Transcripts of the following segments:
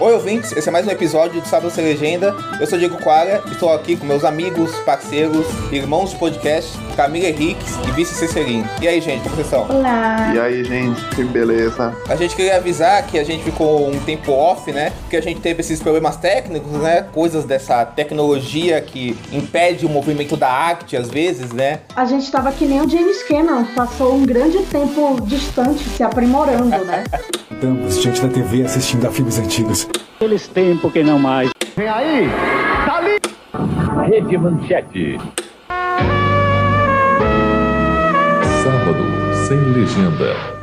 Oi, ouvintes, esse é mais um episódio do Sábado Sem Legenda. Eu sou Diego Quara, estou aqui com meus amigos, parceiros, irmãos de podcast, Camila Henriques e Vice Cecerino. E aí, gente, como vocês estão? Olá! E aí, gente, que beleza. A gente queria avisar que a gente ficou um tempo off, né? Porque a gente teve esses problemas técnicos, né? Coisas dessa tecnologia que impede o movimento da arte, às vezes, né? A gente estava que nem o James Cameron, passou um grande tempo distante se aprimorando, né? Estamos diante da TV assistindo a filmes antigos. Aqueles tempos que não mais. Vem aí! Tá ali! Rede Manchete. Sábado sem legenda.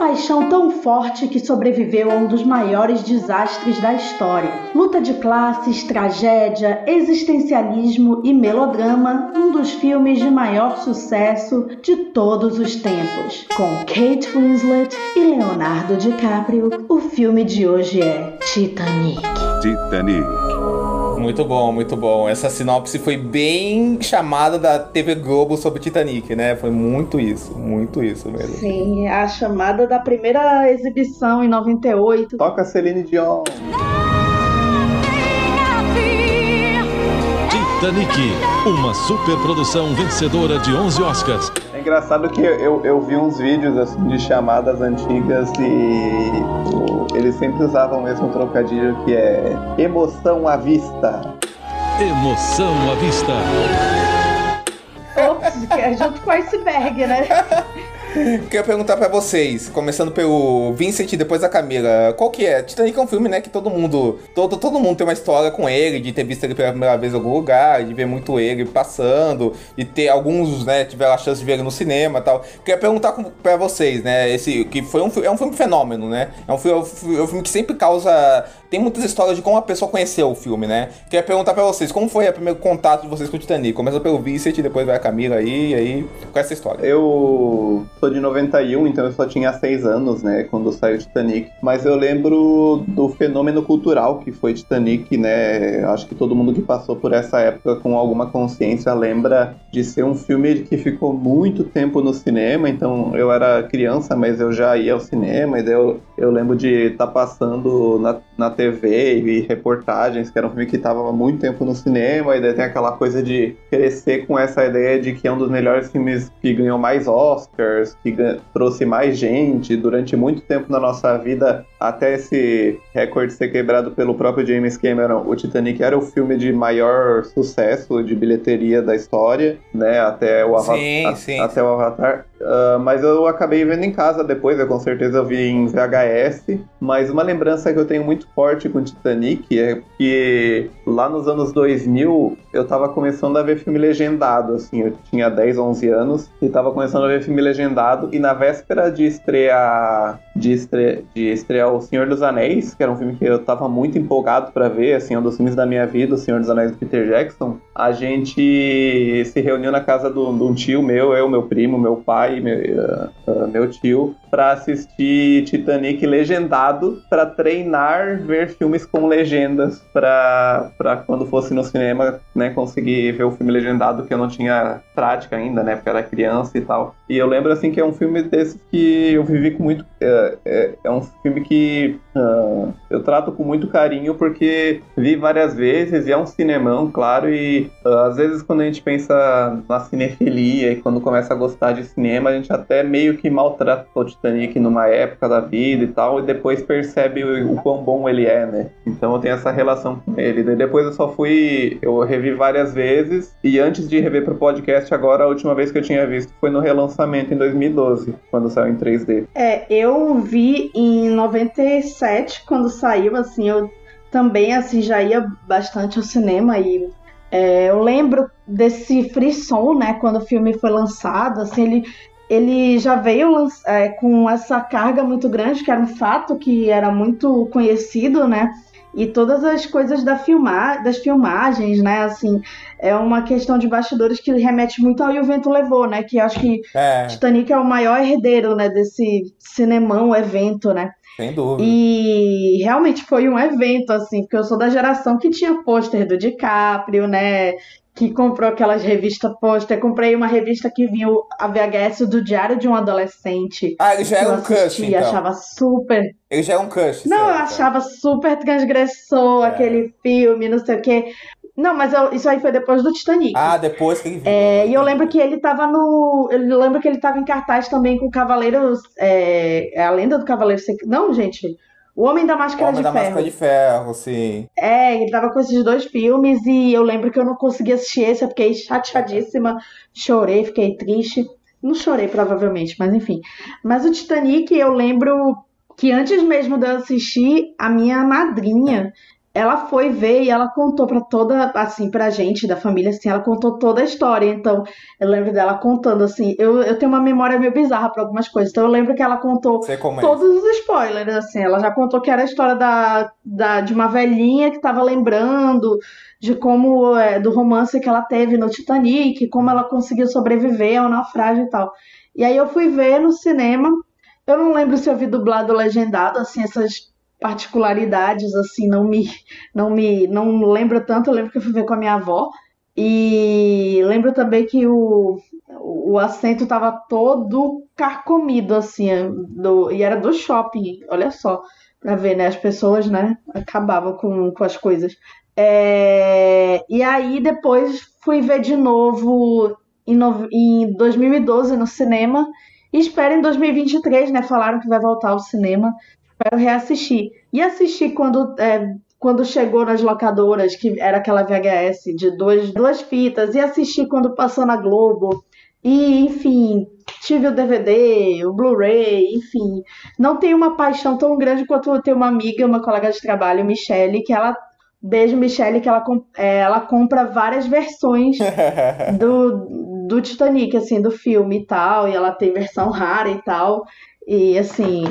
Paixão tão forte que sobreviveu a um dos maiores desastres da história. Luta de classes, tragédia, existencialismo e melodrama, um dos filmes de maior sucesso de todos os tempos. Com Kate Winslet e Leonardo DiCaprio, o filme de hoje é Titanic. Titanic. Muito bom, muito bom. Essa sinopse foi bem chamada da TV Globo sobre Titanic, né? Foi muito isso, muito isso mesmo. Sim, a chamada da primeira exibição em 98. Toca Celine Dion. Titanic, uma superprodução vencedora de 11 Oscars. É engraçado que eu, eu vi uns vídeos assim de chamadas antigas e eles sempre usavam o mesmo trocadilho que é emoção à vista. Emoção à vista. Ops, é junto com o iceberg, né? Queria perguntar pra vocês, começando pelo Vincent e depois a Camila, qual que é? Titanic é um filme, né, que todo mundo, todo, todo mundo tem uma história com ele, de ter visto ele pela primeira vez em algum lugar, de ver muito ele passando, e ter alguns, né, tiveram a chance de ver ele no cinema e tal. Queria perguntar pra vocês, né, esse, que foi um, é um filme fenômeno, né, é um, fi- é é um filme que sempre causa, tem muitas histórias de como a pessoa conheceu o filme, né. Queria perguntar pra vocês, como foi o primeiro contato de vocês com o Titanic? Começa pelo Vincent, depois vai a Camila aí, e aí, com essa história. Eu sou de 91, então eu só tinha 6 anos, né, quando saiu Titanic. Mas eu lembro do fenômeno cultural que foi Titanic, né? Acho que todo mundo que passou por essa época com alguma consciência lembra de ser um filme que ficou muito tempo no cinema. Então eu era criança, mas eu já ia ao cinema, e daí eu, eu lembro de estar passando na, na TV e reportagens, que era um filme que estava há muito tempo no cinema, e daí tem aquela coisa de crescer com essa ideia de que é um dos melhores filmes que ganhou mais Oscars, que trouxe mais gente durante muito tempo na nossa vida, até esse recorde ser quebrado pelo próprio James Cameron. O Titanic era o filme de maior sucesso de bilheteria da história, né? Até o, Ava- Sim, a- sim, até o Avatar. Ah, mas eu acabei vendo em casa depois, eu com certeza eu vi em VHS. Mas uma lembrança que eu tenho muito forte com Titanic é que lá nos anos 2000 eu tava começando a ver filme legendado, assim, eu tinha 10, 11 anos e tava começando a ver filme legendado e na véspera de estrear de, estre, de estrear O Senhor dos Anéis, que era um filme que eu tava muito empolgado pra ver, assim, um dos filmes da minha vida, O Senhor dos Anéis do Peter Jackson, a gente se reuniu na casa de um tio meu, eu, meu primo, meu pai, meu, ah, ah, meu tio, pra assistir Titanic legendado, pra treinar ver filmes com legendas, pra quando fosse no cinema, né, conseguir ver o filme legendado, que eu não tinha prática ainda, né, porque era criança e tal. E eu lembro, assim, que é um filme desses que eu vivi com muito... É, é, é um filme que ah, eu trato com muito carinho, porque vi várias vezes, e é um cinemão, claro, e ah, às vezes quando a gente pensa na cinefilia e quando começa a gostar de cinema, a gente até meio que maltrata o Titanic numa época da vida e tal, e depois percebe o, o quão bom ele é, né? Então eu tenho essa relação com ele. Daí depois eu só fui, eu revi várias vezes, e antes de rever pro podcast agora, a última vez que eu tinha visto foi no relançamento em 2012, quando saiu em 3D. É, eu vi em 97, quando saiu, assim, eu também, assim, já ia bastante ao cinema e é, eu lembro desse frisson, né, quando o filme foi lançado, assim, ele, ele já veio é, com essa carga muito grande, que era um fato que era muito conhecido, né, e todas as coisas da filma, das filmagens, né, assim, é uma questão de bastidores que remete muito ao E o Vento Levou, né, que acho que É, Titanic é o maior herdeiro, né, desse cinemão evento, né? sem dúvida. E realmente foi um evento, assim, porque eu sou da geração que tinha pôster do DiCaprio, né? Que comprou aquelas revistas pôster. Comprei uma revista que vinha a VHS do Diário de um Adolescente. Ah, ele já que era eu um crush, então. achava super. Ele já é um crush. Não, eu certo. achava super transgressor É. aquele filme, não sei o quê. Não, mas eu- isso aí foi depois do Titanic. Ah, depois que ele viu. É, e eu lembro que ele tava no. Eu lembro que ele tava em cartaz também com o Cavaleiro. É, é a lenda do Cavaleiro Secreto. Não, gente. O Homem da Máscara Homem de da Ferro. Máscara de Ferro, sim. É, ele tava com esses dois filmes e eu lembro que eu não consegui assistir esse, eu fiquei chateadíssima, chorei, fiquei triste. Não chorei, provavelmente, mas enfim. Mas o Titanic, eu lembro que antes mesmo de eu assistir, a minha madrinha, ela foi ver e ela contou pra toda, assim, pra gente da família, assim, ela contou toda a história. Então, eu lembro dela contando, assim, eu, eu tenho uma memória meio bizarra pra algumas coisas. Então, eu lembro que ela contou é. todos os spoilers, assim. Ela já contou que era a história da, da, de uma velhinha que estava lembrando de como, é, do romance que ela teve no Titanic, como ela conseguiu sobreviver ao naufrágio e tal. E aí eu fui ver no cinema. Eu não lembro se eu vi dublado ou legendado, assim, essas particularidades, assim, não me, não me, não lembro tanto. Eu lembro que eu fui ver com a minha avó. E lembro também que o, o assento tava todo carcomido, assim, do, e era do shopping, olha só, pra ver, né? As pessoas, né, acabavam com, com as coisas. É, e aí depois fui ver de novo em, no- em 2012 no cinema. E espero em 2023, né? Falaram que vai voltar ao cinema. Espero reassistir. E assistir quando, é, quando chegou nas locadoras, que era aquela VHS de duas, duas fitas. E assistir quando passou na Globo. E, enfim, tive o DVD, o Blu-ray, enfim. Não tenho uma paixão tão grande quanto eu tenho uma amiga, uma colega de trabalho, Michelle, que ela. Beijo, Michelle, que ela, é, ela compra várias versões do, do Titanic, assim, do filme e tal, e ela tem versão rara e tal. E assim,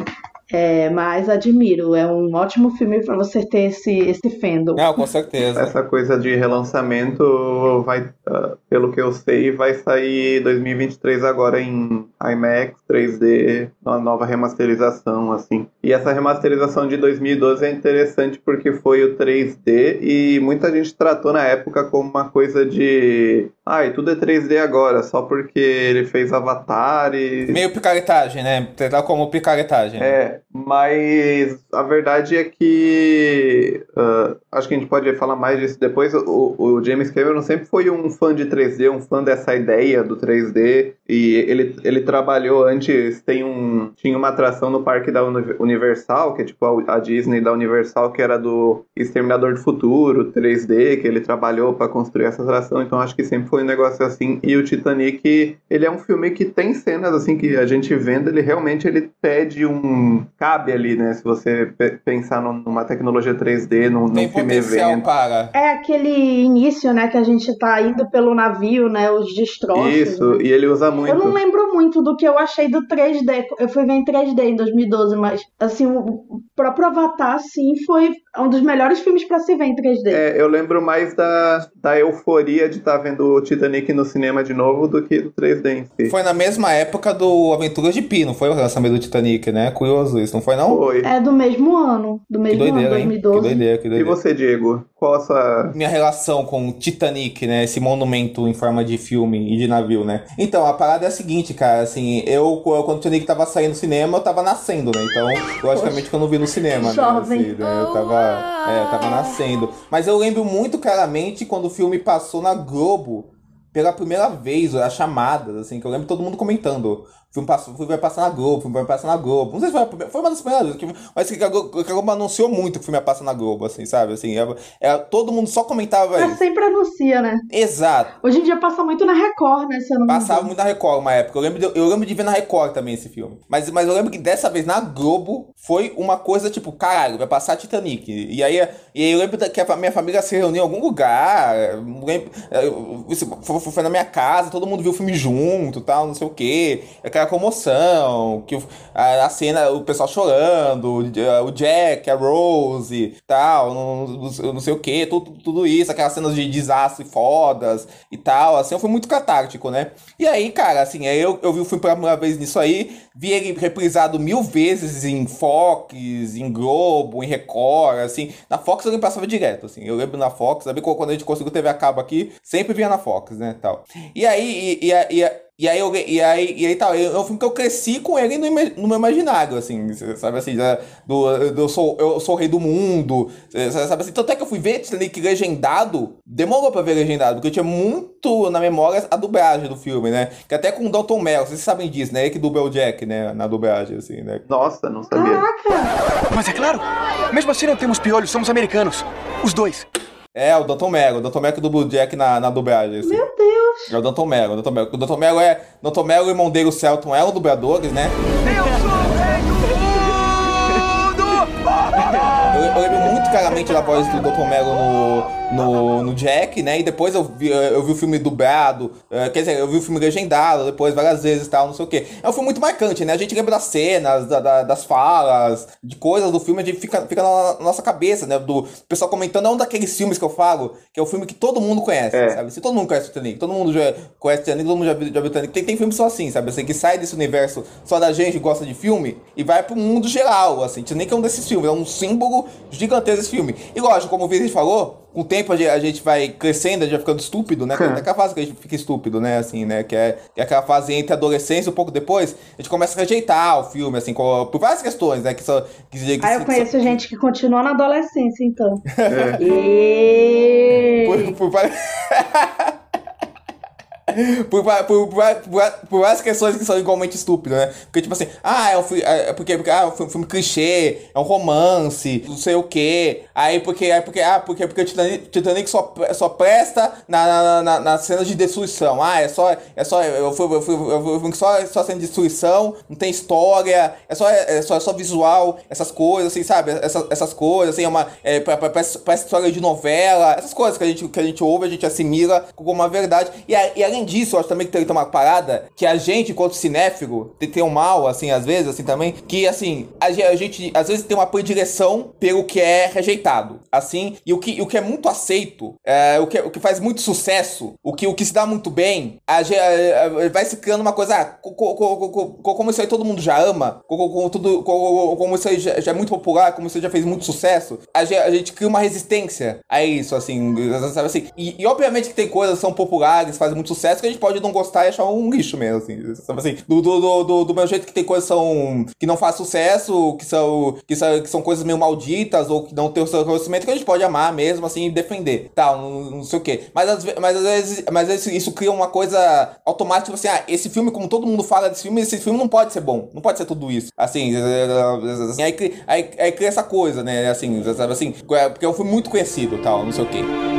é, mas admiro, é um ótimo filme pra você ter esse, esse fandom. Não, com certeza. Essa coisa de relançamento vai, ah, pelo que eu sei, vai sair 2023 agora em IMAX 3D, uma nova remasterização assim. E essa remasterização de 2012 é interessante porque foi o 3D e muita gente tratou na época como uma coisa de, ai, tudo é 3D agora, só porque ele fez Avatar e Meio picaretagem, né? Tratar como picaretagem. é, mas a verdade é que ah, acho que a gente pode falar mais disso depois. O, o James Cameron sempre foi um fã de 3D, um fã dessa ideia do 3D. E ele, ele trabalhou antes, tem um, tinha uma atração no parque da Uni- Universal, que é tipo a, a Disney da Universal, que era do Exterminador do Futuro, 3D, que ele trabalhou para construir essa atração. Então acho que sempre foi um negócio assim. E o Titanic, ele é um filme que tem cenas assim que a gente vendo, ele realmente ele pede um cabe ali, né? Se você pe- pensar num- numa tecnologia 3D, num, num Evento. para. É aquele início, né, que a gente tá indo pelo navio, né, os destroços. Isso, né? e ele usa muito. Eu não lembro muito do que eu achei do 3D. Eu fui ver em 3D em 2012, mas assim, o o próprio Avatar, sim, foi um dos melhores filmes pra se ver em 3D. É, eu lembro mais da, da euforia de estar vendo o Titanic no cinema de novo do que do 3D em si. Foi na mesma época do Aventuras de Pi, não foi o lançamento do Titanic, né? Curioso isso, não foi não? Foi. É do mesmo ano, do Que mesmo ano, doideira, hein? Que 2012. doideira, que E doideira. você, Diego? Qual a sua. Minha relação com o Titanic, né? Esse monumento em forma de filme e de navio, né? Então, a parada é a seguinte, cara, assim, eu, quando o Titanic tava saindo no cinema, eu tava nascendo, né? Então, logicamente que eu não vi no cinema, né? Jovem. Assim, né? Eu tava, é, tava nascendo. Mas eu lembro muito claramente quando o filme passou na Globo pela primeira vez, as chamadas, assim, que eu lembro todo mundo comentando. Filme, passou, filme vai passar na Globo, filme vai passar na Globo. Não sei se foi, a primeira- foi uma das primeiras que- mas que a Globo, que a Globo anunciou muito que o filme ia passar na Globo, assim, sabe? Assim, era- era- todo mundo só comentava Mas isso. sempre anuncia, né? Exato. Hoje em dia passa muito na Record, né? Se eu não Passava muito na Record uma época. Eu lembro, de, eu lembro de ver na Record também esse filme. Mas, mas eu lembro que dessa vez na Globo foi uma coisa tipo, caralho, vai passar Titanic. E aí, e aí eu lembro que a minha família se reuniu em algum lugar. eu lembro- eu- foi, foi na minha casa, todo mundo viu o filme junto tal, não sei o quê. Aquela comoção, que a, a cena, o pessoal chorando, o, Jack, a Rose, tal, não, não- sei o quê, tudo, tudo isso, aquelas cenas de desastre fodas e tal, assim, foi muito catártico, né? E aí, cara, assim, eu, eu vi o filme pela primeira vez nisso aí, vi ele reprisado mil vezes em Fox, em Globo, em Record, assim. Na Fox eu passava direto, assim. Eu lembro na Fox, sabe quando a gente conseguiu TV a cabo aqui, sempre via na Fox, né, tal. E aí, e, e, e, e aí, eu, e aí, e aí tal, é um filme que eu cresci com ele no, no meu imaginário, assim, sabe assim, do, do, eu, sou, eu sou o rei do mundo, sabe assim, tanto é que eu fui ver Titanic legendado, demorou pra ver legendado, porque eu tinha muito na memória a dublagem do filme, né, que até com o Dalton Mel, vocês sabem disso, né, ele que dubla o Jack, né, na dublagem, assim, né. Nossa, não sabia. Caraca! Mas é claro, mesmo assim não temos piolhos, somos americanos, os dois. É, o Dalton Melo, o Dalton Melo que dubla o Jack na, na dublagem, assim. Meu Deus! É o Dalton Melo, o Dalton Melo. O Dalton Melo é. Dalton Melo e o irmão dele, o Celton, eram dubladores, né? Eu sou o rei do mundo! Eu, eu lembro muito claramente da voz do Dr. Melo no, no, no Jack, né? E depois eu vi, eu vi o filme dublado, uh, quer dizer, eu vi o filme legendado depois várias vezes e tal, não sei o quê. É um filme muito marcante, né? A gente lembra das cenas, da, da, das falas, de coisas do filme, a gente fica, fica na, nossa cabeça, né? Do pessoal comentando, é um daqueles filmes que eu falo, que é o filme que todo mundo conhece, É. sabe? Se todo mundo conhece o Titanic, todo mundo já conhece o Titanic, todo mundo já viu, já viu o Titanic. Tem, tem filmes só assim, sabe? Assim, que sai desse universo só da gente que gosta de filme e vai pro mundo geral, assim. Titanic é um desses filmes, é um símbolo gigantesco desse filme. E lógico, como o Vinícius falou, com o tempo a gente, vai crescendo, a gente vai ficando estúpido, né? É aquela fase que a gente fica estúpido, né? Assim, né? Que é, que é aquela fase entre a adolescência e um pouco depois, a gente começa a rejeitar o filme, assim, com- por várias questões, né? Que são. Que, que, Ah, eu que- conheço gente que continua na adolescência, então. É. E... Por, por, várias- por, por, por, por- várias questões que são igualmente estúpidas, né? Porque, tipo assim, ah, é filme. É porque, porque ah, é um filme, clichê, é um romance, não sei o quê. Aí porque. Aí porque ah, porque, porque o Titanic, Titanic só, só presta na, na, na, na cena de destruição. Ah, é só. É só. Eu fui, eu fui, eu fui, só, só cena de destruição, não tem história, é só, é só, é só visual, essas coisas, assim, sabe? Essas, essas coisas, assim, é uma. É, parece, parece história de novela, essas coisas que a gente, que a gente ouve, a gente assimila como uma verdade. E, e além disso, eu acho também que tem, uma parada que a gente, enquanto cinéfilo, tem, tem um mal, assim, às vezes, assim, também, que, assim, a, a gente, às vezes, tem uma predileção pelo que é rejeitado, assim, e o que, o que é muito aceito, é, o, que, o que faz muito sucesso, o que, o que se dá muito bem, a, a- a- vai se criando uma coisa, ah, co- co- co- co- co- como isso aí todo mundo já ama, tudo, co- co- como isso aí já, já é muito popular, como isso aí já fez muito sucesso, a gente cria uma resistência a isso, assim, sabe assim? E, e obviamente que tem coisas que são populares, fazem muito sucesso, que a gente pode não gostar e achar um lixo mesmo, assim, sabe assim? Do, do, do, do, meu jeito que tem coisas são, que não faz sucesso, que são, que são, que são coisas meio malditas, ou que não tem o seu conhecimento, que a gente pode amar mesmo, assim, e defender, tal, não, não sei o quê. Mas às, mas às vezes, mas vezes isso cria uma coisa automática, tipo assim, ah, esse filme, como todo mundo fala desse filme, esse filme não pode ser bom, não pode ser tudo isso. Assim, assim, aí, aí, aí cria essa coisa, né, assim, sabe assim, porque é um filme muito conhecido, tal, não sei o quê.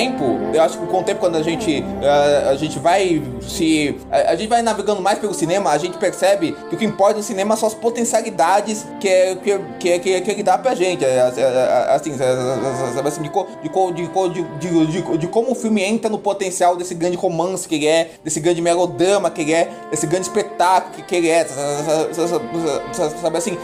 tempo, eu acho que com o tempo, quando a gente, eh, a gente vai se. A, a gente vai navegando mais pelo cinema, a gente percebe que o que importa no cinema são as potencialidades que, é, que, que, que, que ele dá pra gente. É, é, é, Assim, é, assim, de, de, de, de, de, como o filme entra no potencial desse grande romance que ele é, desse grande melodrama que ele é, desse grande espetáculo que, que ele é. Sabe assim,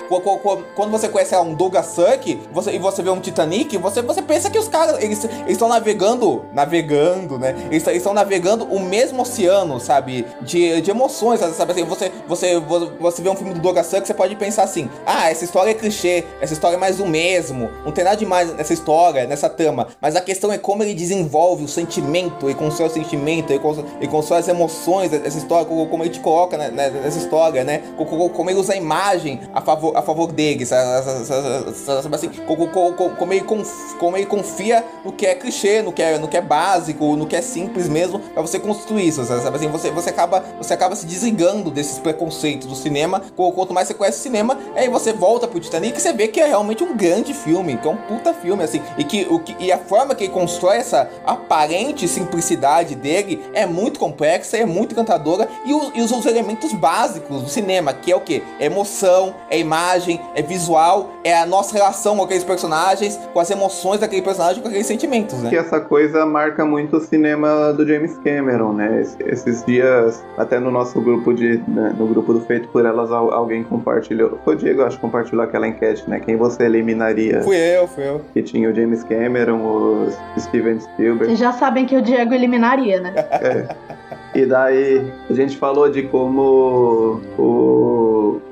quando você conhece um Douglas Sirk você, e você vê um Titanic, você, você pensa que os caras, eles estão navegando, navegando, né? Eles estão navegando o mesmo oceano, sabe? De, de emoções, sabe assim? Você, você, você vê um filme do Douglas Sirk, você pode pensar assim: ah, essa história é clichê, essa história é mais do mesmo, não tem nada demais nessa história, nessa trama. Mas a questão é como ele desenvolve o sentimento, ele constrói o sentimento, ele constrói, ele constrói as emoções dessa história, como ele te coloca né, né, nessa história, né? Co- co- Como ele usa a imagem a favor, a favor dele, sabe, assim? Co- co- co- co- Como ele, como ele confia no que é clichê, no que é, no que é básico, no que é simples mesmo, pra você construir isso, sabe? Assim, você, você, acaba, você acaba se desligando desses preconceitos do cinema. Qu- Quanto mais você conhece o cinema, aí você volta pro Titanic e você vê que é realmente um grande filme, que é um puta filme, assim. E, que, o que, e a forma que ele constrói essa aparente simplicidade dele é muito complexa, é muito encantadora. E os, e os, os elementos básicos do cinema, que é o que? É emoção, é imagem, é visual, é a nossa relação com aqueles personagens, com as emoções daquele personagem, com aqueles sentimentos, né? que essa coisa marca muito o cinema do James Cameron, né? Es- Esses dias, até no nosso grupo de, né, no grupo do Feito por Elas, al- alguém compartilhou, foi o Diego, acho que compartilhou aquela enquete, né? Quem você eliminaria? Fui eu, fui eu. Que tinha o James Cameron, o Steven Spielberg. Vocês já sabem que o Diego eliminaria, né? E daí a gente falou de como o,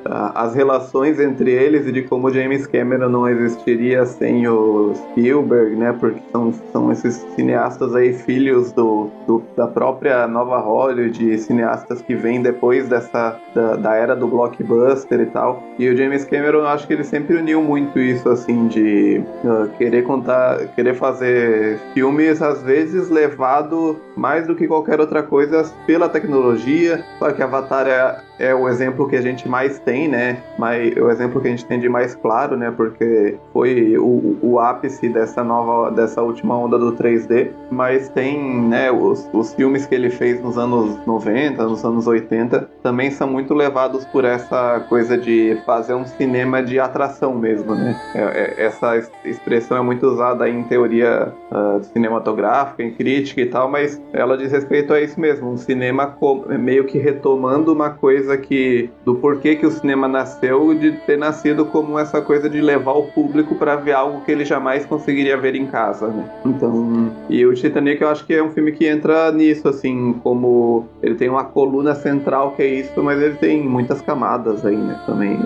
as relações entre eles e de como James Cameron não existiria sem o Spielberg, né? Porque são, são esses cineastas aí, filhos do, do- da própria nova Hollywood, cineastas que vêm depois dessa da, da era do blockbuster e tal. E o James Cameron, eu acho que ele sempre uniu muito isso, assim, de ah, querer contar, querer fazer filmes, às vezes levado mais do que qualquer outra coisa pela tecnologia. Claro que Avatar é, é o exemplo que a gente mais tem, né? Mas é o exemplo que a gente tem de mais claro, né? Porque foi o, o ápice dessa nova, dessa última onda do 3D. Mas tem, né? Os, os filmes que ele fez nos anos 90, nos anos 80, também são muito levados por essa coisa de fazer um cinema de atração mesmo, né? É- é- essa es- expressão é muito usada em teoria ah, cinematográfica, em crítica e tal, mas ela diz respeito a isso mesmo, um cinema meio que retomando uma coisa que do porquê que o cinema nasceu, de ter nascido como essa coisa de levar o público para ver algo que ele jamais conseguiria ver em casa, né? Então, e o Titanic eu acho que é um filme que entra nisso, assim, como ele tem uma coluna central que é isso, mas ele tem muitas camadas aí, né, também.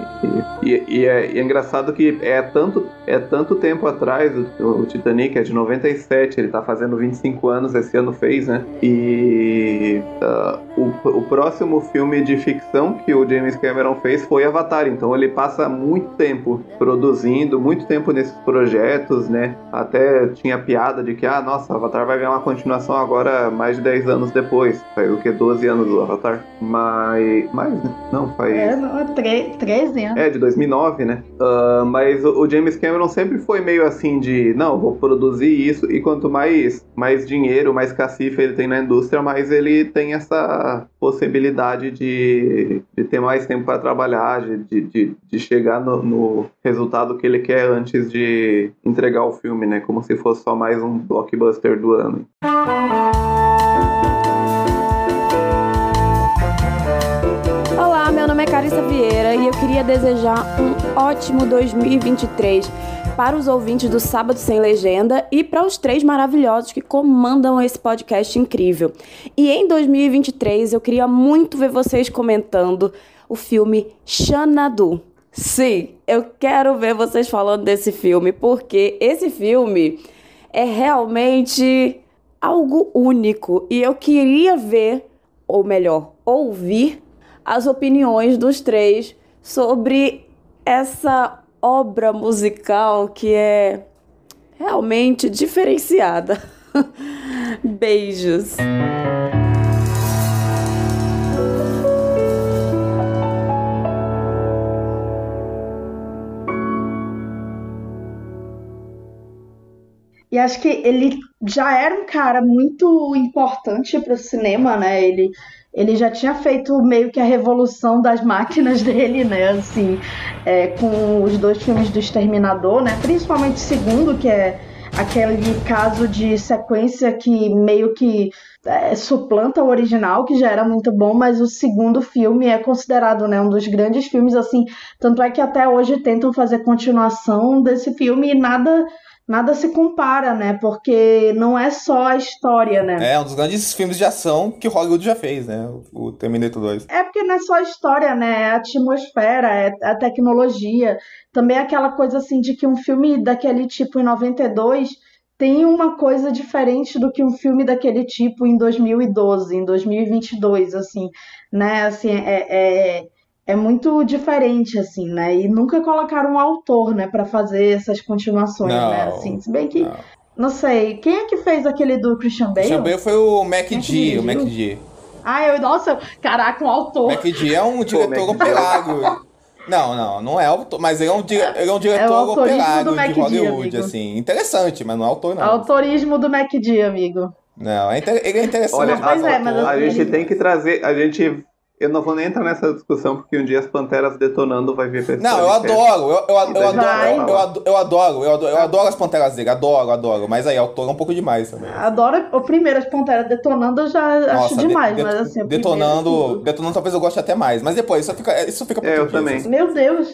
E, e- e é, e é engraçado que é tanto, é tanto tempo atrás, o, o Titanic é de 97, ele tá fazendo 25 anos, esse ano fez, né? E ah, o, o próximo filme de ficção que o James Cameron fez foi Avatar, então ele passa muito tempo produzindo, muito tempo nesses projetos, né? Até tinha piada de que, ah, nossa, Avatar vai ganhar uma continuação agora mais de 10 anos depois. Faz o que? 12 anos do Avatar. Mas. Mais, né? Não, faz. É, não, tre- 13 anos. É, de 2009, né? Ah, mas o, o James Cameron sempre foi meio assim de, não, vou produzir isso, e quanto mais, mais dinheiro, mais cacife ele tem na indústria, mais ele tem essa possibilidade de, de ter mais tempo para trabalhar, de, de, de, chegar no, no resultado que ele quer antes de entregar o filme, né? Como se fosse só mais um blockbuster do ano. Olá, meu nome é Carissa Vieira e eu queria desejar um ótimo 2023 para os ouvintes do Sábado Sem Legenda e para os três maravilhosos que comandam esse podcast incrível. E em 2023 eu queria muito ver vocês comentando o filme Xanadu. Sim, eu quero ver vocês falando desse filme porque esse filme é realmente algo único e eu queria ver, ou melhor, ouvir as opiniões dos três sobre essa obra musical que é realmente diferenciada. Beijos. E acho que ele já era um cara muito importante para o cinema, né? Ele, ele já tinha feito meio que a revolução das máquinas dele, né? Assim, é, com os dois filmes do Exterminador, né? Principalmente o segundo, que é aquele caso de sequência que meio que é, suplanta o original, que já era muito bom, mas o segundo filme é considerado né, um dos grandes filmes, assim. Tanto é que até hoje tentam fazer continuação desse filme e nada nada se compara, né? Porque não é só a história, né? É um dos grandes filmes de ação que Hollywood já fez, né? O Terminator 2. É porque não é só a história, né? É a atmosfera, é a tecnologia. Também é aquela coisa assim de que um filme daquele tipo em 92 tem uma coisa diferente do que um filme daquele tipo em 2012, em 2022, assim, né? Assim, é, é, é muito diferente, assim, né? E nunca colocaram um autor, né, para fazer essas continuações, Não, né? Assim, se bem que, não. não. sei, quem é que fez aquele do Christian Bale? Christian Bale foi o Mac é G, o? Mac G. Ah, eu, nossa, caraca, um autor. Mac G é um diretor G. operário. Não, não, não é autor, mas ele é um, di- ele é um diretor autorismo operário de Hollywood, assim. Interessante, mas não é autor, não. Autorismo do MacD, amigo. Não, é inter- ele é interessante. Olha, Pois a, é, mas a assim- gente tem que trazer, a gente Eu não vou nem entrar nessa discussão, porque um dia as Panteras detonando vai vir pra esse Não, eu adoro, eu, eu, eu, adoro, eu, adoro, eu adoro, eu adoro, eu adoro as panteras dele, adoro, adoro. Mas aí, autor é um pouco demais também. Adoro o primeiro, as Panteras detonando, eu já acho de- demais, de- mas assim, detonando, primeiro, detonando talvez eu goste até mais. Mas depois, isso fica, isso fica pra É, eu também. assim. Meu Deus.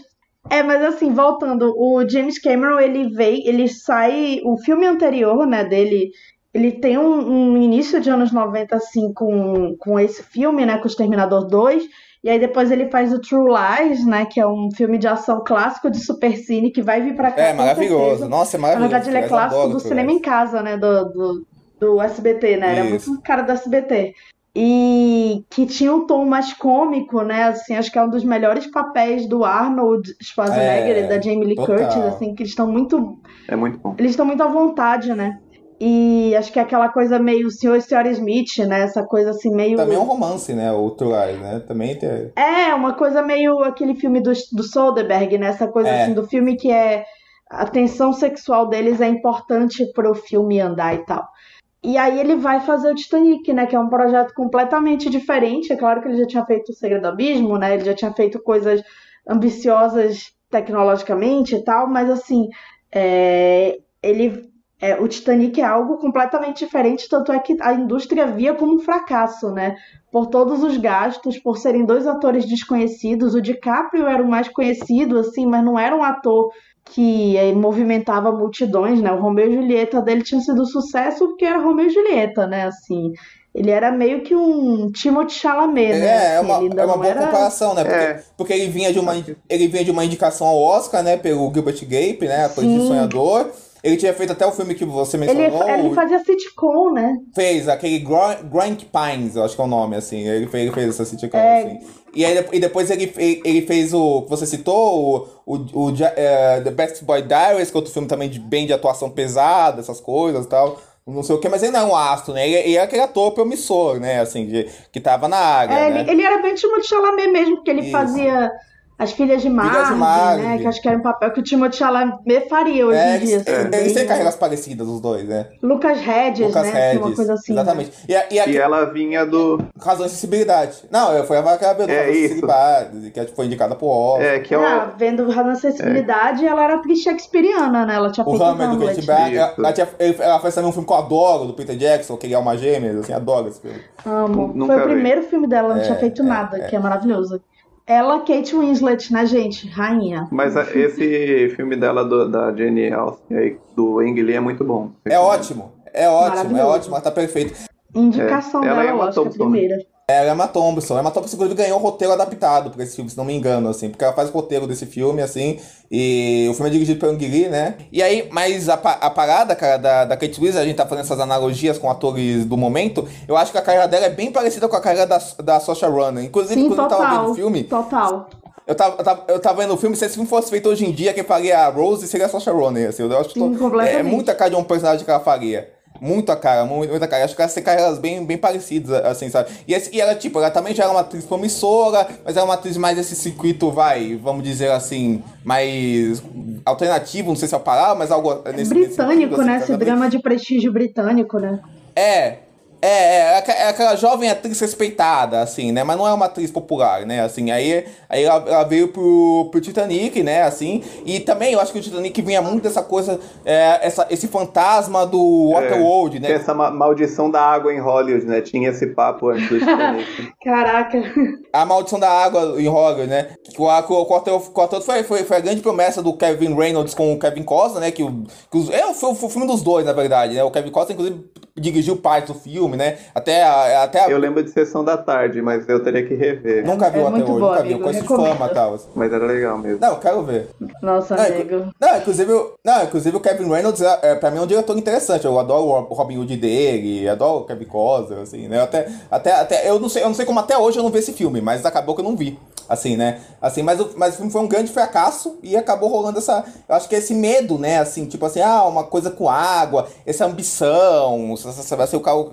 É, mas assim, voltando, o James Cameron, ele veio, ele sai, o filme anterior, né, dele, ele tem um, um início de anos 90, assim, com, com esse filme, né, com o Exterminador 2, e aí depois ele faz o True Lies, né, que é um filme de ação clássico de supercine, que vai vir pra cá É, maravilhoso. certeza. Nossa, é Na maravilhoso. verdade, ele é clássico do cinema em casa, né? Do, do, do SBT, né? Era Isso. muito cara do SBT. E que tinha um tom mais cômico, né? Assim, acho que é um dos melhores papéis do Arnold Schwarzenegger É, e da Jamie Lee total. Curtis, assim, que eles estão muito. É muito bom. Eles estão muito à vontade, né? E acho que é aquela coisa meio Senhor e Senhora Smith, né? Essa coisa assim, meio. Também é um romance, né? O True né? Também tem. É, uma coisa meio aquele filme do, do Soderbergh, né? Essa coisa É. assim do filme que é a tensão sexual deles é importante pro filme andar e tal. E aí ele vai fazer o Titanic, né? Que é um projeto completamente diferente. É claro que ele já tinha feito o Segredo do Abismo, né? Ele já tinha feito coisas ambiciosas tecnologicamente e tal, mas assim, é, ele é, o Titanic é algo completamente diferente, tanto é que a indústria via como um fracasso, né? Por todos os gastos, por serem dois atores desconhecidos. O DiCaprio era o mais conhecido, assim, mas não era um ator que eh, movimentava multidões, né? O Romeu e Julieta dele tinha sido um sucesso porque era Romeu e Julieta, né? Assim, ele era meio que um Timothée Chalamet, né? É, é Assim, uma, ele ainda é uma boa era- comparação, né? Porque, É. porque ele, vinha de uma, ele vinha de uma indicação ao Oscar, né? Pelo Gilbert Grape, né? Ator de Sim. Sonhador. Ele tinha feito até o filme que você Ele, mencionou. ele fazia sitcom, né? Fez aquele Gr- Grant Pines, eu acho que é o nome, assim. Ele fez, ele fez essa sitcom, É. assim. E, aí, e depois ele, ele ele fez o você citou, o, o, o eh, The Best Boy Diaries, que é outro filme também de, bem de atuação pesada, essas coisas e tal. Não sei o que, mas ele não é um astro, né? Ele, ele é aquele ator promissor, né? Assim, de- que tava na área, É, né? ele, ele era bem Timothée Chalamet mesmo, porque ele Isso. fazia As Filhas de Marvin. né? Que acho que era um papel que o Timothée Chalamet faria hoje É, em dia. eles, assim, eles têm carreiras parecidas, os dois, né? Lucas Hedges, Lucas né? assim, uma Hedges, coisa assim. né? Exatamente. E, a- e, a- E ela vinha do. Razão e Sensibilidade. Não, foi a Vaca É Razão e isso. Sensibilidade, que foi indicada pro Oscar. É, que é o. Ah, vendo Razão e Sensibilidade, ela era atriz shakespeariana, né? Ela tinha O feito Hammer do Hamlet. Kate Braga. Ela, ela, tinha- ele- ela fez também um filme que eu adoro, do Peter Jackson, que ele é uma gêmea, assim, adoro esse filme. Amo. Nunca Foi o vi. primeiro filme dela, não É, tinha feito é, nada, é. que é maravilhoso. Ela, Kate Winslet, né, gente? Rainha. Mas a- esse filme dela, do- da Jenny aí, do Ang Lee, é muito bom. É ótimo, é ótimo, é ótimo, ela tá perfeita. Indicação É, ela dela, é uma lógico, a Thompson. primeira. Ela é Emma Thompson. Emma Thompson, inclusive, ganhou o roteiro adaptado pra esse filme, se não me engano, assim. Porque ela faz o roteiro desse filme, assim. E o filme é dirigido pelo Ang Lee, né? E aí, mas a, a parada, cara, da, da Kate Winslet, a gente tá fazendo essas analogias com atores do momento. Eu acho que a carreira dela é bem parecida com a carreira da, da Saoirse Ronan. Inclusive, Sim, quando eu tava vendo total. o filme, Total. eu tava, eu, tava, eu tava vendo o filme, se esse filme fosse feito hoje em dia, quem faria a Rose seria a Saoirse Ronan, assim. Eu acho que Sim, to- é, completamente. é muita cara de um personagem que ela faria. Muita cara, mu- muita cara. Acho que elas têm carreiras bem, bem parecidas, assim, sabe? E, e ela, tipo, ela também já era uma atriz promissora, mas era uma atriz mais desse circuito, vai, vamos dizer assim, mais alternativo, não sei se é a palavra, mas algo nesse nesse Britânico, assim, né? Esse drama de prestígio britânico, né? É, é, é, é é aquela jovem atriz respeitada, assim, né? Mas não é uma atriz popular, né? Assim, aí, aí ela, ela veio pro, pro Titanic, né? Assim, e também eu acho que o Titanic vinha muito dessa coisa, é, essa, esse fantasma do Waterworld, Que né? essa ma- maldição da água em Hollywood, né? Tinha esse papo antes do Titanic. Caraca. A Maldição da Água em Hollywood, né? Que o, que o, o o ator foi, foi, foi a grande promessa do Kevin Reynolds com o Kevin Costner, né? Que, o, que os, é, foi, foi o filme dos dois, na verdade, né? O Kevin Costner, inclusive, dirigiu parte do filme, né? Até a, até a, Eu lembro de Sessão da Tarde, mas eu teria que rever. Nunca vi É muito Waterworld, bom, nunca vi. Eu amigo, conheço de fama e tal. Mas era legal mesmo. Não, eu quero ver. Nossa, Não, amigo. não, inclusive, o- não, inclusive o Kevin Reynolds, é, é, pra mim, é um diretor interessante. Eu adoro o Robin Hood dele, adoro o Kevin Costner, assim, né? Até, até, até, eu, não sei, eu não sei como até hoje eu não vi esse filme, mas acabou que eu não vi, assim, né? Assim, mas, o, mas o filme foi um grande fracasso e acabou rolando essa... Eu acho que esse medo, né? Assim, tipo assim, ah, uma coisa com água, essa ambição, vai ser o carro...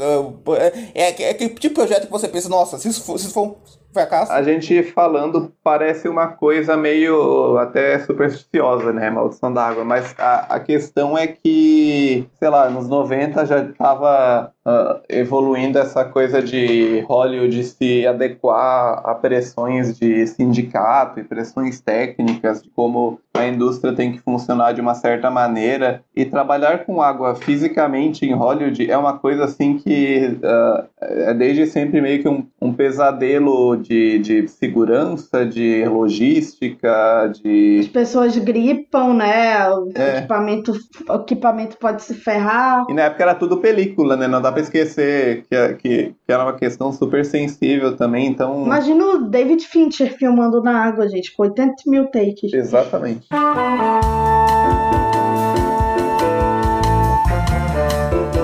É, é, é aquele tipo de projeto que você pensa, nossa, se isso for, se isso for um fracasso... A gente falando parece uma coisa meio até supersticiosa, né? Maldição da água. Mas a, a questão é que, sei lá, nos 90 já tava uh, evoluindo essa coisa de Hollywood se adequar a pressões de sindicato e pressões técnicas de como a indústria tem que funcionar de uma certa maneira e trabalhar com água fisicamente em Hollywood é uma coisa assim que uh, é desde sempre meio que um, um pesadelo de, de segurança, de logística, de as pessoas gripam, né? O é. equipamento, o equipamento pode se ferrar. E na época era tudo película, né? Não dá pra esquecer que, que, que era uma questão super sensível também, então... Imagina o David Fincher filmando na água, gente, com 80 mil takes. Exatamente.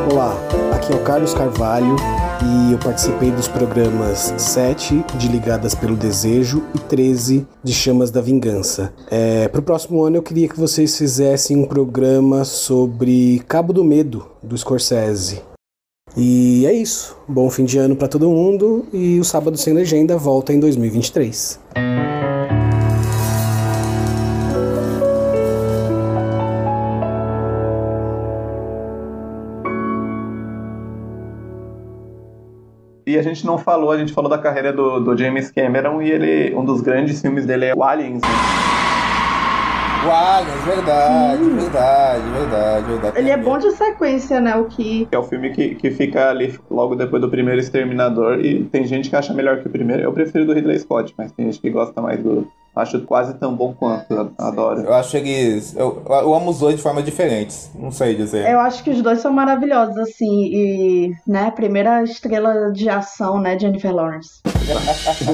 Olá, aqui é o Carlos Carvalho e eu participei dos programas 7 de Ligadas pelo Desejo e 13 de Chamas da Vingança. É, Para o próximo ano eu queria que vocês fizessem um programa sobre Cabo do Medo, do Scorsese. E é isso. Bom fim de ano para todo mundo e o Sábado Sem Legenda volta em 2023. E a gente não falou, a gente falou da carreira do, do James Cameron e ele, um dos grandes filmes dele é o Aliens. Né? O Aliens, verdade, Sim. verdade, verdade, verdade. Ele é bom de sequência, né? O que. É o filme que, que fica ali logo depois do primeiro Exterminador. E tem gente que acha melhor que o primeiro. Eu prefiro do Ridley Scott, mas tem gente que gosta mais do, Acho quase tão bom quanto, eu adoro. Eu acho eles. Eu, eu amo os dois de formas diferentes. Não sei dizer. Eu acho que os dois são maravilhosos, assim. E, né, primeira estrela de ação, né, Jennifer Lawrence.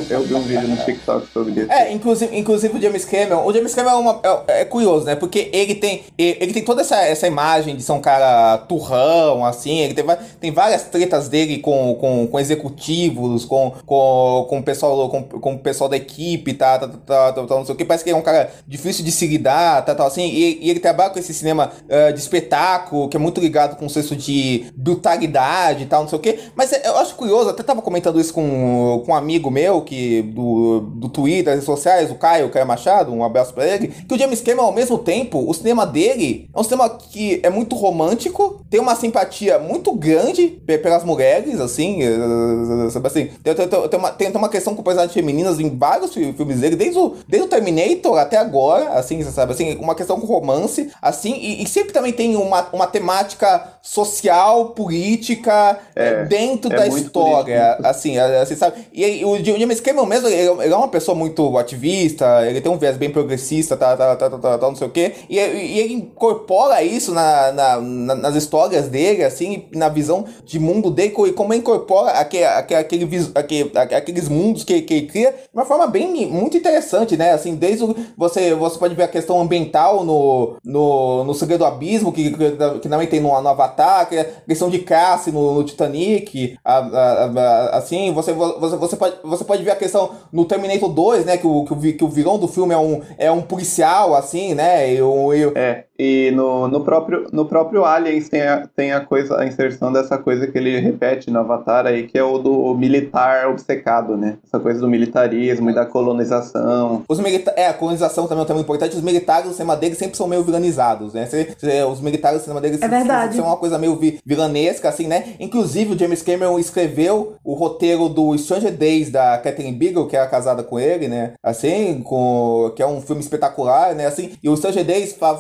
Eu vi um vídeo no TikTok sobre isso. É, inclusive, inclusive o James Cameron. O James Cameron é, uma, é, é, curioso, né? Porque ele tem, ele tem toda essa, essa imagem de ser um cara turrão, assim. Ele tem, tem várias tretas dele com, com, com executivos, com, com, com, pessoal, com, com o pessoal da equipe, tá, tá, tá tal, não sei o que. Parece que é um cara difícil de se lidar, tal, tal, assim. E, e ele trabalha com esse cinema uh, de espetáculo, que é muito ligado com o senso de brutalidade e tal, não sei o que. Mas é, eu acho curioso, até tava comentando isso com, com um amigo meu, que do, do Twitter, das redes sociais, o Caio, o Caio Machado, um abraço pra ele, que o James Cameron, ao mesmo tempo, o cinema dele é um cinema que é muito romântico, tem uma simpatia muito grande pelas mulheres, assim, eh, sabe assim, tem, tem, tem, uma, tem uma questão com personagens femininas em vários filmes dele, desde o, desde o Terminator até agora, assim, você sabe, assim, uma questão com romance, assim, e, e sempre também tem uma, uma temática social, política, é, dentro é da história, político. assim, assim, sabe? E, o James Cameron mesmo, ele, é uma pessoa muito ativista, ele tem um viés bem progressista, tá, tá, tá, tá, tá, tá não sei o quê, e, e ele incorpora isso na, na, na, nas histórias dele, assim, na visão de mundo dele, e como ele incorpora aquele, aquele, aquele, aqueles mundos que, que ele cria de uma forma bem, muito interessante, né? Assim, desde o, você, você pode ver a questão ambiental no, no, no Segredo do Abismo, que, que, também tem no, no Avatar, é a questão de caça no, Titanic, assim, você, você, você, pode, você pode ver a questão no Terminator 2, né? Que o, que o, que o vilão do filme é um, é um policial, assim, né? E, e, é. E no, no, próprio, no próprio Aliens tem a, tem a coisa, a inserção dessa coisa que ele repete no Avatar aí, que é o do militar obcecado, né? Essa coisa do militarismo e da colonização. Os milita é, a colonização também é um tema importante. Os militares do cinema dele sempre são meio vilanizados, né? os militares do cinema dele é verdade. são uma coisa meio vilanesca, assim, né? Inclusive, o James Cameron escreveu o roteiro do Stranger Days da Catherine Bigelow, que era casada com ele, né? Assim, com, que é um filme espetacular, né? Assim, e o Stranger Days fala,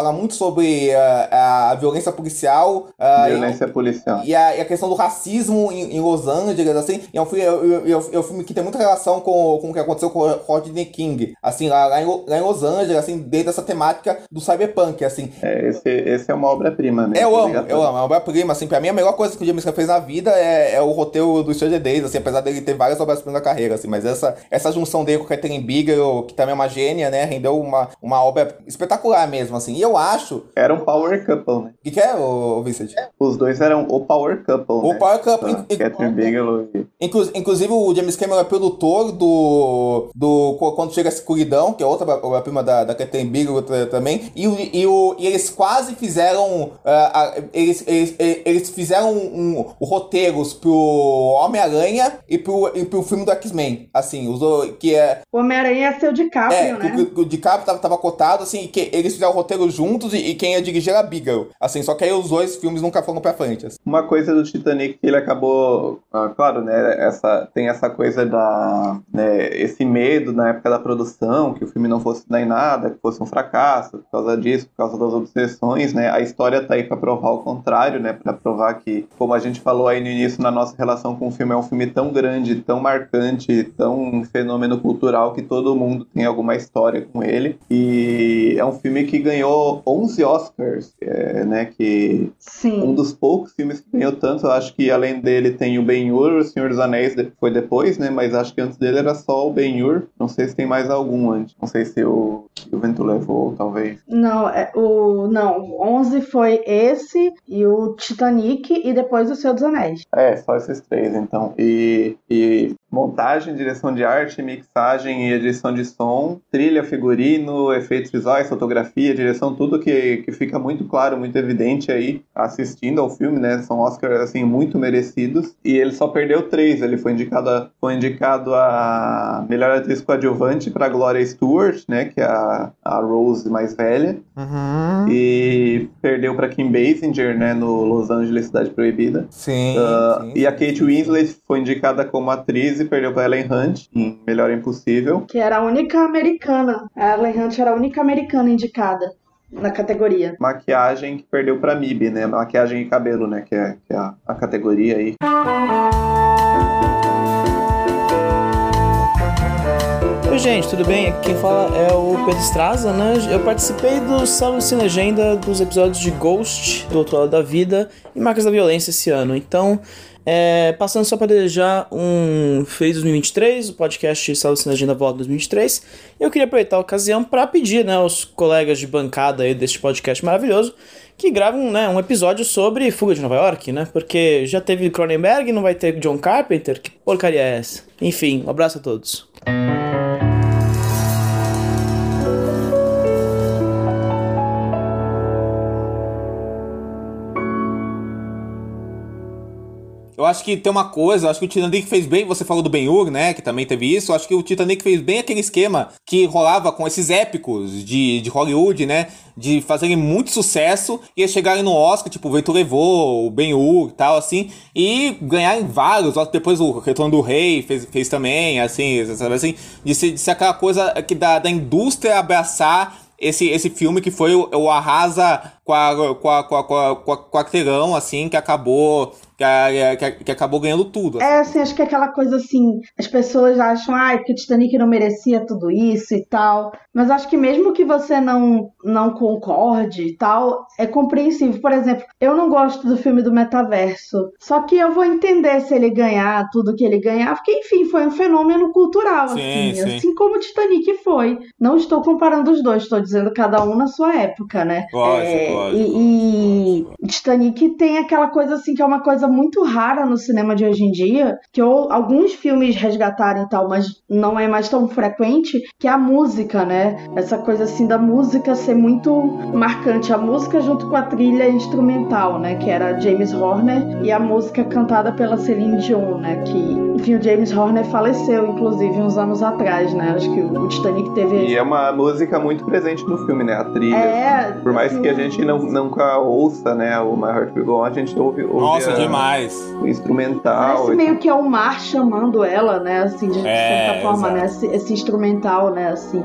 fala muito sobre a, a violência policial. violência e, policial. E a, e a, questão do racismo em, em Los Angeles, assim. E é um, filme, é, é, é um filme que tem muita relação com, com o que aconteceu com Rodney King, assim, lá, lá, em, lá em Los Angeles, assim, dentro dessa temática do cyberpunk, assim. É, esse, esse é uma obra-prima, né? Eu amo, eu amo. É uma obra-prima, assim, pra mim a melhor coisa que o James Cameron fez na vida é, é o roteiro do Stranger Days, assim, apesar dele ter várias obras-primas na carreira, assim, mas essa, essa junção dele com o Catherine Bigelow, que também é uma gênia, né, rendeu uma, uma obra espetacular mesmo, assim, e eu acho... Era um power couple, né? O que, que é, o Vincent? Os dois eram o power couple, O né? power couple. Então, Catherine Bigelow e... Inclusive o James Cameron é produtor do, do Quando Chega a Escuridão, que é outra obra-prima da, da Catherine Bigelow também, e, e, o, e eles quase fizeram... Uh, eles, eles, eles fizeram um, um, roteiros pro Homem-Aranha e pro, e pro filme do X-Men, assim, usou, que é... O Homem-Aranha é seu DiCaprio, é, né? Que, o DiCaprio tava, tava cotado, assim, que eles fizeram o roteiro juntos e, e quem ia dirigir era Bigelow. Assim, só que aí os dois filmes nunca foram pra frente. Assim. Uma coisa do Titanic que ele acabou, ah, claro, né, essa, tem essa coisa da, né, esse medo na época da produção, que o filme não fosse dar em nada, que fosse um fracasso, por causa disso, por causa das obsessões, né, a história tá aí pra provar o contrário, né, pra provar que, como a gente falou aí no início, na nossa relação com o filme, é um filme tão grande, tão marcante, tão fenômeno cultural que todo mundo tem alguma história com ele, e é um filme que ganhou 11 Oscars, é, né, que Sim. um dos poucos filmes que ganhou tanto, eu acho que além dele tem o Ben-Hur, o Senhor dos Anéis foi depois, né, mas acho que antes dele era só o Ben-Hur, não sei se tem mais algum antes, não sei se o, o Vento Levou, talvez. Não, é, o não, 11 foi esse e o Titanic e depois o Senhor dos Anéis. É, só esses três, então. E, e montagem, direção de arte, mixagem e edição de som, trilha, figurino, efeitos visuais, fotografia, direção, tudo que, que fica muito claro, muito evidente aí assistindo ao filme, né? São Oscars, assim, muito merecidos. E ele só perdeu três. Ele foi indicado a, foi indicado a melhor atriz coadjuvante para Gloria Stewart, né? Que é a, a Rose mais velha. Uhum. E perdeu para Kim Basinger, né? No Los Angeles Cidade Proibida. Sim, Uh, sim. E a Kate Winslet foi indicada como atriz e perdeu para Ellen Hunt em Melhor Impossível. Que era a única americana. A Ellen Hunt era a única americana indicada na categoria. Maquiagem que perdeu para MIB, né? Maquiagem e cabelo, né? Que é, que é a, a categoria aí. Oi, gente, tudo bem? Aqui quem fala é o Pedro Straza, né? Eu participei do Sábado Sem Legenda dos episódios de Ghost, do Outro Lado da Vida e Marcas da Violência esse ano. Então, é, passando só para desejar um feliz 2023, o podcast Sábado Sem Legenda volta 2023. Eu queria aproveitar a ocasião para pedir né, aos colegas de bancada aí deste podcast maravilhoso que gravam né, um episódio sobre Fuga de Nova York, né? Porque já teve Cronenberg, não vai ter John Carpenter? Que porcaria é essa? Enfim, um abraço a todos. Eu acho que tem uma coisa, eu acho que o Titanic fez bem, você falou do Ben-Hur, né, que também teve isso, eu acho que o Titanic fez bem aquele esquema que rolava com esses épicos de, de Hollywood, né, de fazerem muito sucesso e chegarem no Oscar, tipo, o Vento Levou, o Ben-Hur e tal, assim, e ganharem vários, depois o Retorno do Rei fez, fez também, assim, sabe assim, de ser, de ser aquela coisa que da, da indústria abraçar esse, esse filme que foi o, o Arrasa com a, com a, com a, com a, com a quarteirão, assim, que acabou que, que, que, acabou ganhando tudo. Assim. É, assim, acho que é aquela coisa assim, as pessoas acham, ai, ah, que o Titanic não merecia tudo isso e tal. Mas acho que mesmo que você não, não concorde e tal, é compreensível. Por exemplo, eu não gosto do filme do metaverso. Só que eu vou entender se ele ganhar tudo que ele ganhar, porque, enfim, foi um fenômeno cultural, sim, assim. Sim. Assim como o Titanic foi. Não estou comparando os dois, estou dizendo cada um na sua época, né? Lógico, é, lógico, e, e Titanic tem aquela coisa assim que é uma coisa muito rara no cinema de hoje em dia, que ou, alguns filmes resgataram e tal, mas não é mais tão frequente, que é a música, né? Essa coisa assim da música ser muito marcante. A música junto com a trilha instrumental, né? Que era James Horner e a música cantada pela Celine Dion, né? Que, enfim, o James Horner faleceu, inclusive, uns anos atrás, né? Acho que o Titanic teve. E é uma música muito presente no filme, né? A trilha. É. Por mais que a gente não, nunca ouça, né? O My Heart Will Go On, a gente ouve. ouve Nossa, a, demais. O instrumental. Parece meio que é o mar chamando ela, né? Assim, de, de É, certa forma, exato. né? Esse, esse instrumental, né? Assim.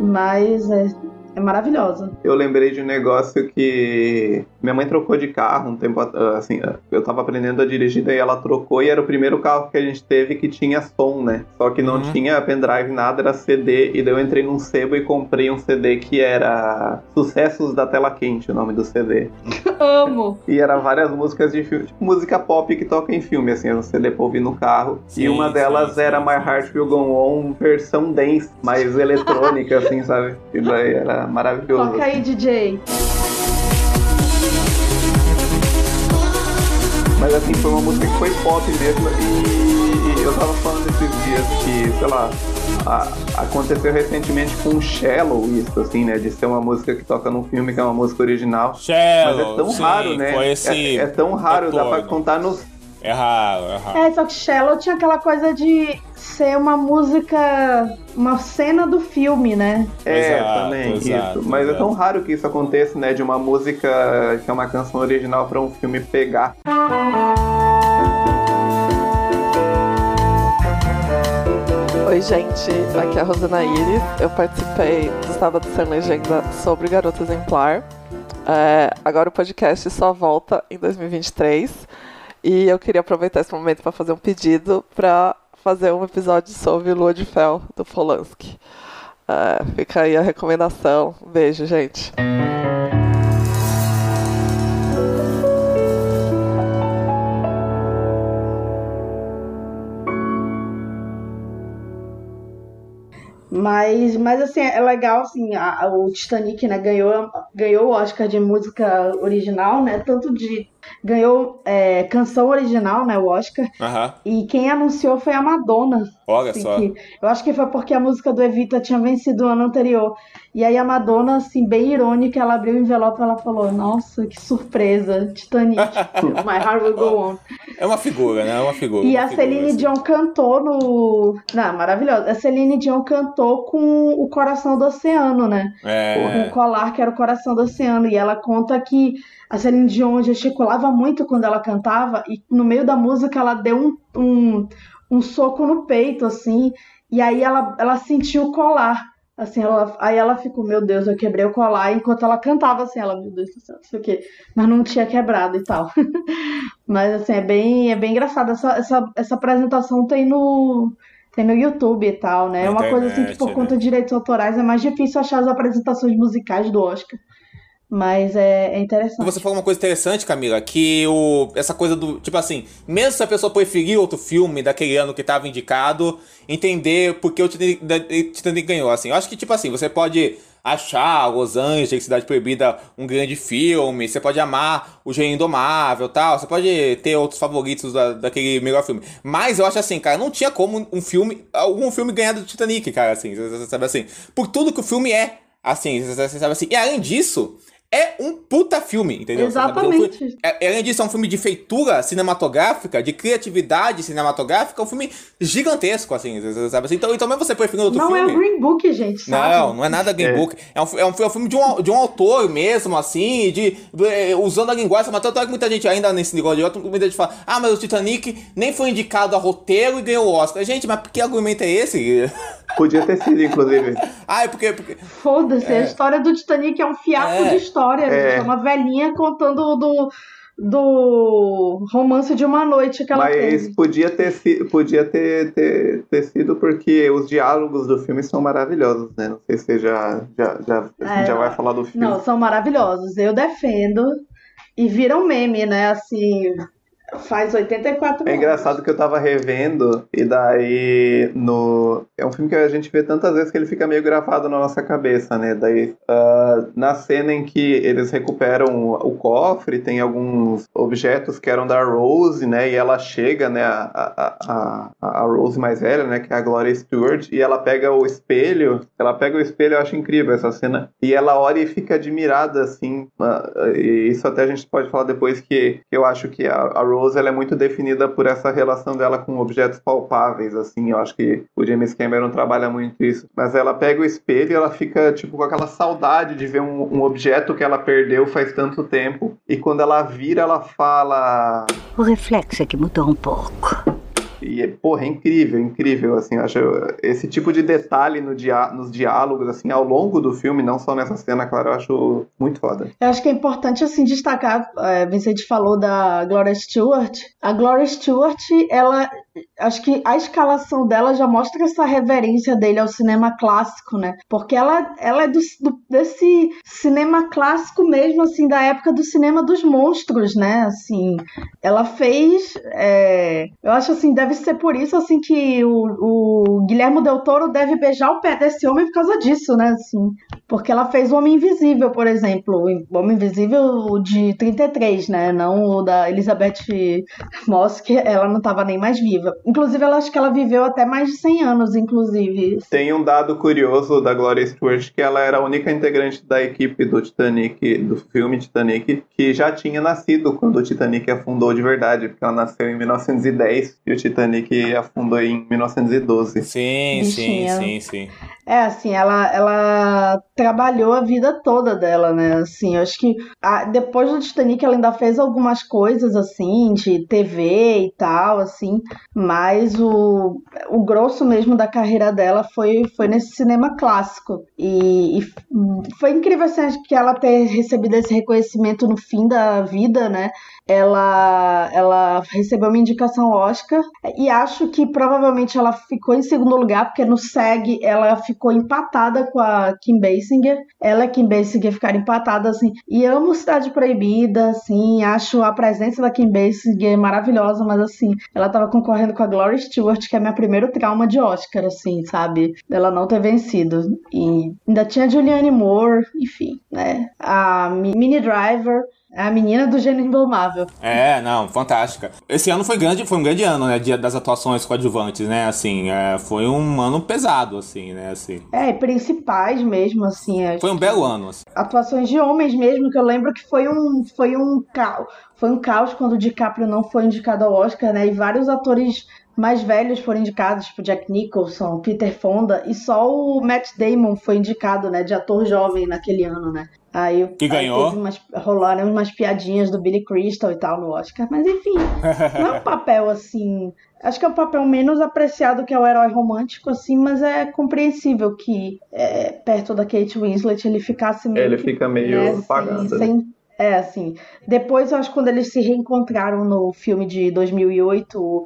Mas é, é maravilhosa. Eu lembrei de um negócio que minha mãe trocou de carro um tempo at- assim, eu tava aprendendo a dirigir daí ela trocou e era o primeiro carro que a gente teve que tinha som, né? Só que não Uhum. tinha pendrive nada, era CD e daí eu entrei num sebo e comprei um CD que era Sucessos da Tela Quente, o nome do CD. Amo! E era várias músicas de filme, tipo música pop que toca em filme, assim, era um CD pra ouvir no carro. Sim, e uma sim, delas sim, era sim. My Heart Will Go On, versão dance, mais eletrônica, assim, sabe? E daí era maravilhoso. Toca aí, DJ. Mas assim, foi uma música que foi pop mesmo e eu tava falando esses dias que, sei lá, a- aconteceu recentemente com o Shallow isso, assim, né? De ser uma música que toca num filme que é uma música original. Shallow, Mas é tão sim, raro, né? foi esse é, é tão raro, dá pra retorno. contar nos. É raro, é raro. É, só que Shallow tinha aquela coisa de ser uma música, uma cena do filme, né? É, Exato, também, exato, isso. Mas é exato. tão raro que isso aconteça, né? De uma música que é uma canção original pra um filme pegar. Oi, gente, aqui é a Rosana Iris. Eu participei do Sábado Sem Legenda sobre Garota Exemplar. É, agora o podcast só volta em 2023. E eu queria aproveitar esse momento para fazer um pedido para fazer um episódio sobre Lua de Fel, do Polanski. É, fica aí a recomendação. Beijo, gente. Mas, mas assim, é legal, assim, a- o Titanic, né, ganhou, ganhou o Oscar de música original, né, tanto de, ganhou é, canção original, né, o Oscar, Aham. e quem anunciou foi a Madonna. Olha assim, só. que- eu acho que foi porque a música do Evita tinha vencido o ano anterior, e aí a Madonna, assim, bem irônica, ela abriu o envelope e ela falou, nossa, que surpresa, Titanic, My Heart Will Go On. É uma figura, né? É uma figura. E uma a figura, Celine assim. Dion cantou no. Não, maravilhosa. A Celine Dion cantou com o Coração do Oceano, né? É. Com o colar que era o Coração do Oceano. E ela conta que a Celine Dion gesticulava muito quando ela cantava, e no meio da música ela deu um, um, um soco no peito, assim, e aí ela, ela sentiu o colar. Assim, ela, aí ela ficou, meu Deus, eu quebrei o colar enquanto ela cantava assim, ela, meu Deus do céu, não sei o quê. Mas não tinha quebrado e tal. Mas assim, é bem, é bem engraçado. Essa, essa, essa apresentação tem no, tem no YouTube e tal, né? É uma coisa assim que por né? conta de direitos autorais é mais difícil achar as apresentações musicais do Oscar. Mas é, é interessante. Você falou uma coisa interessante, Camila, que o, essa coisa do. Tipo assim, mesmo se a pessoa preferir outro filme daquele ano que tava indicado, entender por que o Titanic, ganhou. Assim, eu acho que, tipo assim, você pode achar Los Angeles, Cidade Proibida, um grande filme, você pode amar o Gênio Indomável tal, você pode ter outros favoritos da, daquele melhor filme. Mas eu acho assim, cara, não tinha como um filme, algum filme ganhar do Titanic, cara, assim, sabe assim, por tudo que o filme é, assim, sabe assim. E além disso, é um puta filme, entendeu? É Exatamente. é- além disso, é um filme de feitura cinematográfica, de criatividade cinematográfica, é um filme gigantesco, assim, sabe assim. Então, então mesmo você preferindo outro Não filme. é o Green Book, gente, sabe? Não, não é nada Green Book. É um, é um, é um filme de um, de um autor mesmo, assim, de, eh, usando a linguagem, mas tanto é que muita gente ainda nesse negócio de outro, muita gente fala, ah, mas o Titanic nem foi indicado a roteiro e ganhou o Oscar. Gente, mas que argumento é esse? Podia ter sido, inclusive. ah, é porque... porque... Foda-se, a É. história do Titanic é um fiasco É. de história. É. gente. É uma velhinha contando do, do romance de uma noite que ela Mas teve. podia ter, podia ter, ter, ter sido porque os diálogos do filme são maravilhosos, né? Não sei se você já, já, já, É, já vai falar do filme. Não, são maravilhosos. Eu defendo. E viram meme, né? Assim, faz 84 É anos. engraçado que eu tava revendo, e daí no. É um filme que a gente vê tantas vezes que ele fica meio gravado na nossa cabeça, né? Daí ah, na cena em que eles recuperam o cofre, tem alguns objetos que eram da Rose, né? E ela chega, né? A, a, a, a Rose mais velha, né? Que é a Gloria Stewart, e ela pega o espelho. Ela pega o espelho, eu acho incrível essa cena. E ela olha e fica admirada, assim. ah, e isso até a gente pode falar depois que, que eu acho que a, a Rose ela é muito definida por essa relação dela com objetos palpáveis, assim. Eu acho que o James Cameron trabalha muito isso. Mas ela pega o espelho e ela fica, tipo, com aquela saudade de ver um, um objeto que ela perdeu faz tanto tempo. E quando ela vira, ela fala. O reflexo é que mudou um pouco. E, porra, é incrível, incrível, assim, acho esse tipo de detalhe no dia, nos diálogos, assim, ao longo do filme, não só nessa cena, claro, eu acho muito foda. Eu acho que é importante, assim, destacar, é, Vicente falou da Gloria Stewart. A Gloria Stewart, ela, acho que a escalação dela já mostra essa reverência dele ao cinema clássico, né? Porque ela, ela é do, do- desse cinema clássico mesmo, assim, da época do cinema dos monstros, né? Assim, ela fez, é, eu acho assim, deve ser por isso, assim, que o, o Guilherme Del Toro deve beijar o pé desse homem por causa disso, né? Assim, porque ela fez o Homem Invisível, por exemplo. O Homem Invisível de 33, né? Não o da Elizabeth Moss, que ela não estava nem mais viva. Viva. Inclusive, eu acho que ela viveu até mais de 100 anos, inclusive. Tem um dado curioso da Gloria Stewart que ela era a única integrante da equipe do Titanic, do filme Titanic, que já tinha nascido quando o Titanic afundou de verdade, porque ela nasceu em 1910 e o Titanic afundou em 1912. Sim, Bichinha. sim, sim, sim. É, assim, ela, ela trabalhou a vida toda dela, né? Assim, eu acho que a- depois do Titanic ela ainda fez algumas coisas, assim, de TV e tal, assim, mas o, o grosso mesmo da carreira dela foi, foi nesse cinema clássico. E, e foi incrível, assim, que ela ter recebido esse reconhecimento no fim da vida, né? Ela, ela recebeu uma indicação Oscar e acho que provavelmente ela ficou em segundo lugar, porque no SEG ela ficou empatada com a Kim Basinger. Ela e Kim Basinger ficaram empatadas, assim. E amo Cidade Proibida, assim. Acho a presença da Kim Basinger maravilhosa, mas, assim, ela tava concorrendo com a Gloria Stewart, que é meu primeiro trauma de Oscar, assim, sabe? Dela não ter vencido. E ainda tinha a Julianne Moore, enfim, né? A Mi- Minnie Driver. A menina do gênio indomável. É, não, fantástica. Esse ano foi grande, foi um grande ano, né, de- das atuações coadjuvantes, né, assim, é, foi um ano pesado, assim, né, assim. É, principais mesmo, assim. as- Foi um belo ano, assim. atuações de homens mesmo, que eu lembro que foi um foi um caos, foi um caos quando o DiCaprio não foi indicado ao Oscar, né? E vários atores mais velhos foram indicados, tipo Jack Nicholson, Peter Fonda, e só o Matt Damon foi indicado, né, de ator jovem naquele ano, né? Aí, Que aí ganhou. teve umas, rolaram umas piadinhas do Billy Crystal e tal no Oscar, mas enfim, não é um papel assim. Acho que é um papel menos apreciado que é o herói romântico, assim, mas é compreensível que é, perto da Kate Winslet ele ficasse meio. Ele que, fica meio né, apagado, sem- né? sem- É, assim. Depois eu acho que quando eles se reencontraram no filme de 2008,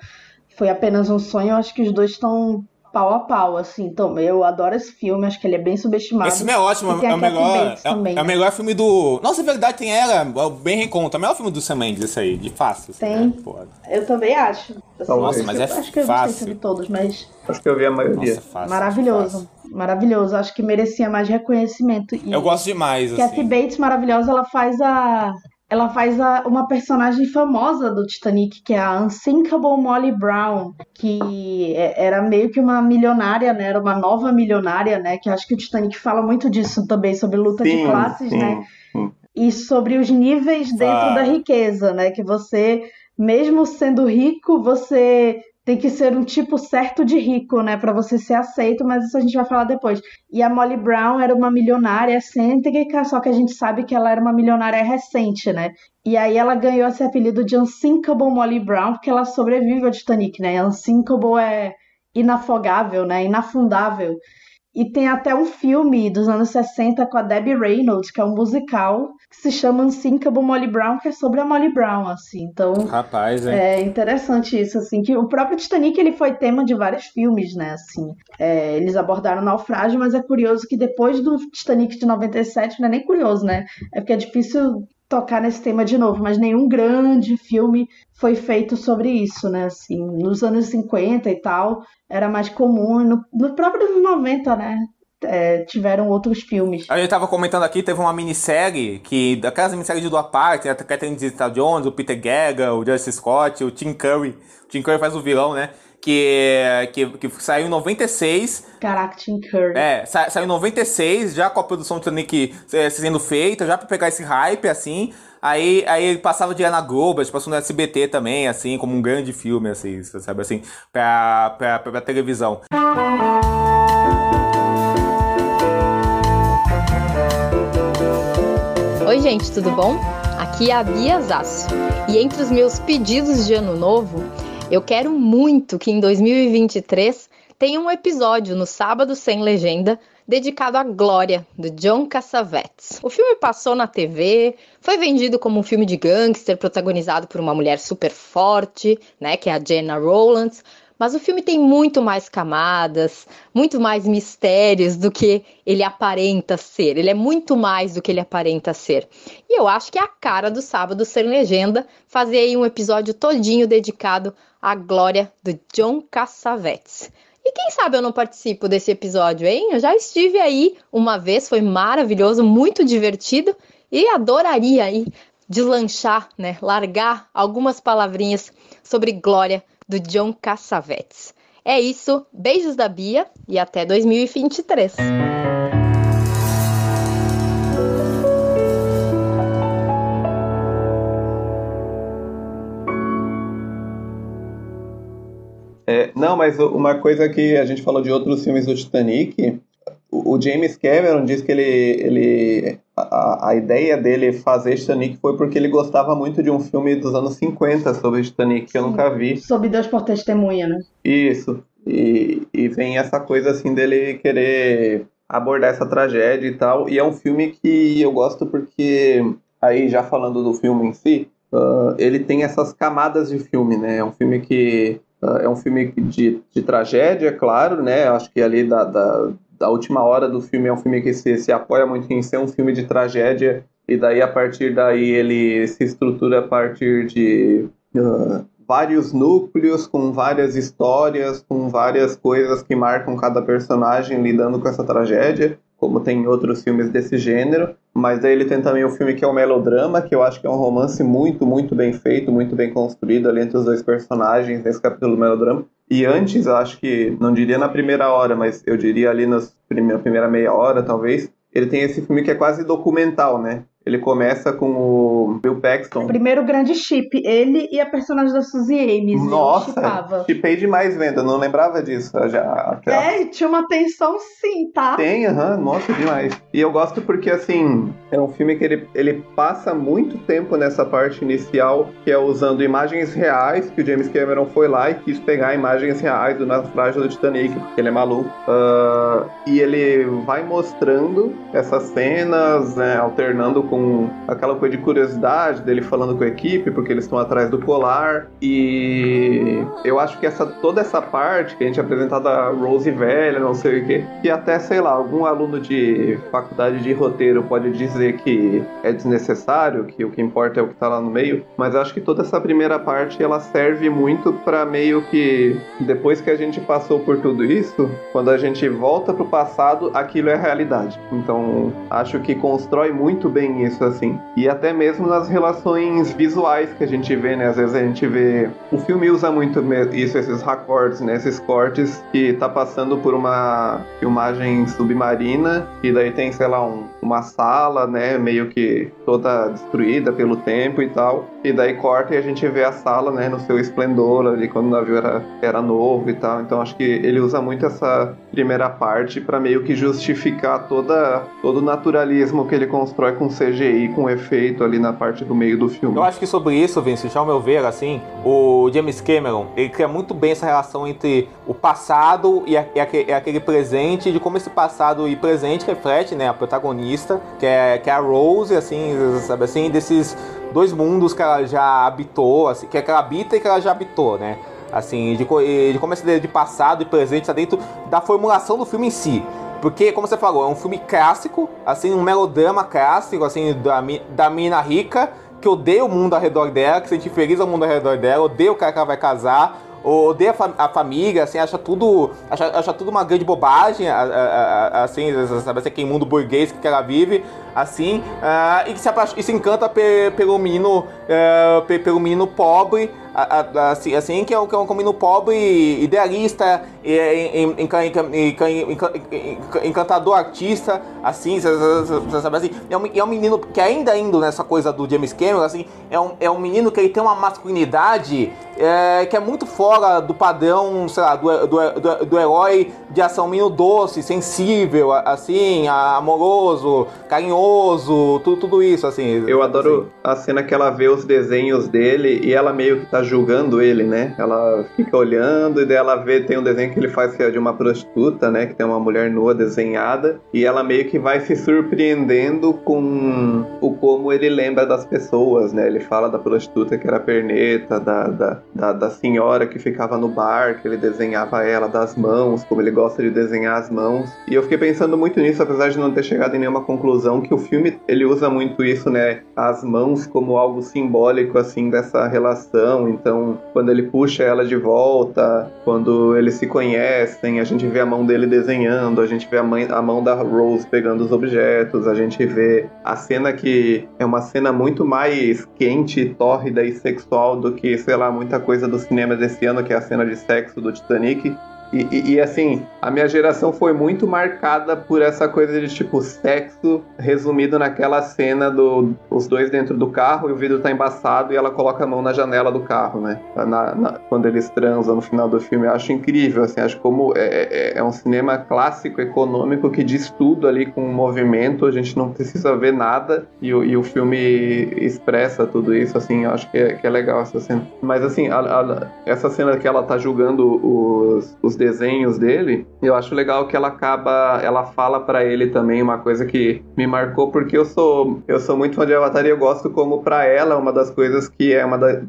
foi apenas um sonho, eu acho que os dois estão pau a pau, assim. Então, eu adoro esse filme, acho que ele é bem subestimado. Esse filme é ótimo, é o melhor. É, também, é o né? melhor filme do. Nossa, é verdade, tem ela, é o bem reconto. É o melhor filme do Sam Mendes, esse aí, de fácil. assim, Tem. né? Eu também acho. Assim, Nossa, mas é Acho que eu não sei se fácil. eu vi todos, mas Acho que eu vi a maioria. Nossa, fácil. maravilhoso. Maravilhoso. Acho que merecia mais reconhecimento. E Eu gosto demais, Kathy assim. Bates, maravilhosa, ela faz a. Ela faz a, uma personagem famosa do Titanic, que é a Unsinkable Molly Brown, que é- era meio que uma milionária, né? Era uma nova milionária, né? Que acho que o Titanic fala muito disso também, sobre luta de Sim, classes, sim, né? sim. e sobre os níveis dentro Ah. da riqueza, né? Que você, mesmo sendo rico, você tem que ser um tipo certo de rico, né? Pra você ser aceito, mas isso a gente vai falar depois. E a Molly Brown era uma milionária excêntrica, só que a gente sabe que ela era uma milionária recente, né? E aí ela ganhou esse apelido de Unsinkable Molly Brown porque ela sobrevive ao Titanic, né? Unsinkable é inafogável, né? Inafundável. E tem até um filme dos anos 60 com a Debbie Reynolds, que é um musical, que se chama Unsinkable Molly Brown, que é sobre a Molly Brown, assim. Então, Rapaz, hein? é interessante isso, assim, que o próprio Titanic, ele foi tema de vários filmes, né, assim. É, eles abordaram o naufrágio, mas é curioso que depois do Titanic de 97, não é nem curioso, né, é porque é difícil tocar nesse tema de novo, mas nenhum grande filme foi feito sobre isso, né, assim, nos anos 50 e tal, era mais comum, no, no próprio anos 90, né, é, tiveram outros filmes. A gente tava comentando aqui, teve uma minissérie que, daquelas minisséries de duas partes, a Catherine Zeta-Jones, o Peter Gaga, o Justice Scott, o Tim Curry. O Tim Curry faz o vilão, né? Que, que, que saiu em 96. Caraca, Tim Curry. É, sa- saiu em 96, já com a produção do Titanic eh, sendo feita, já pra pegar esse hype, assim. Aí, aí ele passava de na Globo, ele passou no SBT também, assim, como um grande filme, assim, sabe, assim, pra, pra, pra, televisão. Oi, gente, tudo bom? Aqui é a Bia Zasso. E entre os meus pedidos de ano novo, eu quero muito que em 2023 tenha um episódio no Sábado Sem Legenda dedicado à Glória, do John Cassavetes. O filme passou na TV, foi vendido como um filme de gangster protagonizado por uma mulher super forte, né, que é a Jenna Rowlands, mas o filme tem muito mais camadas, muito mais mistérios do que ele aparenta ser. Ele é muito mais do que ele aparenta ser. E eu acho que é a cara do Sábado Sem Legenda fazer aí um episódio todinho dedicado à glória do John Cassavetes. E quem sabe eu não participo desse episódio, hein? Eu já estive aí uma vez, foi maravilhoso, muito divertido e adoraria aí deslanchar, né? Largar algumas palavrinhas sobre glória do John Cassavetes. É isso, beijos da Bia e até 2023. É, não, mas uma coisa que a gente falou de outros filmes do Titanic, o, James Cameron diz que ele, ele a, a, ideia dele fazer Titanic foi porque ele gostava muito de um filme dos anos 50 sobre Titanic, que eu nunca vi. Sob Deus por testemunha, né? Isso. E, e vem essa coisa assim dele querer abordar essa tragédia e tal. E é um filme que eu gosto porque, aí já falando do filme em si, uh, ele tem essas camadas de filme, né? É um filme que Uh, é um filme de, de tragédia, claro, né? Acho que ali da, da, da, última hora do filme é um filme que se, se apoia muito em ser um filme de tragédia, e daí a partir daí ele se estrutura a partir de uh, vários núcleos, com várias histórias, com várias coisas que marcam cada personagem lidando com essa tragédia como tem outros filmes desse gênero, mas aí ele tem também o filme que é o melodrama, que eu acho que é um romance muito, muito bem feito, muito bem construído ali entre os dois personagens nesse capítulo do melodrama. E antes, acho que, não diria na primeira hora, mas eu diria ali na primeira meia hora, talvez, ele tem esse filme que é quase documental, né? Ele começa com o Bill Paxton. O primeiro grande chip, ele e a personagem da Suzy Ames. Nossa, chipei demais vendo, eu não lembrava disso. Já, É, tinha uma tensão sim, tá? Tem, aham, uhum, nossa, demais. E eu gosto porque, assim, é um filme que ele, ele passa muito tempo nessa parte inicial, que é usando imagens reais, que o James Cameron foi lá e quis pegar imagens reais do naufrágio do Titanic, porque ele é maluco. Uh, e ele vai mostrando essas cenas, né, alternando com com aquela coisa de curiosidade dele falando com a equipe, porque eles estão atrás do colar. E eu acho que essa toda essa parte que a gente apresentou da Rose velha, não sei o que, que até, sei lá, algum aluno de faculdade de roteiro pode dizer que é desnecessário, que o que importa é o que tá lá no meio, mas eu acho que toda essa primeira parte ela serve muito para meio que depois que a gente passou por tudo isso, quando a gente volta pro passado, aquilo é realidade. Então, acho que constrói muito bem isso, assim. E até mesmo nas relações visuais que a gente vê, né? Às vezes a gente vê. O filme usa muito isso, esses recortes, né? Esses cortes que tá passando por uma filmagem submarina, e daí tem, sei lá, um, uma sala, né? Meio que toda destruída pelo tempo e tal. E daí corta e a gente vê a sala, né? No seu esplendor ali, quando o navio era, era novo e tal. Então acho que ele usa muito essa primeira parte para meio que justificar toda, todo o naturalismo que ele constrói com CG CGI com efeito ali na parte do meio do filme. Eu acho que sobre isso, Vince, ao meu ver, assim, o James Cameron, ele cria muito bem essa relação entre o passado e, a, aquele, e aquele presente, de como esse passado e presente reflete, né, a protagonista, que é, que é a Rose, assim, sabe assim, desses dois mundos que ela já habitou, assim, que, é que ela habita e que ela já habitou, né? Assim, de, de como esse de passado e presente está dentro da formulação do filme em si. Porque, como você falou, é um filme clássico, assim, um melodrama clássico, assim, da, da mina rica, que odeia o mundo ao redor dela, que se sente feliz ao mundo ao redor dela, odeia o cara que ela vai casar, odeia a, fam a, família, assim, acha tudo, acha, acha tudo uma grande bobagem, assim, sabe assim, aquele mundo burguês que ela vive, assim, uh, e, se, e se encanta pe pelo menino, uh, pe pelo menino pobre, assim, assim que é um, que é um menino pobre, idealista, encantador artista, assim, sabe assim, é um, é um menino que ainda indo nessa coisa do James Cameron, assim, é um, é um menino que ele tem uma masculinidade é, que é muito fora do padrão, sei lá, do, do, do, do herói de ação menino doce, sensível, assim, amoroso, carinhoso, tudo, tudo isso, assim. Eu adoro assim. a cena que ela vê os desenhos dele e ela meio que tá julgando ele, né? Ela fica olhando e daí ela vê, tem um desenho que ele faz que é de uma prostituta, né? Que tem uma mulher nua desenhada e ela meio que vai se surpreendendo com o como ele lembra das pessoas, né? Ele fala da prostituta que era perneta, da, da, da, da senhora que ficava no bar, que ele desenhava ela das mãos, como ele gosta gosta de desenhar as mãos. E eu fiquei pensando muito nisso, apesar de não ter chegado em nenhuma conclusão, que o filme ele usa muito isso, né? As mãos como algo simbólico, assim, dessa relação. Então, quando ele puxa ela de volta, quando eles se conhecem, a gente vê a mão dele desenhando, a gente vê a, mãe, a mão da Rose pegando os objetos, a gente vê a cena que é uma cena muito mais quente, tórrida e sexual do que, sei lá, muita coisa do cinema desse ano, que é a cena de sexo do Titanic. E, e, e, assim, a minha geração foi muito marcada por essa coisa de tipo sexo resumido naquela cena do dois dentro do carro e o vidro tá embaçado e ela coloca a mão na janela do carro, né? Na, na, quando eles transam no final do filme. Eu acho incrível, assim, acho como é, é, é, um cinema clássico, econômico, que diz tudo ali com o movimento, a gente não precisa ver nada e, e o filme expressa tudo isso, assim, eu acho que é, que é legal essa cena. Mas assim, a, a, essa cena que ela tá julgando os, os desenhos dele, eu acho legal que ela acaba, ela fala para ele também uma coisa que me marcou porque eu sou eu sou muito fã de Avatar e eu gosto como para ela uma das coisas que é uma, da,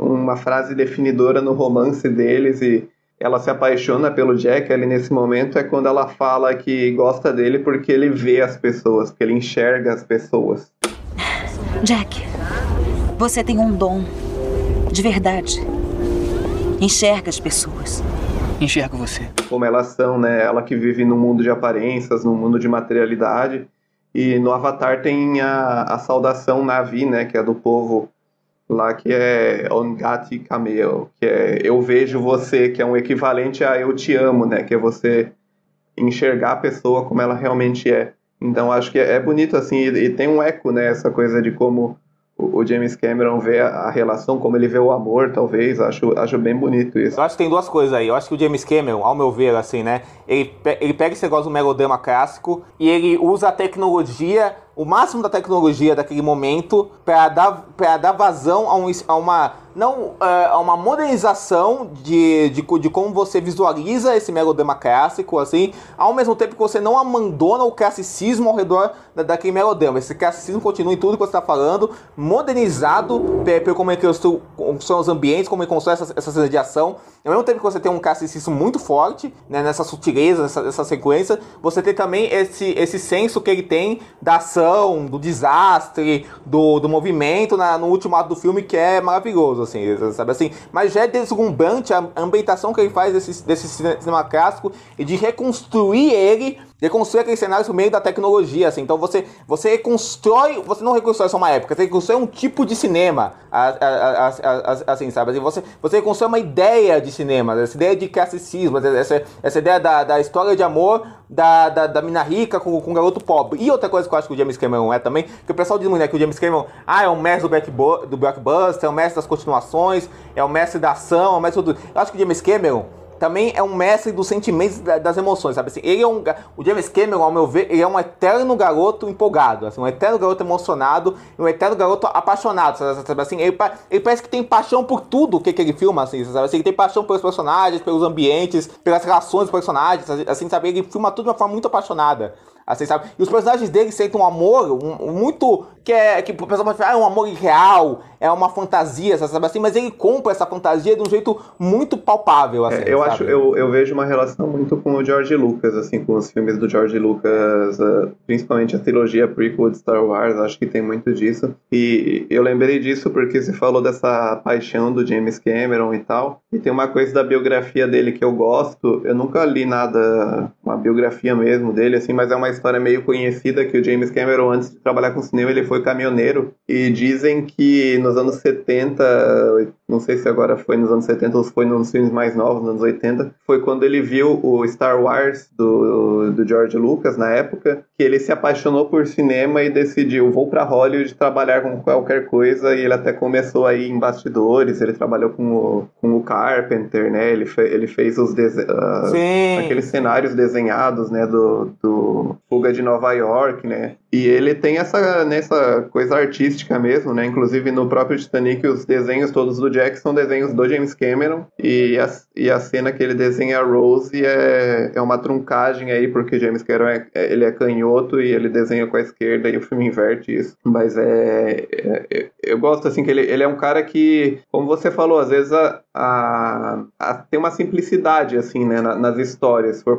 uma frase definidora no romance deles e ela se apaixona pelo Jack ali nesse momento é quando ela fala que gosta dele porque ele vê as pessoas, porque ele enxerga as pessoas. Jack, você tem um dom de verdade. Enxerga as pessoas enxergo você. Como elas são, né? Ela que vive num mundo de aparências, num mundo de materialidade. E no Avatar tem a, a saudação Navi, né? Que é do povo lá que é Ongati Kameo, que é eu vejo você, que é um equivalente a eu te amo, né? Que é você enxergar a pessoa como ela realmente é. Então acho que é bonito assim e, e tem um eco, né? Essa coisa de como o James Cameron vê a relação, como ele vê o amor, talvez. Acho, acho bem bonito isso. Eu acho que tem duas coisas aí. Eu acho que o James Cameron, ao meu ver, assim, né? Ele, ele pega esse negócio do melodrama clássico e ele usa a tecnologia, o máximo da tecnologia daquele momento, para dar, dar vazão a, um, a uma não é uma modernização de, de, de, como você visualiza esse melodrama clássico, assim, ao mesmo tempo que você não abandona o classicismo ao redor da, daquele melodrama. Esse classicismo continua em tudo que você está falando, modernizado pelo como é que são os ambientes, como é que constrói essa, essa cena de ação. Ao mesmo tempo que você tem um classicismo muito forte, né, nessa sutileza, nessa, nessa sequência, você tem também esse, esse senso que ele tem da ação, do desastre, do, do movimento na, no último ato do filme, que é maravilhoso assim, sabe assim? Mas já é deslumbrante a ambientação que ele faz desse, desse cinema clássico e de reconstruir ele reconstruir aqueles cenários por meio da tecnologia, assim. Então você, você reconstrói, você não reconstrói só uma época, você reconstrói um tipo de cinema, assim, sabe? Assim, você, você reconstrói uma ideia de cinema, essa ideia de classicismo, essa, essa ideia da, da história de amor da, da, da mina rica com, com o garoto pobre. E outra coisa que eu acho que o James Cameron é também, que o pessoal diz muito, né, que o James Cameron, ah, é o mestre do, do blockbuster, é o mestre das continuações, é o mestre da ação, é o mestre do... Eu acho que o James Cameron também é um mestre dos sentimentos das emoções, sabe? Assim, ele é um, o James Cameron, ao meu ver, ele é um eterno garoto empolgado, assim, um eterno garoto emocionado, um eterno garoto apaixonado, sabe? Assim, ele, ele parece que tem paixão por tudo que, que ele filma, assim, sabe? Assim, ele tem paixão pelos personagens, pelos ambientes, pelas relações dos personagens, assim, sabe? Ele filma tudo de uma forma muito apaixonada. Assim, sabe? E os personagens dele sentem um amor um, muito. que é. que o pessoal pode falar, ah, é um amor irreal, é uma fantasia, sabe assim? Mas ele compra essa fantasia de um jeito muito palpável, assim. É, eu sabe? acho, eu, eu vejo uma relação muito com o George Lucas, assim, com os filmes do George Lucas, uh, principalmente a trilogia prequel de Star Wars, acho que tem muito disso. E eu lembrei disso porque você falou dessa paixão do James Cameron e tal. E tem uma coisa da biografia dele que eu gosto. Eu nunca li nada, uma biografia mesmo dele, assim, mas é uma história meio conhecida que o James Cameron, antes de trabalhar com cinema, ele foi caminhoneiro. E dizem que nos anos 70, não sei se agora foi nos anos 70 ou se foi nos filmes mais novos, nos anos 80, foi quando ele viu o Star Wars do, do George Lucas, na época, que ele se apaixonou por cinema e decidiu, vou para Hollywood trabalhar com qualquer coisa, e ele até começou aí em bastidores, ele trabalhou com o, com o Carpenter, né, ele, fe, ele fez os uh, aqueles cenários desenhados, né, do, do Fuga de Nova York, né? E ele tem essa, nessa coisa artística mesmo, né? Inclusive no próprio Titanic, os desenhos todos do Jack são desenhos do James Cameron. E a, e a cena que ele desenha a Rose é, é uma truncagem aí, porque James Cameron é, é, ele é canhoto e ele desenha com a esquerda e o filme inverte isso. Mas é. é, é eu gosto assim que ele, ele é um cara que, como você falou, às vezes a, a, a tem uma simplicidade assim, né, nas histórias. Se, for,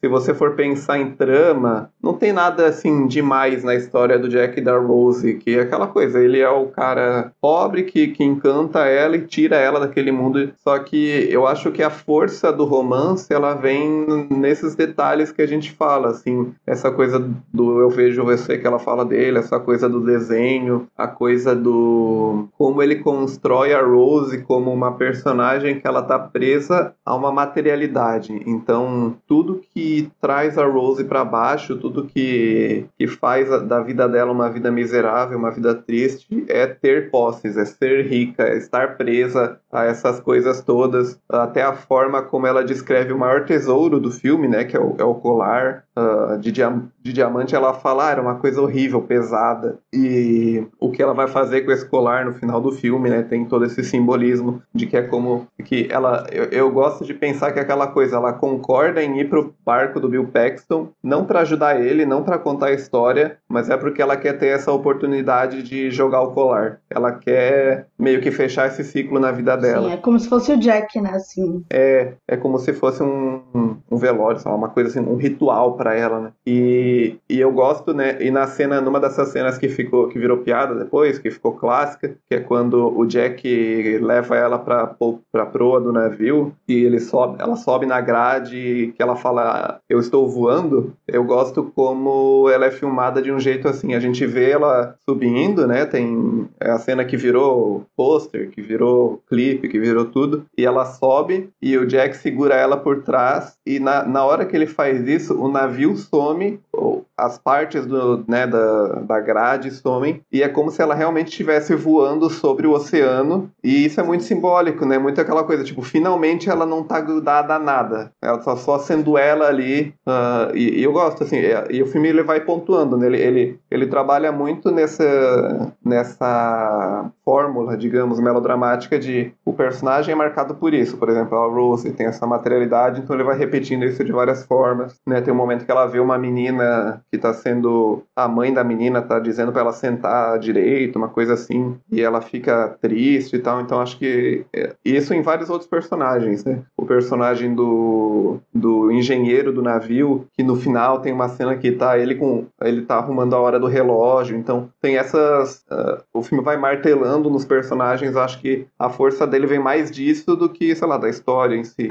se você for pensar em trama, não tem nada assim demais na história do Jack e da Rose, que é aquela coisa, ele é o cara pobre que, que encanta ela e tira ela daquele mundo. Só que eu acho que a força do romance, ela vem nesses detalhes que a gente fala, assim, essa coisa do eu vejo você que ela fala dele, essa coisa do desenho, a coisa do como ele constrói a Rose como uma personagem que ela tá presa a uma materialidade. Então, tudo que traz a Rose para baixo, tudo que, que faz da vida dela uma vida miserável, uma vida triste, é ter posses, é ser rica, é estar presa a essas coisas todas, até a forma como ela descreve o maior tesouro do filme, né, que é o, é o colar uh, de, de diamante, ela fala, ah, era uma coisa horrível, pesada, e o que ela vai fazer com esse colar no final do filme, né, tem todo esse simbolismo de que é como que ela, eu, eu gosto de pensar que é aquela coisa, ela concorda em ir pro barco do Bill Paxton, não para ajudar ele, não para contar a história, mas é porque ela quer ter essa oportunidade de jogar o colar. Ela quer meio que fechar esse ciclo na vida dela. Sim, é como se fosse o Jack, né? Assim. É, é como se fosse um, um velório, sabe? uma coisa assim, um ritual para ela, né? E, e eu gosto, né? E na cena, numa dessas cenas que ficou, que virou piada depois, que ficou clássica, que é quando o Jack leva ela pra, pra proa do navio e ele sobe, ela sobe na grade que ela fala, eu estou voando. Eu gosto como ela é filmada de um jeito assim, a gente vê ela subindo, né? Tem é a cena que virou pôster, que virou clipe, que virou tudo, e ela sobe e o Jack segura ela por trás e na, na hora que ele faz isso, o navio some, ou as partes do, né, da, da grade somem, e é como se ela realmente estivesse voando sobre o oceano, e isso é muito simbólico, né? Muito aquela coisa, tipo, finalmente ela não tá grudada a nada, ela tá só sendo ela ali, uh, e, e, eu gosto, assim, e, e, o filme ele vai pontuando, né? Ele, ele, ele trabalha muito nessa, nessa fórmula, digamos, melodramática de o personagem é marcado por isso, por exemplo, a Rose tem essa materialidade, então ele vai repetindo isso de várias formas, né? Tem um momento que ela vê uma menina que tá sendo a mãe da menina tá dizendo para ela sentar direito, uma coisa assim, e ela fica triste e tal. Então acho que é, isso em vários outros personagens, né? O personagem do, do engenheiro do navio, que no final tem uma cena que tá ele com ele tá arrumando a hora do relógio. Então tem essas uh, o filme vai martelando nos personagens, acho que a força dele vem mais disso do que, sei lá, da história em si.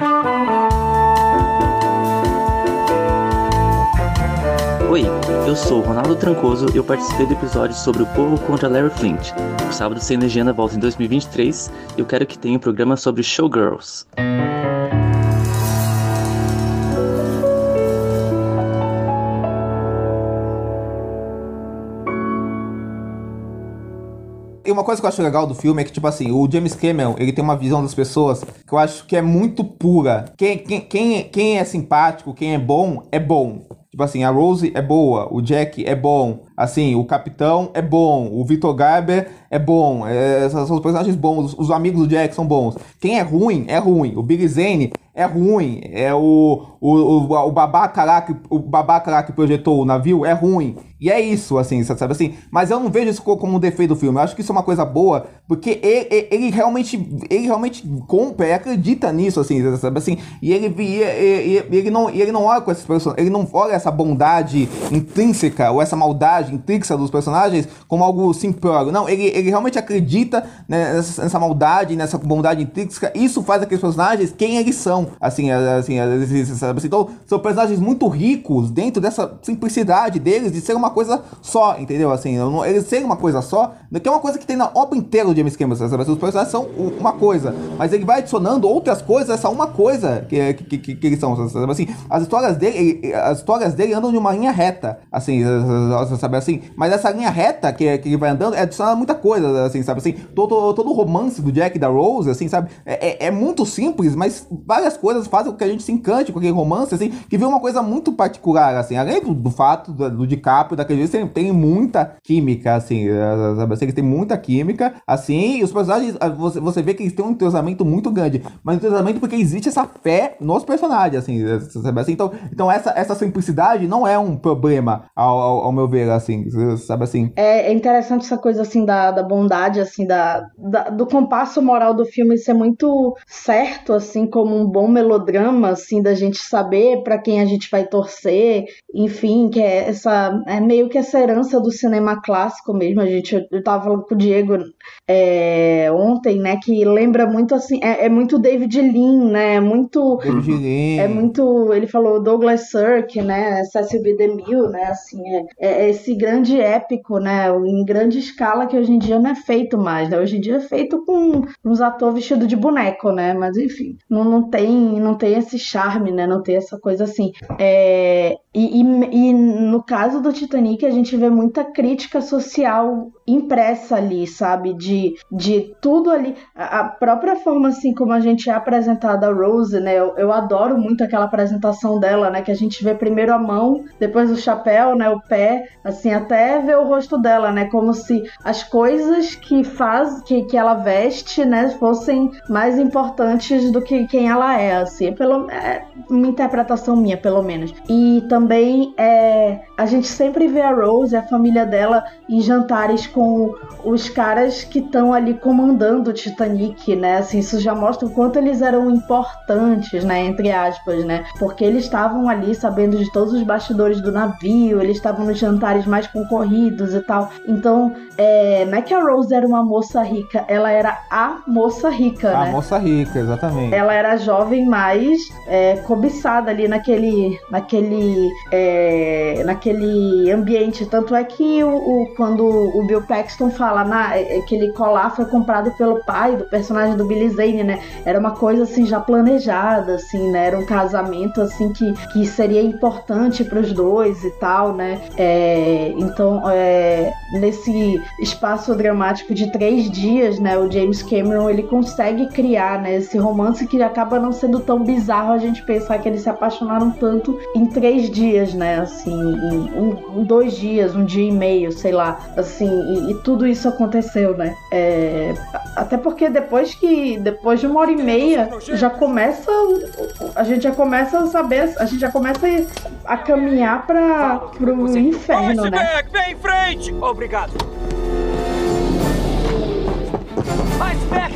Oi, eu sou Ronaldo Trancoso e eu participei do episódio sobre o povo contra Larry Flint. O Sábado Sem Legenda volta em 2023 e eu quero que tenha um programa sobre Showgirls. E uma coisa que eu acho legal do filme é que, tipo assim, o James Cameron, ele tem uma visão das pessoas que eu acho que é muito pura. Quem, quem, quem, quem é simpático, quem é bom, é bom. Tipo assim, a Rose é boa, o Jack é bom, assim, o Capitão é bom, o Victor Garber é bom, é, são os personagens bons, os, os, amigos do Jack são bons. Quem é ruim, é ruim. O Billy Zane é ruim, é o, o, o, o babaca lá que, o babaca lá que projetou o navio é ruim. E é isso, assim, sabe assim? Mas eu não vejo isso como um defeito do filme. Eu acho que isso é uma coisa boa, porque ele, ele realmente, ele realmente compra e acredita nisso, assim, sabe assim? E ele, e, e, ele, não, ele não olha com essas pessoas, ele não olha essa bondade intrínseca ou essa maldade intrínseca dos personagens como algo simplório. Não, ele, ele realmente acredita nessa, nessa maldade, nessa bondade intrínseca. Isso faz aqueles personagens quem eles são, assim, assim, sabe assim? Então, são personagens muito ricos dentro dessa simplicidade deles de ser uma coisa só, entendeu? Assim, eles serem uma coisa só, que é uma coisa que tem na obra inteira do James Cameron, sabe? Os personagens são uma coisa, mas ele vai adicionando outras coisas, essa uma coisa que, que, que, que eles são, sabe? Assim, as histórias dele, as histórias dele andam de uma linha reta, assim, sabe? Assim? Mas essa linha reta que, que vai andando, adiciona muita coisa, assim, sabe? Assim, todo, todo o romance do Jack e da Rose, assim, sabe? É, é, é muito simples, mas várias coisas fazem com que a gente se encante com aquele romance, assim, que vê uma coisa muito particular, assim. Além do, do fato do, do DiCaprio, daquele jeito, tem, muita química, assim, eh, sabe? Assim, tem muita química, assim, e os personagens, ah, você, você vê que eles têm um entrosamento muito grande, mas um entrosamento porque existe essa fé nos personagens, assim, eh, sabe? Assim, então, então essa, essa simplicidade não é um problema, ao, ao, ao meu ver, assim, sabe assim? É, é interessante essa coisa, assim, da, da bondade, assim, da, da, do compasso moral do filme ser muito certo, assim, como um bom melodrama, assim, da gente saber para quem a gente vai torcer, enfim, que é essa, é meio que essa herança do cinema clássico mesmo, a gente, eu tava falando com o Diego é, ontem, né, que lembra muito, assim, é, é muito David Lean, né, é muito... David Lean. É muito, ele falou Douglas Sirk, né, Cecil B. DeMille, né, assim, é, é esse grande épico, né, em grande escala que hoje em dia não é feito mais, né, hoje em dia é feito com uns atores vestidos de boneco, né, mas enfim, não, não tem não tem esse charme, né, não tem essa coisa assim. É, e, e, e no caso do Titanic a gente vê muita crítica social impressa ali, sabe, de, de tudo ali, a, própria forma assim como a gente é apresentada a Rose, né, eu, eu adoro muito aquela apresentação dela, né, que a gente vê primeiro a mão, depois o chapéu, né, o pé, assim, até ver o rosto dela, né, como se as coisas que faz, que, que ela veste, né, fossem mais importantes do que quem ela é, assim, pelo, é uma interpretação minha, pelo menos. E também é, a gente sempre vê a Rose, a família dela, em jantares com os caras que estão ali comandando o Titanic, né, assim, isso já mostra o quanto eles eram importantes, né, entre aspas, né, porque eles estavam ali sabendo de todos os bastidores do navio, eles estavam nos jantares mais concorridos e tal. Então, é, não é que a Rose era uma moça rica, ela era a moça rica, a né? A moça rica, exatamente. Ela era a jovem mais é, cobiçada ali naquele, naquele, é, naquele ambiente. Tanto é que o, o, quando o Bill Paxton fala na, aquele colar foi comprado pelo pai do personagem do Billy Zane, né? Era uma coisa assim já planejada, assim, né? Era um casamento assim que, que seria importante para os dois e tal, né? É, então, é, nesse espaço dramático de três dias, né? O James Cameron ele consegue criar, né? Esse romance que acaba não sendo tão bizarro a gente pensar que eles se apaixonaram tanto em três dias, né? Assim, um, dois dias, um dia e meio, sei lá, assim, e, e tudo isso aconteceu, né? É, até porque depois que depois de uma hora e meia já começa a gente já começa a saber, a gente já começa a caminhar para pro inferno, né? Vem em frente! Obrigado.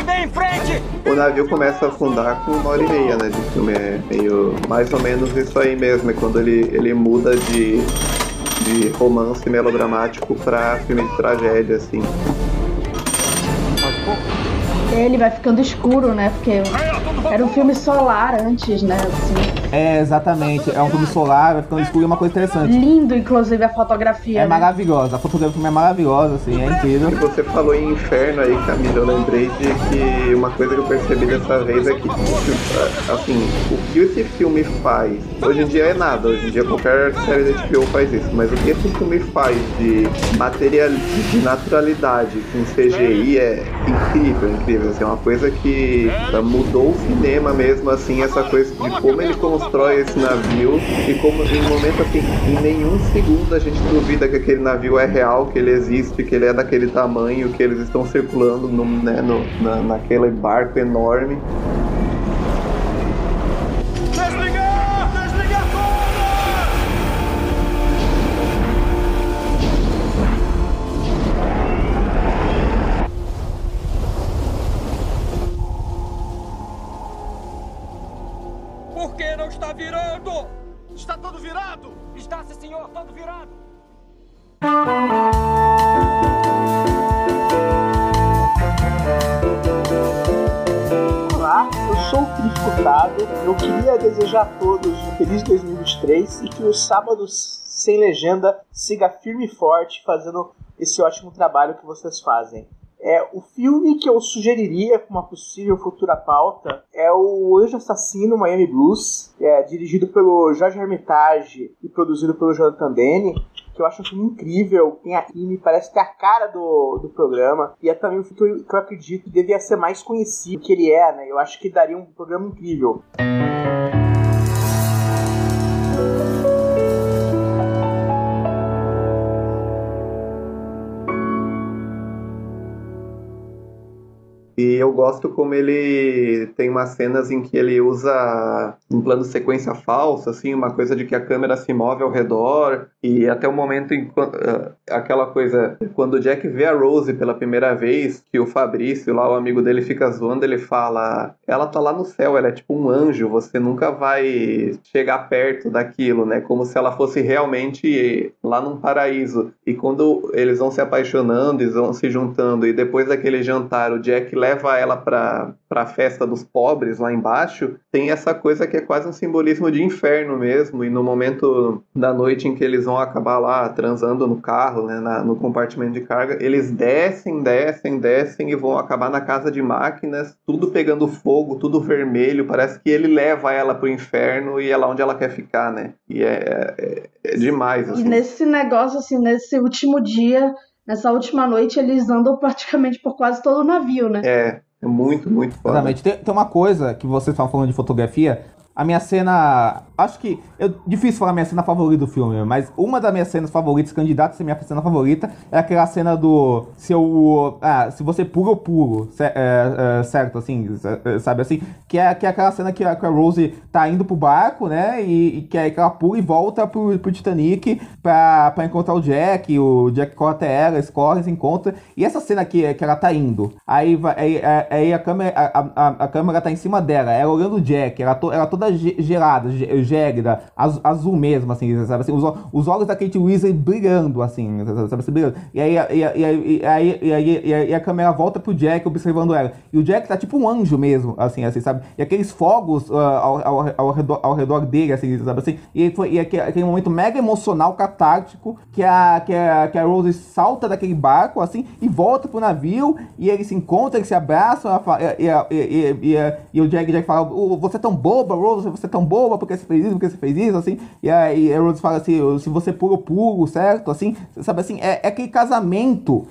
Vem em frente! O navio começa a afundar com uma hora e meia, né, de filme. É meio mais ou menos isso aí mesmo, é quando ele, ele muda de, de romance melodramático pra filme de tragédia, assim. Ele vai ficando escuro, né? Porque era um filme solar antes, né? Assim. É, exatamente. É um filme solar, vai ficando escuro e é uma coisa interessante. Lindo, inclusive, a fotografia. É né? maravilhosa. A fotografia do filme é maravilhosa, assim, é incrível. E você falou em inferno aí, Camila, eu lembrei de que uma coisa que eu percebi dessa vez é que, assim, o que esse filme faz, hoje em dia é nada, hoje em dia qualquer série da HBO faz isso, mas o que esse filme faz de material, de naturalidade com CGI é incrível, incrível, assim, é uma coisa que mudou o cinema mesmo, assim, essa coisa de como ele constrói esse navio e como em momento assim, em nenhum segundo a gente duvida que aquele navio é real, que ele existe, que ele é daquele tamanho, que eles estão circulando no, né, no, na, naquele barco enorme. Senhor, todo virado! Olá, eu sou o Cris Furtado. Eu queria desejar a todos um feliz 2023 e que o Sábado Sem Legenda siga firme e forte fazendo esse ótimo trabalho que vocês fazem. É, o filme que eu sugeriria como uma possível futura pauta é o Anjo Assassino Miami Blues, é, dirigido pelo Jorge Hermitage e produzido pelo Jonathan Demme. que eu acho um filme incrível, tem a me parece que é a cara do, do programa, e é também um filme que eu, que eu acredito devia ser mais conhecido que ele é, né? Eu acho que daria um programa incrível. E eu gosto como ele tem umas cenas em que ele usa um plano sequência falso, assim, uma coisa de que a câmera se move ao redor e até o momento em uh, aquela coisa quando o Jack vê a Rose pela primeira vez, que o Fabrício lá o amigo dele fica zoando, ele fala: "Ela tá lá no céu, ela é tipo um anjo, você nunca vai chegar perto daquilo, né? Como se ela fosse realmente lá num paraíso". E quando eles vão se apaixonando, eles vão se juntando e depois daquele jantar o Jack leva ela para a festa dos pobres lá embaixo, tem essa coisa que é quase um simbolismo de inferno mesmo. E no momento da noite em que eles vão acabar lá transando no carro, né, na, no compartimento de carga, eles descem, descem, descem e vão acabar na casa de máquinas, tudo pegando fogo, tudo vermelho. Parece que ele leva ela pro inferno e é lá onde ela quer ficar, né? E é, é, é demais. Assim. E nesse negócio, assim, nesse último dia nessa última noite eles andam praticamente por quase todo o navio, né? É, é muito, muito foda. Exatamente. Tem, tem uma coisa que vocês estavam falando de fotografia. A minha cena acho que. Eu, difícil falar minha cena favorita do filme, mas uma das minhas cenas favoritas, candidata a ser minha cena favorita, é aquela cena do. Se eu. Ah, se você pula, eu pulo. É, é, certo, assim, é, sabe assim? Que é, que é aquela cena que a, que a Rose tá indo pro barco, né? E, e que, é, que ela pula e volta pro, pro Titanic pra, pra encontrar o Jack. O Jack corre até ela, eles correm, se encontram. E essa cena aqui que ela tá indo. Aí, aí, aí a, câmera, a, a, a, câmera tá em cima dela, ela olhando o Jack, ela, to, ela toda gelada, gélida, azul mesmo, assim, sabe assim, os, os olhos da Kate Weasley brilhando, assim, sabe assim, brilhando. E aí, e, e, e, aí, e, aí, e, a câmera volta pro Jack observando ela. E o Jack tá tipo um anjo mesmo, assim, assim, sabe? E aqueles fogos uh, ao, ao, ao, redor, ao redor dele, assim, sabe assim? E, foi, e aquele, aquele momento mega emocional, catártico, que a, que, a, que a Rose salta daquele barco, assim, e volta pro navio, e eles se encontram, eles se abraçam, e, e, e, e, o Jack, Jack fala, você é tão boba, Rose, você é tão boba, porque você fez isso, porque você fez isso, assim, e aí Rose fala assim, se você pula, pulo, certo? Assim, sabe assim, é, é aquele casamento,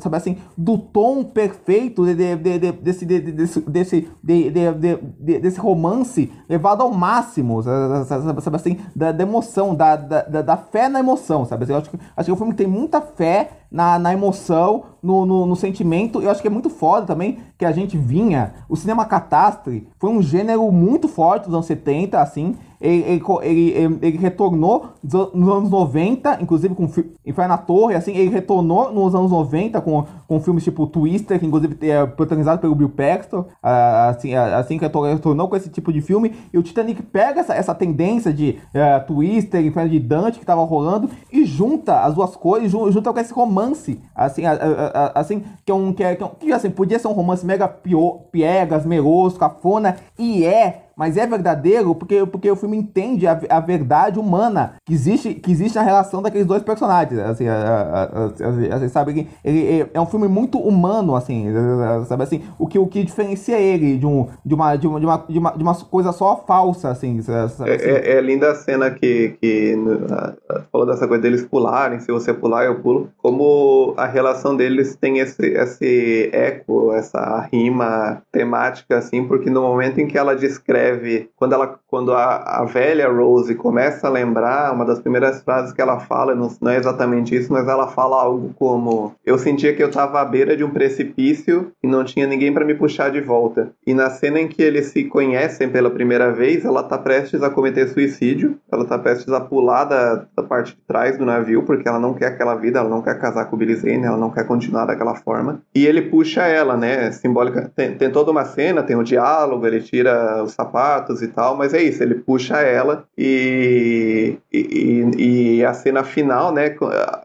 sabe assim, do tom perfeito de, de, de, desse, desse, desse, desse romance levado ao máximo, sabe assim, da, da emoção, da, da, da, fé na emoção, sabe? Assim, eu acho que, acho que o filme tem muita fé na, na emoção, no, no, no, sentimento. Eu acho que é muito foda também que a gente vinha. O cinema catástrofe foi um gênero muito forte dos anos 70, assim ele, ele, ele, ele retornou nos anos 90, inclusive com Inferno na Torre, assim, ele retornou nos anos 90 com, com filmes tipo Twister, que inclusive é protagonizado pelo Bill Paxton, assim, assim que retornou com esse tipo de filme, e o Titanic pega essa, essa tendência de uh, Twister, Inferno de Dante que tava rolando, e junta as duas coisas, junta com esse romance, assim, assim que é um, que, é, que, assim, podia ser um romance mega piegas, meroso, cafona, e é mas é verdadeiro porque, porque o filme entende a, a verdade humana que existe, que existe na relação daqueles dois personagens. Assim, assim sabe que ele, é um filme muito humano, assim, sabe assim, o que, o que diferencia ele de, um, de, uma, de, uma, de, uma, de, uma, de uma coisa só falsa, assim. Sabe, assim. É, é, linda a cena que, que falou dessa coisa deles pularem, se você pular eu pulo, como a relação deles tem esse, esse eco, essa rima temática, assim, porque no momento em que ela descreve quando, ela, quando a, a velha Rose começa a lembrar, uma das primeiras frases que ela fala, não, não é exatamente isso, mas ela fala algo como: Eu sentia que eu estava à beira de um precipício e não tinha ninguém para me puxar de volta. E na cena em que eles se conhecem pela primeira vez, ela está prestes a cometer suicídio, ela está prestes a pular da, da parte de trás do navio, porque ela não quer aquela vida, ela não quer casar com o Billy Zane, ela não quer continuar daquela forma. E ele puxa ela, né? Simbólica. Tem, tem toda uma cena, tem o um diálogo, ele tira o sapato sapatos e tal, mas é isso, ele puxa ela e, e, e a cena final, né,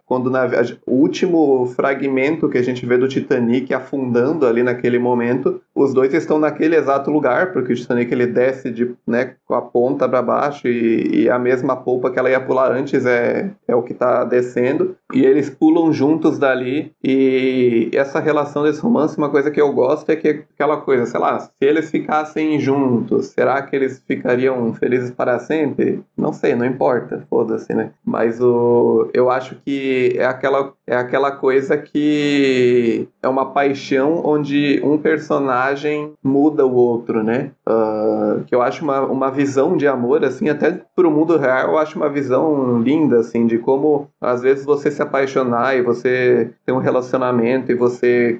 quando na, o último fragmento que a gente vê do Titanic afundando ali naquele momento, os dois estão naquele exato lugar, porque o Titanic ele desce de, né, com a ponta para baixo e, e, a mesma polpa que ela ia pular antes é, é o que está descendo. E eles pulam juntos dali. E essa relação desse romance, uma coisa que eu gosto é que aquela coisa, sei lá, se eles ficassem juntos, será que eles ficariam felizes para sempre? Não sei, não importa, foda-se, né? Mas o, eu acho que é aquela, é aquela coisa que é uma paixão onde um personagem muda o outro, né? Uh, que eu acho uma, uma visão de amor, assim, até pro mundo real, eu acho uma visão linda, assim, de como às vezes você se apaixonar e você ter um relacionamento e você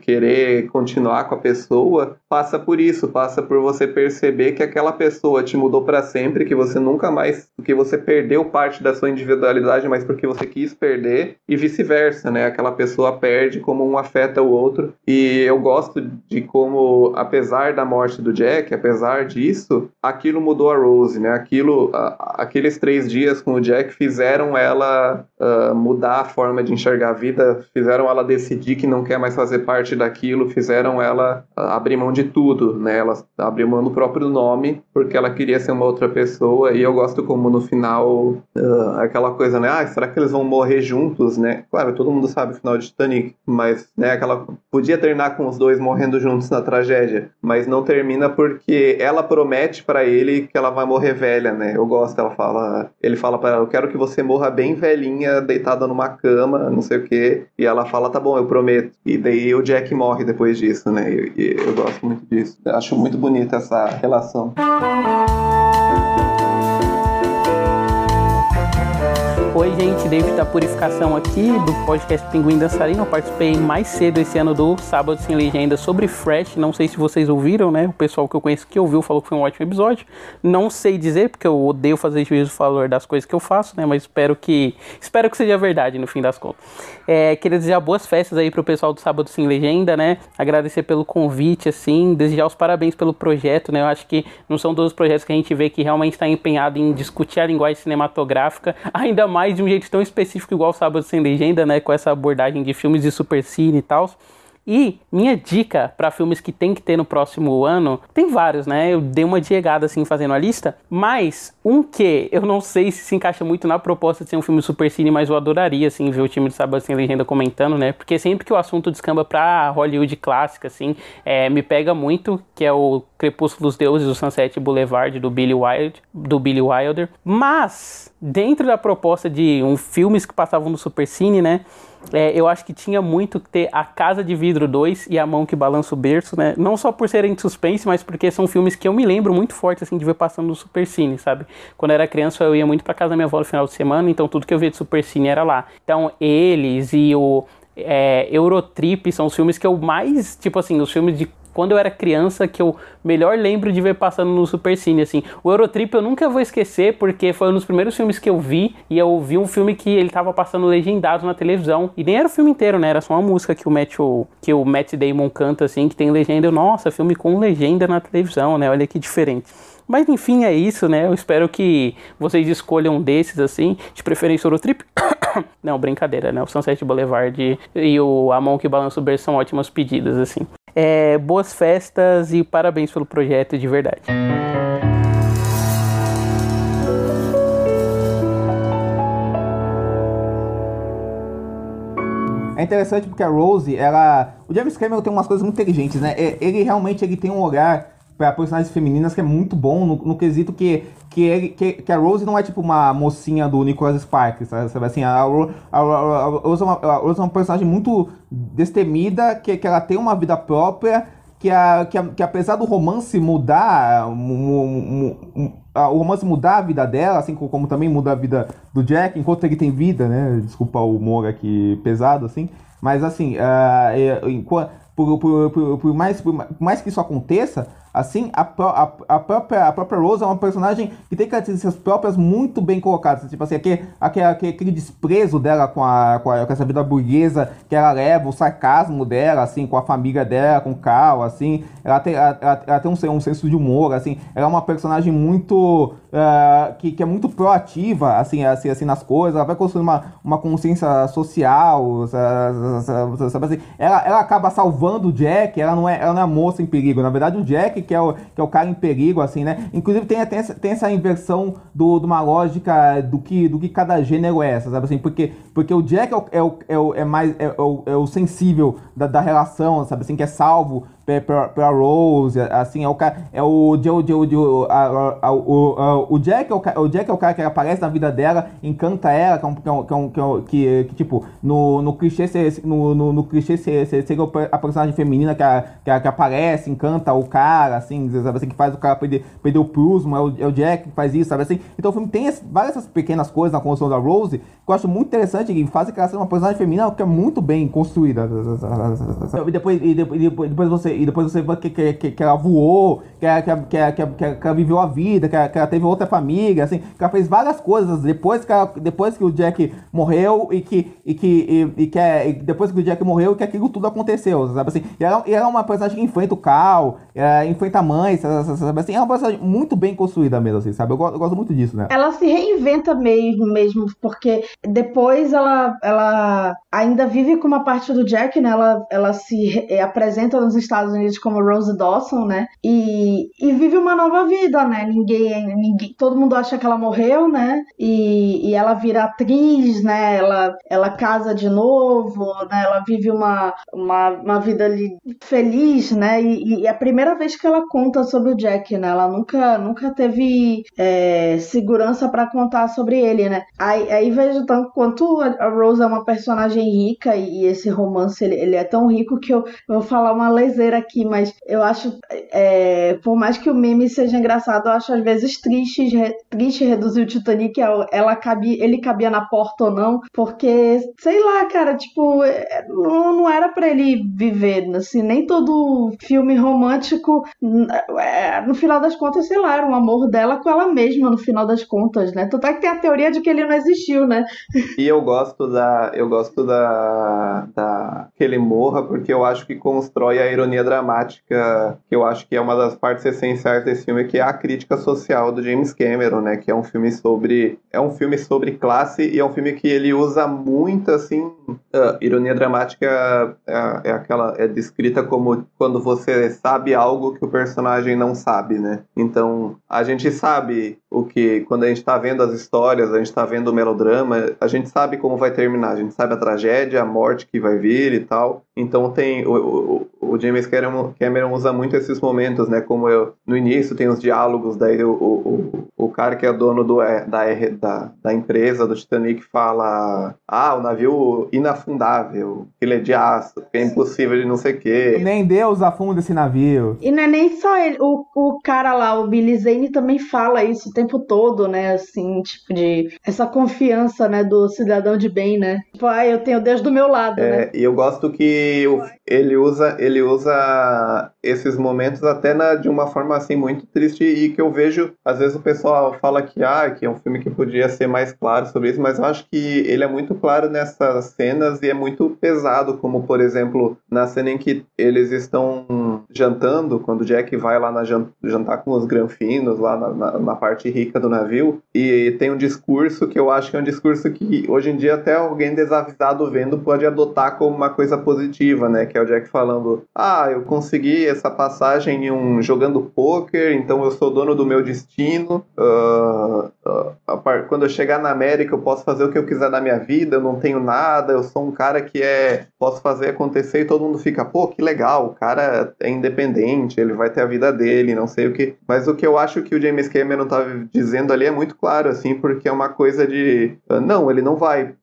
querer continuar com a pessoa, passa por isso, passa por você perceber que aquela pessoa te mudou para sempre, que você nunca mais, que você perdeu parte da sua individualidade, mas porque você quis perder, e vice-versa, né? Aquela pessoa perde como um afeta o outro. E eu gosto de como, apesar da morte do Jack, apesar disso, aquilo mudou a Rose, né? Aquilo, a, aqueles três dias com o Jack fizeram ela uh, mudar a forma de enxergar a vida, fizeram ela decidir que não quer mais fazer parte daquilo, fizeram ela uh, abrir mão de tudo, né? Ela abriu mão do próprio nome porque ela queria ser uma outra pessoa. E eu gosto como no final uh, aquela coisa, né? Ah, será que eles vão morrer juntos, né? Claro, todo mundo sabe o final de Titanic, mas né? Aquela podia terminar com os dois morrendo juntos na tragédia, mas não termina porque ela promete para ele que ela vai morrer velha, né? Eu gosto, ela fala, ele fala para ela, eu quero que você morra bem velhinha, deitada numa cama, não sei o quê. E ela fala, tá bom, eu prometo. E daí o Jack morre depois disso, né? E, e eu gosto muito disso. Eu acho muito bonita essa relação. Oi, gente, David da Purificação aqui do podcast Pinguim Dançarino. Eu participei mais cedo esse ano do Sábado Sem Legenda sobre Fresh. Não sei se vocês ouviram, né? O pessoal que eu conheço que ouviu falou que foi um ótimo episódio. Não sei dizer, porque eu odeio fazer juízo valor das coisas que eu faço, né? Mas espero que espero que seja verdade no fim das contas. É, queria desejar boas festas aí pro pessoal do Sábado Sem Legenda, né? Agradecer pelo convite, assim, desejar os parabéns pelo projeto, né? Eu acho que não são todos os projetos que a gente vê que realmente está empenhado em discutir a linguagem cinematográfica, ainda mais de um jeito tão específico igual Sábado Sem Legenda, né? Com essa abordagem de filmes de super cine e tal. E minha dica para filmes que tem que ter no próximo ano, tem vários, né? Eu dei uma diegada assim fazendo a lista, mas um que eu não sei se se encaixa muito na proposta de ser um filme super cine, mas eu adoraria assim ver o time de Sem Legenda comentando, né? Porque sempre que o assunto descamba pra Hollywood clássica assim, é, me pega muito, que é o Crepúsculo dos Deuses, o Sunset Boulevard do Billy Wilder, do Billy Wilder. Mas dentro da proposta de um filmes que passavam no super cine, né? É, eu acho que tinha muito que ter A Casa de Vidro 2 e A Mão que Balança o Berço, né? Não só por serem de suspense, mas porque são filmes que eu me lembro muito forte, assim, de ver passando no Supercine, sabe? Quando eu era criança, eu ia muito pra casa da minha avó no final de semana, então tudo que eu via de Supercine era lá. Então, eles e o é, Eurotrip são os filmes que eu mais, tipo assim, os filmes de quando eu era criança que eu melhor lembro de ver passando no Supercine, assim. O Eurotrip eu nunca vou esquecer porque foi um dos primeiros filmes que eu vi e eu vi um filme que ele tava passando legendado na televisão e nem era o filme inteiro, né? Era só uma música que o Matt, que o Matt Damon canta, assim, que tem legenda. Eu, Nossa, filme com legenda na televisão, né? Olha que diferente. Mas enfim, é isso, né? Eu espero que vocês escolham um desses, assim, de preferência Eurotrip. Não, brincadeira, né? O Sunset Boulevard e o A Mão que Balança o Berço são ótimas pedidas, assim. É, boas festas e parabéns pelo projeto de verdade. É interessante porque a Rose, ela. O James Cameron tem umas coisas muito inteligentes, né? É, ele realmente ele tem um olhar para personagens femininas que é muito bom no, no quesito que que, ele, que, que, a Rose não é tipo uma mocinha do Nicholas Sparks, sabe? Assim, a, a, a, a, Rose é uma, a Rose é uma personagem muito destemida, que, que ela tem uma vida própria, que, a, que, a, que apesar do romance mudar, o romance mudar a vida dela, assim como também muda a vida do Jack, enquanto ele tem vida, né? Desculpa o humor aqui pesado, assim. Mas assim, uh, por, por, por, por, mais, por mais que isso aconteça, assim, a, a, a, própria, a própria Rose é uma personagem que tem características próprias muito bem colocadas. Tipo assim, aquele, aquele, aquele desprezo dela com, a, com, a, com essa vida burguesa que ela leva, o sarcasmo dela, assim, com a família dela, com o Carl, assim. Ela tem, ela, ela tem um, um senso de humor, assim. Ela é uma personagem muito... Uh, que, que é muito proativa, assim, assim, assim, nas coisas. Ela vai construir uma, uma consciência social, sabe assim? Ela, ela acaba salvando o Jack, ela não, é, ela não é moça em perigo. Na verdade, o Jack que é o, que é o cara em perigo, assim, né? Inclusive tem, tem, essa, tem essa inversão do, de uma lógica do que, do que cada gênero é, sabe assim? Porque, porque o Jack é, o, é, o, é, o, é mais é, o, é o sensível da, da relação, sabe assim? Que é salvo pra, Rose, assim, é o cara, é o, o, o, a, a, o, o Jack é o, o Jack é o cara que aparece na vida dela, encanta ela, que é um, que, é um, que, é um, que, que, tipo, no, no clichê, no, no, no clichê seria a personagem feminina que, a, que, que, aparece, encanta o cara, assim, sabe assim, que faz o cara perder, perder o prumo, é o, é o Jack que faz isso, sabe assim, então o filme tem esse, várias essas pequenas coisas na construção da Rose, que eu acho muito interessante, que fazem que ela seja uma personagem feminina que é muito bem construída, e depois, e depois, depois você e depois você vê que, que, que, que ela voou, que que, que, que, que, ela viveu a vida, que que ela teve outra família, assim, que ela fez várias coisas depois que, ela, depois que o Jack morreu e que, e que, e, e que é, depois que o Jack morreu e que aquilo tudo aconteceu, sabe assim? E ela, e ela é uma personagem que enfrenta o Cal, é, enfrenta a mãe, sabe assim? É uma personagem muito bem construída mesmo, assim, sabe? Eu, eu gosto muito disso, né? Ela se reinventa mesmo, mesmo porque depois ela, ela ainda vive com uma parte do Jack, né? Ela, ela se apresenta nos Estados Unidos como Rose Dawson, né? E, e vive uma nova vida, né? Ninguém, ninguém, todo mundo acha que ela morreu, né? E, e ela vira atriz, né? Ela, ela casa de novo, né? Ela vive uma, uma, uma vida ali feliz, né? E, e é a primeira vez que ela conta sobre o Jack, né? Ela nunca, nunca teve é, segurança para contar sobre ele, né? Aí, aí vejo tanto quanto a Rose é uma personagem rica e, e esse romance ele, ele, é tão rico que eu, eu vou falar uma leseira aqui, mas eu acho, é, por mais que o meme seja engraçado, eu acho às vezes triste, triste reduzir o Titanic, ela cabia, ele cabia na porta ou não, porque, sei lá, cara, tipo, é, não, não era para ele viver, assim, nem todo filme romântico, é, no final das contas, sei lá, era um amor dela com ela mesma, no final das contas, né? Tu tá que tem a teoria de que ele não existiu, né? E eu gosto da, eu gosto da, da que ele morra, porque eu acho que constrói a ironia dramática, que eu acho que é uma das partes essenciais desse filme, que é a crítica social do James Cameron, né? Que é um filme sobre é um filme sobre classe e é um filme que ele usa muito assim, uh, ironia dramática é, é, aquela é descrita como quando você sabe algo que o personagem não sabe, né? Então a gente sabe o que quando a gente está vendo as histórias, a gente está vendo o melodrama, a gente sabe como vai terminar, a gente sabe a tragédia, a morte que vai vir e tal. Então tem o, o, o James Cameron, Cameron usa muito esses momentos, né? Como eu, no início tem os diálogos, daí o, o, o cara que é dono do, é, da, da, da empresa do Titanic fala: Ah, o navio inafundável, ele é de aço, que é impossível de não sei o quê. Nem Deus afunda esse navio. E não é nem só ele, o, o cara lá, o Billy Zane também fala isso o tempo todo, né? Assim, tipo, de essa confiança, né, do cidadão de bem, né? Tipo, ah, eu tenho Deus do meu lado, é, né? E eu gosto que ele usa, ele usa esses momentos até na, de uma forma assim muito triste e que eu vejo, às vezes o pessoal fala que ah, que é um filme que podia ser mais claro sobre isso, mas eu acho que ele é muito claro nessas cenas e é muito pesado, como por exemplo, na cena em que eles estão jantando, quando Jack vai lá na jantar com os granfinos, lá na, na, na parte rica do navio, e tem um discurso que eu acho que é um discurso que hoje em dia até alguém desavisado vendo pode adotar como uma coisa positiva, né? É o Jack falando: Ah, eu consegui essa passagem em um jogando poker, então eu sou dono do meu destino. Uh, uh, quando eu chegar na América eu posso fazer o que eu quiser na minha vida, eu não tenho nada, eu sou um cara que é posso fazer acontecer e todo mundo fica, pô, que legal, o cara é independente, ele vai ter a vida dele, não sei o que. Mas o que eu acho que o James Cameron tá dizendo ali é muito claro, assim, porque é uma coisa de, ah, não, ele não vai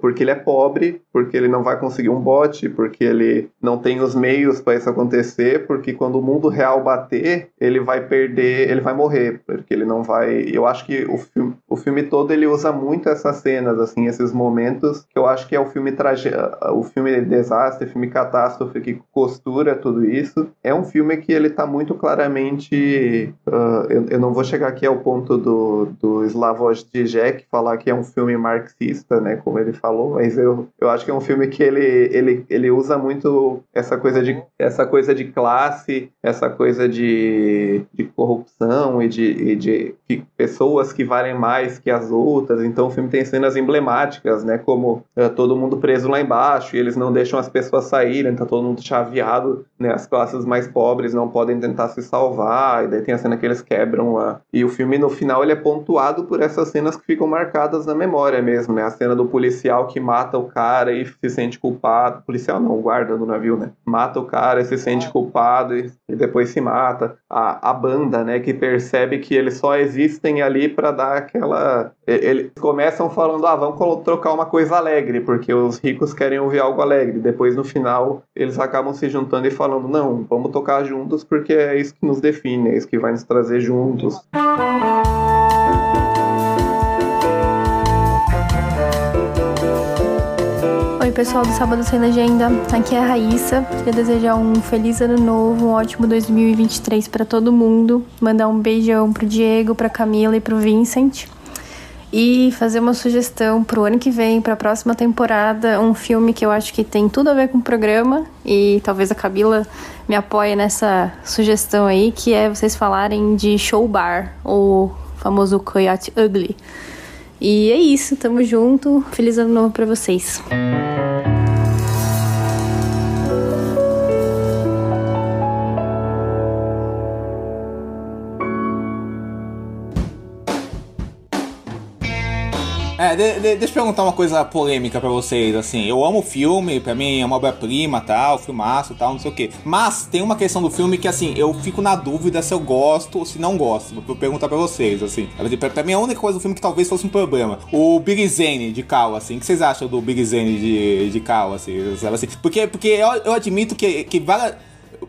porque ele é pobre, porque ele não vai conseguir um bote, porque ele não tem os meios para isso acontecer, porque quando o mundo real bater, ele vai perder, ele vai morrer, porque ele não vai. Eu acho que o filme, o filme todo ele usa muito essas cenas, assim, esses momentos que eu acho que é o filme trage... o filme desastre, filme catástrofe que costura tudo isso. É um filme que ele tá muito claramente. Uh, eu, eu, não vou chegar aqui ao ponto do, do Slavoj Žižek falar que é um filme marxista, né, como ele falou, mas eu, eu acho que é um filme que ele, ele, ele usa muito essa coisa de, essa coisa de classe, essa coisa de, de corrupção e de, e de pessoas que valem mais que as outras. Então o filme tem cenas emblemáticas, né, como uh, todo mundo preso lá embaixo e eles não deixam as pessoas saírem, tá todo mundo chaveado, né, as classes mais pobres não podem tentar se salvar, e daí tem a cena que eles quebram lá. E o filme no final ele é pontuado por essas cenas que ficam marcadas na memória mesmo, né? A cena do policial que mata o cara e se sente culpado. Policial não, guarda do navio, né? Mata o cara e se sente culpado e, e depois se mata. A, a banda, né, que percebe que eles só existem ali para dar aquela. Eles começam falando, ah, vamos trocar uma coisa alegre, porque os ricos querem ouvir algo alegre. Depois, no final, eles acabam se juntando e falando, não, vamos tocar juntos porque é isso que nos define, é isso que vai nos trazer juntos. Pessoal do Sábado Sem Legenda. Aqui é a Raíssa. Queria desejar um feliz ano novo, um ótimo 2023 para todo mundo. Mandar um beijão pro Diego, pra Camila e pro Vincent. E fazer uma sugestão pro ano que vem, pra próxima temporada, um filme que eu acho que tem tudo a ver com o programa. E talvez a Camila me apoie nessa sugestão aí, que é vocês falarem de Show Bar, o famoso Coyote Ugly. E é isso, tamo junto. Feliz ano novo pra vocês. É, de, de, deixa eu perguntar uma coisa polêmica pra vocês, assim, eu amo o filme, pra mim é uma obra-prima, tal, filmaço, tal, não sei o quê. Mas tem uma questão do filme que, assim, eu fico na dúvida se eu gosto ou se não gosto. Vou perguntar pra vocês, assim. Pra, mim é a única coisa do filme que talvez fosse um problema. O Big Zane de Cal, assim, o que vocês acham do Big Zane de, de Cal, assim, assim? Porque, porque eu, eu admito que, que várias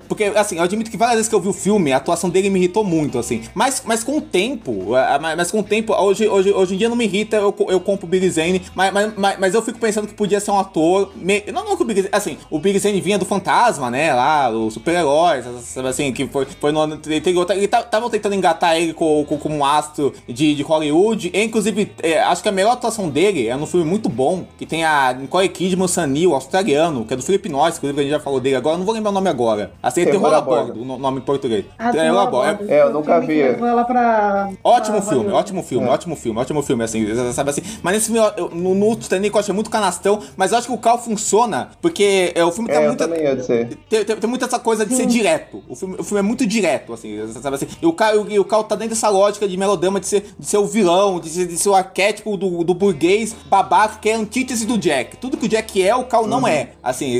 porque, assim, eu admito que várias vezes que eu vi o filme, a atuação dele me irritou muito, assim. Mas, mas com o tempo, mas com o tempo, hoje, hoje, hoje em dia não me irrita, eu, eu compro o Big Zane, mas, mas, mas eu fico pensando que podia ser um ator. Me... Não, não que o Big Zane, assim, o Big Zane vinha do Fantasma, né? Lá, o super-herói, assim, que foi, foi no ano. Ele estavam tentando engatar ele como, como um astro de, de Hollywood. E, inclusive, é, acho que a melhor atuação dele é num filme muito bom, que tem a Nicole Kidman, Sanil, australiano, que é do Felipe Noyce, inclusive a gente já falou dele agora, não vou lembrar o nome agora. Assim, Terror a Bordo, o nome em português. Ah, Terror a Bordo. É, eu nunca vi. Ela pra, ótimo pra filme, ótimo filme, é. ótimo filme, ótimo filme, assim, sabe assim. Mas nesse filme, eu, no, no Titanic eu achei muito canastrão, mas eu acho que o Cal funciona, porque é, o filme tem é, muita... Tem, tem, tem, muita essa coisa de ser direto. O filme, o filme é muito direto, assim, sabe assim. E o Cal, e o Cal tá dentro dessa lógica de melodrama, de ser, de ser o vilão, de ser, de ser o arquétipo do, do burguês babaca, que é a antítese do Jack. Tudo que o Jack é, o Cal uhum. não é. Assim,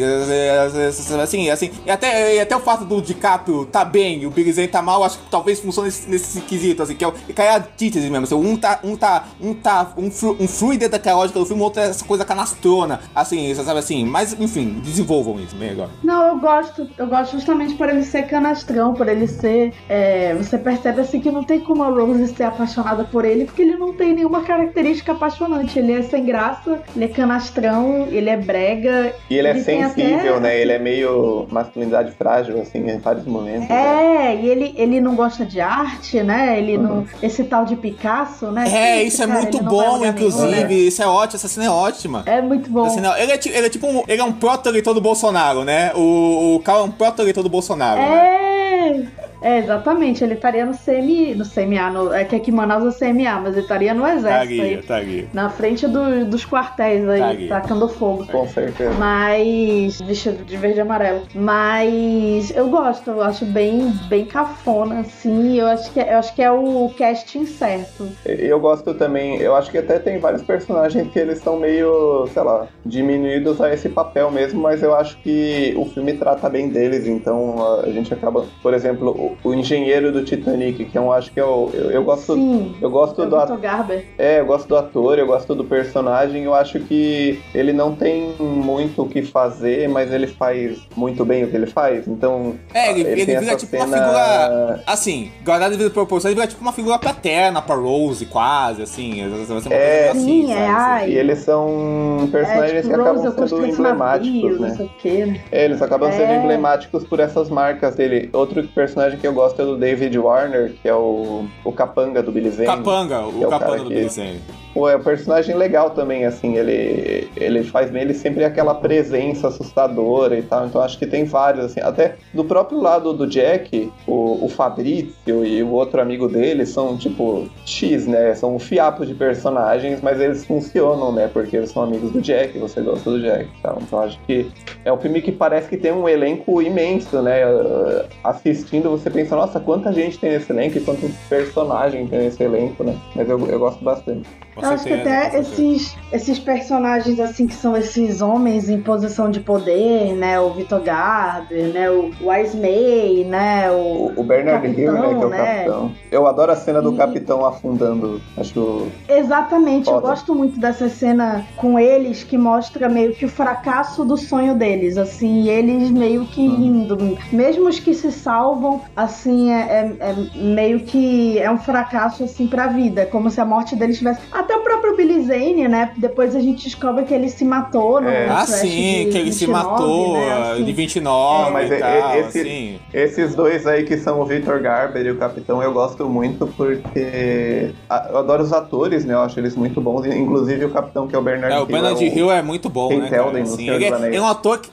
assim, assim, e até, e até o fato do DiCaprio tá bem e o Big Zane tá mal, acho que talvez funcione nesse, nesse quesito, assim, que é, que é a antítese mesmo. Assim, um tá, um tá, um tá, um, flu, um flui dentro daquela lógica do filme, o outro é essa coisa canastrona, assim, você sabe assim. Mas, enfim, desenvolvam isso bem agora. Não, eu gosto, eu gosto justamente por ele ser canastrão, por ele ser. É, você percebe assim que não tem como a Rose ser apaixonada por ele, porque ele não tem nenhuma característica apaixonante. Ele é sem graça, ele é canastrão, ele é brega. E ele, é ele é sensível, até... né? Ele é meio masculinidade frágil, assim, em vários momentos. É, né? e ele, ele não gosta de arte, né? Ele uhum. não. Esse tal de Picasso, né? É, isso é cara, muito bom, inclusive. Nenhum, né? Isso é ótimo, essa cena é ótima. É muito bom. Cena, ele, é, ele é tipo um, ele é um proto-eleitor do Bolsonaro, né? O, o Carl é um proto-eleitor do Bolsonaro. É! Né? É, exatamente. Ele estaria no CMI, no CMA, no, é que aqui em Manaus é CMA, mas ele estaria no exército. Taria, aí, taria. Na frente do, dos quartéis aí, taria. tacando fogo. Com certeza. Mas. Vestido de verde e amarelo. Mas eu gosto, eu acho bem, bem cafona, assim. Eu acho que, é, eu acho que é o casting certo. Eu gosto também, eu acho que até tem vários personagens que eles são meio, sei lá, diminuídos a esse papel mesmo, mas eu acho que o filme trata bem deles, então a gente acaba, por exemplo, o engenheiro do Titanic, que eu acho que é o. Eu, eu gosto. Sim, eu gosto é do ator. Garber. É, eu gosto do ator, eu gosto do personagem. Eu acho que ele não tem muito o que fazer, mas ele faz muito bem o que ele faz. Então. É, ele, ele, tem vira essa tipo uma cena- figura. Assim, guardado devido proporção, ele vira tipo uma figura paterna pra Rose, quase, assim. Uma É, assim, Sim, é, ai. E eles são personagens é, tipo, que Rose, acabam eu sendo emblemáticos, navio, né? não sei o quê. né? É, eles acabam sendo É. emblemáticos por essas marcas dele. Outro personagem que eu gosto é do David Warner, que é o, o capanga do Billy Zane. Capanga, o é capanga cara do que- Billy Zane. Pô, é um personagem legal também, assim, ele, ele faz nele sempre aquela presença assustadora e tal, então acho que tem vários, assim, até do próprio lado do Jack, o, o Fabrício e o outro amigo dele são, tipo, X, né, são um fiapo de personagens, mas eles funcionam, né, porque eles são amigos do Jack, você gosta do Jack e tal, então acho que é um filme que parece que tem um elenco imenso, né, assistindo você pensa, nossa, quanta gente tem nesse elenco e quanto personagem tem nesse elenco, né, mas eu, eu gosto bastante. Eu acho que até esses, esses personagens, assim, que são esses homens em posição de poder, né? O Vitor Garber, né? O Wise May, né? O, O Bernard Capitão, Hill, né, que é o né? capitão. Eu adoro a cena do capitão afundando. Acho. Exatamente, eu Foda. gosto muito dessa cena com eles que mostra meio que o fracasso do sonho deles, assim, e eles meio que indo. Mesmo os que se salvam, assim, é, é- é meio que é um fracasso assim pra vida, como se a morte deles tivesse. Até o próprio Billy Zane, né? Depois a gente descobre que ele se matou no Ah, Flash sim, de que ele se 29, matou né, ah, assim. de 29 Mas e é- tal, esse- assim. Esses dois aí que são o Victor Garber e o Capitão, eu gosto muito porque a- eu adoro os atores, né? Eu acho eles muito bons. Inclusive o Capitão, que é o Bernard É, Hill. o Bernard Hill é muito bom, Ken né? Telden no Assim, ele, é, ele é um ator que.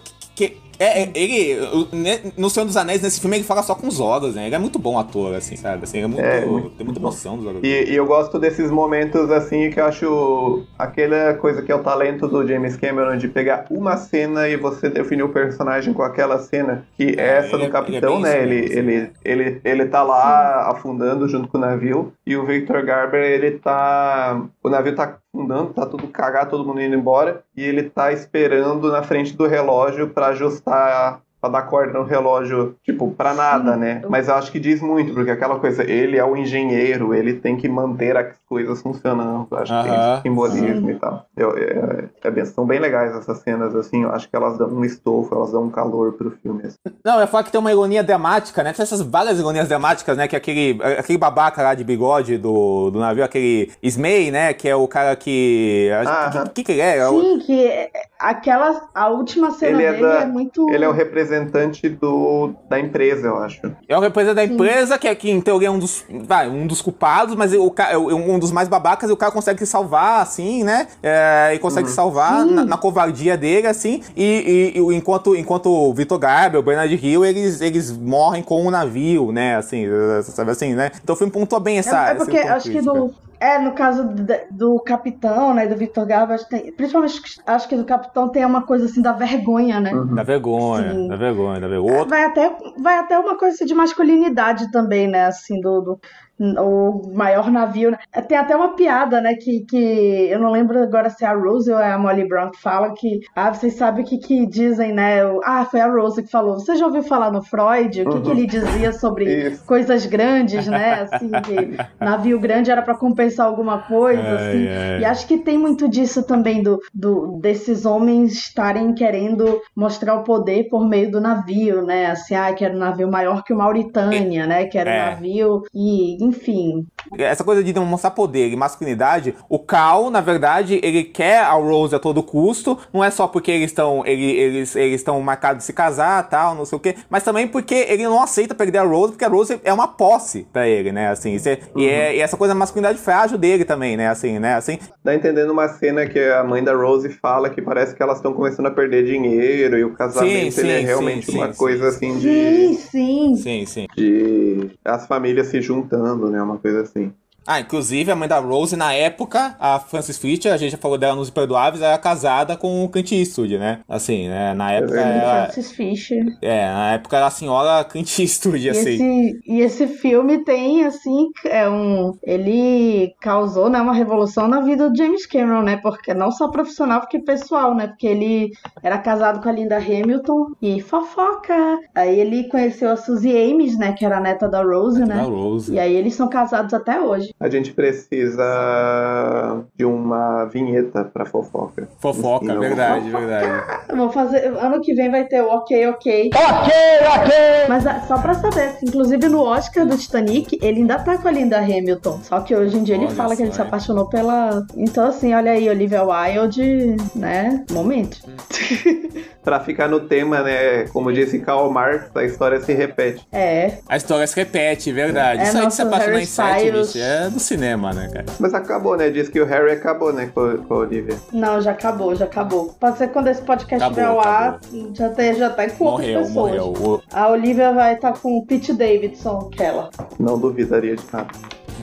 É, é- ele, né, no Senhor dos Anéis, nesse filme, ele fala só com os olhos, né? Ele é muito bom ator, assim, sabe? Assim, ele é muito, É, muito tem muita emoção dos olhos. E, e eu gosto desses momentos assim que eu acho aquela coisa que é o talento do James Cameron de pegar uma cena e você definir o personagem com aquela cena, que é essa ele do é- capitão, ele é né? isso Ele, ele, ele, ele tá lá afundando junto com o navio e o Victor Garber, ele tá. O navio tá afundando, tá tudo cagado, todo mundo indo embora, e ele tá esperando na frente do relógio pra ajustar. Pra dar corda no relógio, tipo, pra nada, né? Mas eu acho que diz muito, porque aquela coisa, ele é o engenheiro, ele tem que manter as coisas funcionando. Eu acho que tem simbolismo Sim. e tal. Eu, é, é bem- são bem legais essas cenas, assim, eu acho que elas dão um estofo, elas dão um calor pro filme. assim. Não, eu ia falar que tem uma ironia dramática, né? Tem essas várias ironias dramáticas, né? Que aquele, aquele babaca lá de bigode do, do navio, aquele Smay, né? Que é o cara que. O que, que ele é? É Sim, que é- aquela. A última cena Ele é, dele da- é muito. ele é o representante do, da empresa, eu acho. É o representante da empresa, que, é, que em teoria é um dos, vai, um dos culpados, mas o, é um dos mais babacas e o cara consegue se salvar, assim, né? É, e consegue Uhum. se salvar na, na covardia dele, assim. E, e- e enquanto, enquanto o Vitor Garber, o Bernard Hill, eles, eles morrem com o navio, né? Assim, sabe assim, né? Então o filme pontua bem essa. É, é porque acho que do. É, no caso do, do capitão, né, do Victor Garber, acho que tem- principalmente acho que do capitão tem uma coisa assim da vergonha, né? Da vergonha, Sim. da vergonha, da vergonha. Outro- Vai até, vai até uma coisa assim de masculinidade também, né? Assim, do, do o maior navio. né? Tem até uma piada, né? Que, que eu não lembro agora se é a Rose ou é a Molly Brown que fala que. Ah, vocês sabem o que, que dizem, né? Ah, foi a Rose que falou. Você já ouviu falar no Freud? O que, que Uhum. ele dizia sobre Isso. coisas grandes, né? Assim, que navio grande era pra compensar alguma coisa, Ai, assim. ai. E acho que tem muito disso também, do, do desses homens estarem querendo mostrar o poder por meio do navio, né? Assim, ah, que era um navio maior que o Mauritânia, né? Que era um É. navio. E, enfim. Essa coisa de demonstrar poder e masculinidade, o Cal, na verdade, ele quer a Rose a todo custo, não é só porque eles estão ele, eles eles estão marcados de se casar, tal, não sei o quê, mas também porque ele não aceita perder a Rose, porque a Rose é uma posse pra ele, né, assim, isso é- e, é- e essa coisa da masculinidade frágil dele também, né, assim, né, assim. Dá entendendo uma cena que a mãe da Rose fala que parece que elas estão começando a perder dinheiro e o casamento Sim, ele é sim, realmente sim, uma sim, coisa assim de, Sim, sim. Sim, sim. de as famílias se juntando, né? Uma coisa assim. Ah, inclusive a mãe da Rose, na época, a Frances Fischer, a gente já falou dela nos Imperdoáveis, era casada com o Clint Eastwood, né? Assim, né? Na época ela... Francis Fisher. É, na época era a senhora Clint Eastwood, E assim. esse, e esse filme tem, assim, é um. Ele causou né, uma revolução na vida do James Cameron, né? Porque não só profissional, porque pessoal, né? Porque ele era casado com a Linda Hamilton e fofoca. Aí ele conheceu a Suzy Ames, né? Que era a neta da Rose, né? Da Rose. E aí eles são casados até hoje. A gente precisa de uma vinheta pra fofoca. Fofoca, Não. verdade, verdade. Vou fazer. Ano que vem vai ter o Ok, ok. Ok, ok! Mas ah, só pra saber, assim, inclusive no Oscar do Titanic, ele ainda tá com a Linda Hamilton. Só que hoje em dia ele Olha fala que ele só, se apaixonou pela. Então, assim, olha aí, Olivia Wilde, né? Momento. Pra ficar no tema, né? Como disse Karl Marx, a história se repete. É. A história se repete, verdade. É Isso aí de se apaixonar em sete, bicho, é do cinema, né, cara? Mas acabou, né? Diz que o Harry acabou, né? Com, com a Olivia. Não, já acabou, já acabou. Pode ser que quando esse podcast Acabou, estiver ao ar, já, tem, já tá com outras Morreu, pessoas. morreu. O- A Olivia vai estar com o Pete Davidson, aquela. Não duvidaria de nada.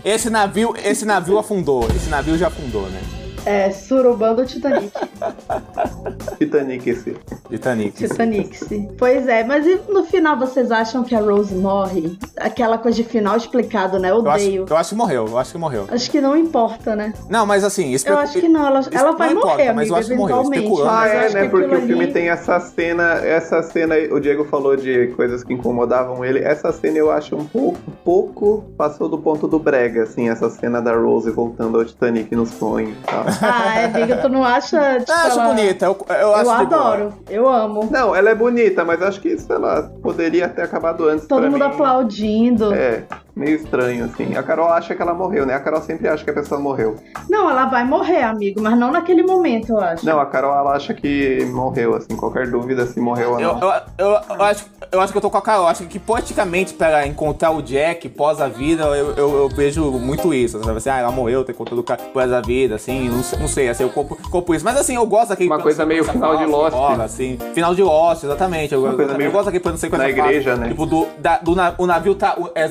Esse navio, esse navio afundou. Esse navio já afundou, né? É, Surubando Titanic. Titanic esse. Titanic. Titanic, sim. Pois é, mas e no final vocês acham que a Rose morre? Aquela coisa de final explicado, né? Eu Eu acho, odeio. eu acho que morreu, eu acho que morreu. Acho que não importa, né? Não, mas assim, espe- Eu acho que não, ela, ela vai importa, morrer, mas eu amiga, acho que morreu. Ah, Mas eu é, né? que Porque o filme ali- tem essa cena, essa cena, o Diego falou de coisas que incomodavam ele. Essa cena eu acho um pouco, um pouco passou do ponto do brega, assim, essa cena da Rose voltando ao Titanic no sonho e tal. Ah, amiga, tu não acha? Tipo, Eu acho ela- bonita, eu, eu Eu, acho adoro, eu amo. Não, ela é bonita, mas acho que, sei lá, poderia ter acabado antes. Todo pra mundo mim. aplaudindo. É, meio estranho, assim. A Carol acha que ela morreu, né? A Carol sempre acha que a pessoa morreu. Não, ela vai morrer, amigo, mas não naquele momento, eu acho. Não, a Carol ela acha que morreu, assim, qualquer dúvida se morreu ou Eu, não. eu, eu, eu acho, eu acho que eu tô com a Carol. Acho que poeticamente, pra encontrar o Jack pós a vida, eu, eu, eu vejo muito isso. Sabe assim, ah, ela morreu, tem encontrado o cara pós a vida, assim, não, sei- não sei, assim, eu compro, compro isso. Mas assim, eu gosto daquele. Uma coisa meio final de Lost. Rola, assim, final de Lost, exatamente. Eu, Uma coisa eu, meio eu gosto daquele plano de sequência na igreja, né? Tipo, do, da, do na- o navio tá. o- é,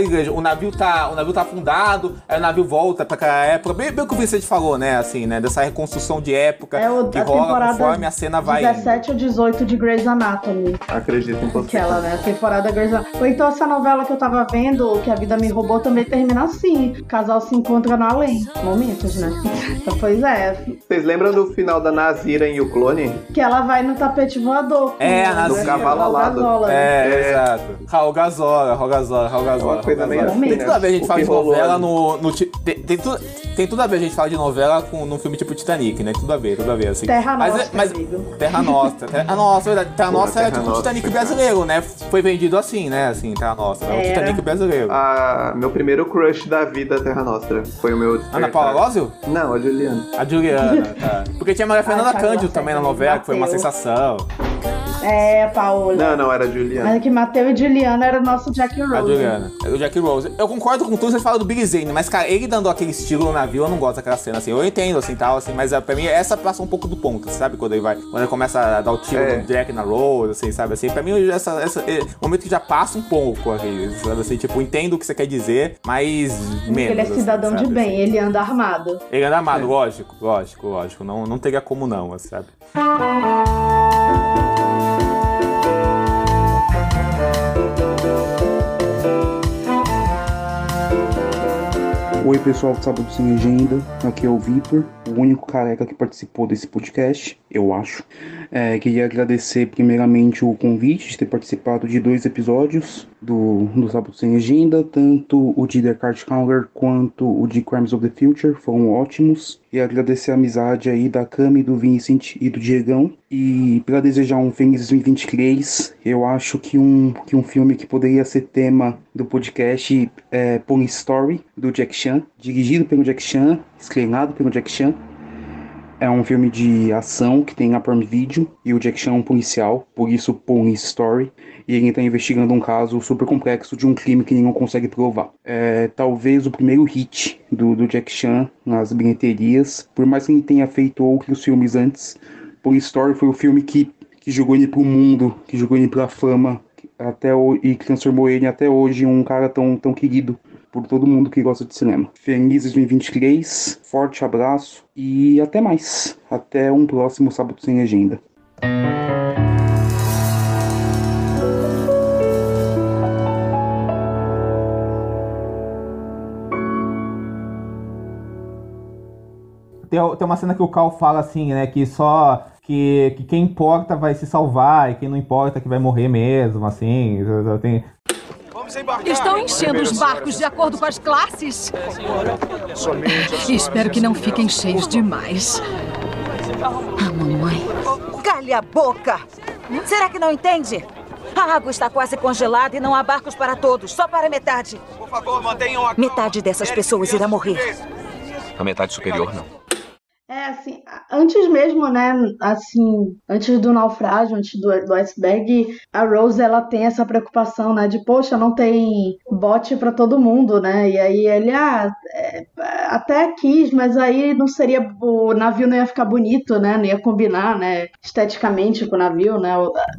igreja. O navio tá. O navio tá afundado, aí o navio volta pra aquela época. Bem, bem o que o Vicente falou, né? Assim, né? Dessa reconstrução de época É o, que a rola temporada conforme a cena vai. indo. 17 ou 18 de Grey's Anatomy. Acredito em você. Aquela, né? A temporada Grey's Anatomy. Ou então essa novela que eu tava vendo, que a vida me roubou, também termina assim. O casal se encontra no além. Momentos, né? Então, pois é. Vocês lembram do final da Nazira em O Clone? Que ela vai no tapete voador. É, a o- Nazira. Do cavalo alado. É, É. exato. Raul Gazola, Raul Gazola, Raul Gazola. Coisa meio assim, Tem né? tudo a ver a gente O fala que de novela no. no tem, tem, tudo, tem tudo a ver a gente fala de novela com num filme tipo Titanic, né? Tudo a ver, tudo a ver, assim. Terra mas, Nostra, mas, amigo. Terra Nostra. Terra Nostra, verdade. Terra Nostra era Terra tipo Nostra, Titanic cara. brasileiro, né? Foi vendido assim, né? Assim, Terra Nostra. É o Era. Titanic brasileiro. A, meu primeiro crush da vida, Terra Nostra. Foi o meu. Ana. Paula Lózio? Não, a Juliana. A Juliana, tá. Porque tinha a Maria Fernanda Cândido também na novela, que foi uma sensação. É, Paola. Não, não, era a Juliana. Mas que Mateu e Juliana era o nosso Jack Rose. A Juliana. O Jack Rose. Eu concordo com tudo, você fala do Big Zane, mas, cara, ele dando aquele estilo no navio, eu não gosto daquela cena, assim. Eu entendo, assim, tal, assim, mas ah, pra mim, essa passa um pouco do ponto, sabe? Quando ele vai, quando ele começa a dar o tiro É. no Jack na Rose, assim, sabe? Assim, pra mim, essa, essa, é um momento que já passa um pouco, assim, sabe? Assim, tipo, entendo o que você quer dizer, mas Porque menos. ele é assim, cidadão de sabe? bem, ele anda armado. Ele anda amado, É. lógico, lógico, lógico. Não, não teria como não, assim, sabe? Oi pessoal do Sábado Sem Legenda, aqui é o Vitor, o único careca que participou desse podcast, eu acho. É, queria agradecer primeiramente o convite de ter participado de dois episódios do, do Sábado Sem Legenda, tanto o de The Card Counter quanto o de Crimes of the Future, foram ótimos. E agradecer a amizade aí da Cami, do Vincent e do Diegão. E para desejar um feliz 2023, eu acho que um, que um filme que poderia ser tema do podcast é Police Story, do Jack Chan, dirigido pelo Jack Chan, estrelado pelo Jack Chan. É um filme de ação que tem na Prime Video e o Jack Chan é um policial, por isso Police Story. E ele está investigando um caso super complexo de um crime que ele não consegue provar. É talvez o primeiro hit do, do Jack Chan nas bilheterias, por mais que ele tenha feito outros filmes antes. Police Story foi o filme que, que jogou ele pro mundo, que jogou ele pra fama, até o, e que transformou ele até hoje em um cara tão, tão querido por todo mundo que gosta de cinema. Feliz 2023, forte abraço e até mais. Até um próximo Sábado Sem Legenda. Tem, tem uma cena que o Cal fala assim, né? Que só. Que, que quem importa vai se salvar e quem não importa que vai morrer mesmo, assim. Tem, Estão enchendo os barcos de acordo com as classes? Espero que não fiquem cheios demais. Ah, mamãe. Calhe a boca! Será que não entende? A água está quase congelada e não há barcos para todos, só para metade. Por favor, mantenham a Metade dessas pessoas irá morrer. A metade superior, não. É, assim, antes mesmo, né, assim, antes do naufrágio, antes do, do iceberg, a Rose, ela tem essa preocupação, né, de, poxa, não tem bote para todo mundo, né, e aí ele, ah, é, até quis, mas aí não seria, o navio não ia ficar bonito, né, não ia combinar, né, esteticamente com o navio, né.